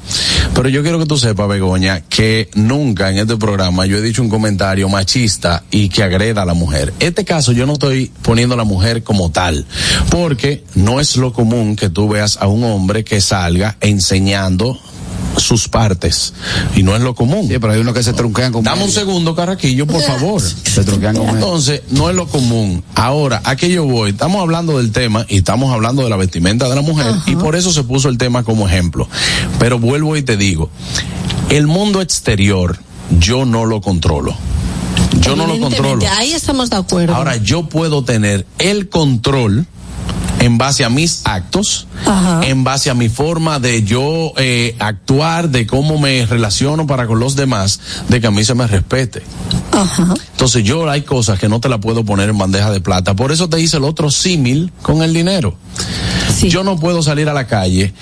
Pero yo quiero que tú sepas, Begoña, que nunca en este programa yo he dicho un comentario machista y que agreda a la mujer. Este caso yo no estoy poniendo a la mujer como tal, porque no es lo común que tú veas a un hombre que salga enseñando sus partes y no es lo común. Sí, pero hay unos que se trunquean con Dame un segundo, Carraquillo, por [LAUGHS] favor. Se trunquean con Entonces, no es lo común. Ahora, ¿a qué yo voy? Estamos hablando del tema y estamos hablando de la vestimenta de la mujer y por eso se puso el tema como ejemplo. Pero vuelvo y te digo, el mundo exterior yo no lo controlo. Yo no lo controlo. Ahí estamos de acuerdo. Ahora, yo puedo tener el control en base a mis actos, Ajá. en base a mi forma de yo eh, actuar, de cómo me relaciono para con los demás, de que a mí se me respete. Ajá. Entonces yo hay cosas que no te la puedo poner en bandeja de plata. Por eso te hice el otro símil con el dinero. Yo no puedo salir a la calle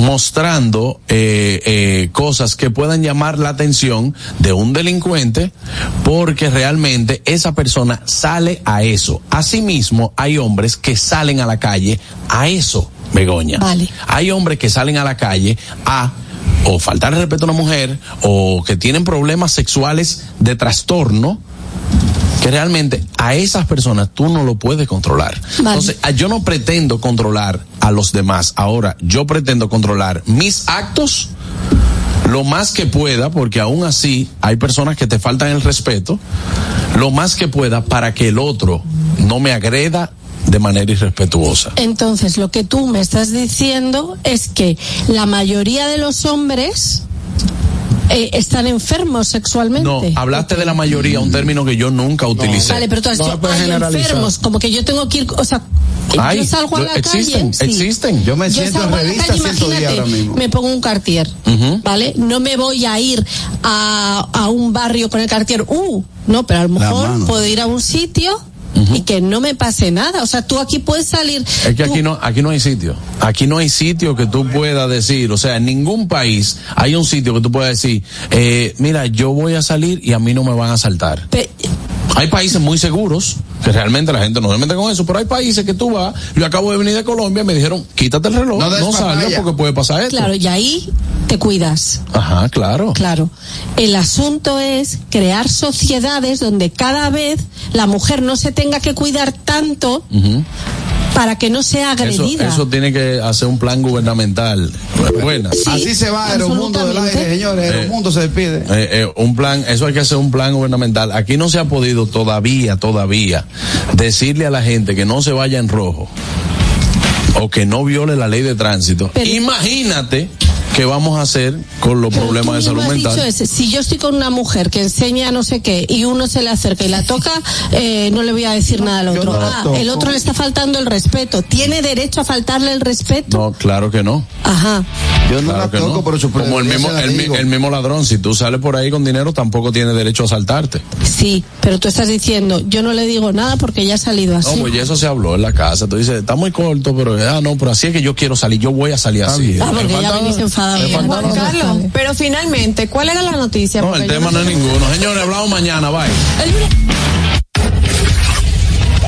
mostrando eh, eh, cosas que puedan llamar la atención de un delincuente porque realmente esa persona sale a eso. Asimismo, hay hombres que salen a la calle a eso, Begoña. Vale. Hay hombres que salen a la calle a o faltar el respeto a una mujer o que tienen problemas sexuales de trastorno que realmente a esas personas tú no lo puedes controlar. Entonces, a- yo no pretendo controlar a los demás. Ahora, yo pretendo controlar mis actos lo más que pueda, porque aún así hay personas que te faltan el respeto, lo más que pueda para que el otro no me agreda de manera irrespetuosa. Entonces, lo que tú me estás diciendo es que la mayoría de los hombres eh, están enfermos sexualmente. No, hablaste de la mayoría, un término que yo nunca utilicé. Vale, pero tú has dicho, enfermos, como que yo tengo que ir, o sea, yo salgo a la existen, calle. sí. existen. Yo me Yo siento en revista calle, 110 ahora imagínate, mismo. me pongo un cartier, ¿vale? No me voy a ir a, a un barrio con el cartier, uh, no, pero a lo mejor puedo ir a un sitio y que no me pase nada. O sea, tú aquí puedes salir. Es que aquí no, aquí no hay sitio. Aquí no hay sitio que tú puedas decir, o sea, en ningún país hay un sitio que tú puedas decir, eh, mira, yo voy a salir y a mí no me van a asaltar. Hay países muy seguros, que realmente la gente no se mete con eso, pero hay países que tú vas, yo acabo de venir de Colombia, me dijeron, quítate el reloj, No salgas porque puede pasar esto. Claro, y ahí te cuidas. Ajá, claro. Claro. El asunto es crear sociedades donde cada vez la mujer no se tenga que cuidar tanto. Para que no sea agredida. eso tiene que hacer un plan gubernamental. Buenas. Así se va Aeromundo del aire, señores. Aeromundo se despide. Eh, eh, un plan, eso hay que hacer un plan gubernamental. Aquí no se ha podido todavía, todavía, decirle a la gente que no se vaya en rojo o que no viole la ley de tránsito. Imagínate qué vamos a hacer con los problemas de salud mental. dicho ese, si yo estoy con una mujer que enseña no sé qué y uno se le acerca y la toca, eh, no le voy a decir nada al otro. no Ah, el otro le está faltando el respeto. ¿Tiene derecho a faltarle el respeto? No, claro que no. Ajá. Yo no Claro la toco, no. pero su Como el mismo, el, el mismo ladrón, si tú sales por ahí con dinero, tampoco tiene derecho a asaltarte. Sí, pero tú estás diciendo, yo no le digo nada porque ya ha salido así. No, pues ya eso se habló en la casa. Tú dices, está muy corto, pero ah, no, pero así es que yo quiero salir, yo voy a salir así. Ah, porque ya falta- venís enfadado. Me falta- Juan Carlos, pero finalmente, ¿cuál era la noticia? No, Porque el tema no es ninguno. Señores, hablamos mañana, bye.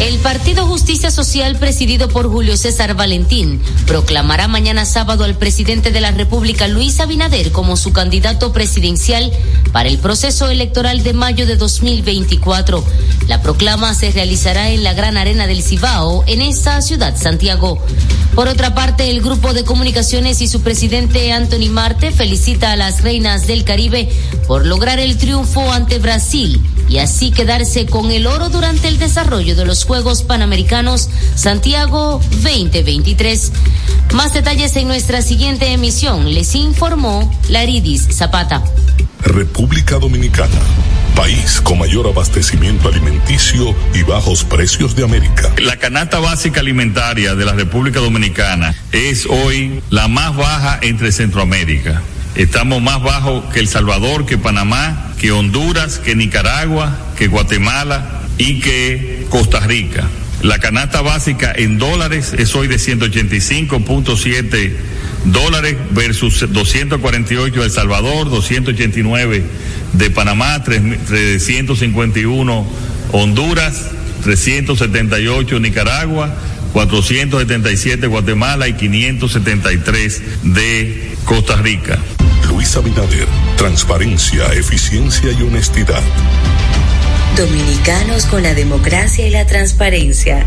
El Partido Justicia Social, presidido por Julio César Valentín, proclamará mañana sábado al presidente de la República, Luis Abinader, como su candidato presidencial para el proceso electoral de mayo de 2024. La proclama se realizará en la Gran Arena del Cibao, en esta ciudad, Santiago. Por otra parte, el Grupo de Comunicaciones y su presidente, Anthony Marte, felicita a las reinas del Caribe por lograr el triunfo ante Brasil y así quedarse con el oro durante el desarrollo de los Juegos Panamericanos Santiago 2023. Más detalles en nuestra siguiente emisión, les informó Laridis Zapata. República Dominicana, país con mayor abastecimiento alimenticio y bajos precios de América. La canasta básica alimentaria de la República Dominicana es hoy la más baja entre Centroamérica. Estamos más bajos que El Salvador, que Panamá, que Honduras, que Nicaragua, que Guatemala y que Costa Rica. La canasta básica en dólares es hoy de 185.7 dólares versus 248 de El Salvador, 289 de Panamá, 351 Honduras, 378 Nicaragua, 477 Guatemala y 573 de Costa Rica. Luis Abinader, transparencia, eficiencia y honestidad. Dominicanos con la democracia y la transparencia.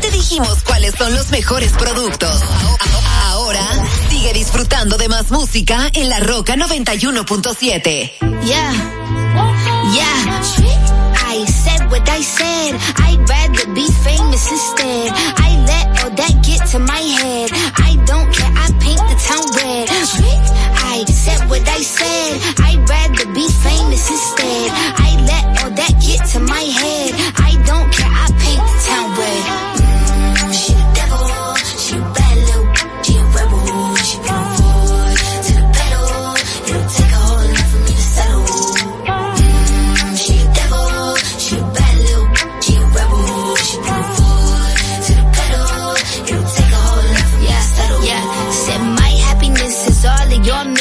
Te dijimos cuáles son los mejores productos. Ahora sigue disfrutando de más música en La Roca 91.7. Yeah. Yeah. I said what I said. I'd rather be famous instead. I let all that get to my head. I don't care. I paint the town red. I said what I said. I'd rather be famous instead. I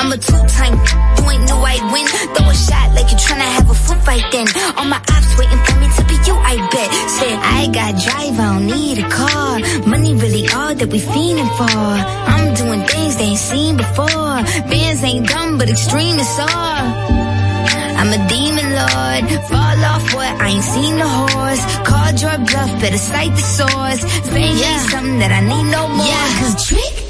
I'm a two-time, you ain't know I win. Throw a shot like you tryna have a foot fight then. All my ops waiting for me to be you, I bet. Said, I got drive, I don't need a car. Money really all that we fiending for. I'm doing things they ain't seen before. Bands ain't dumb, but extreme is all. I'm a demon lord. Fall off what? I ain't seen the horse. Called your bluff, better cite the source. Fame ain't something that I need no more. Yeah, cause trick.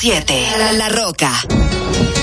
91.7 La, La Roca.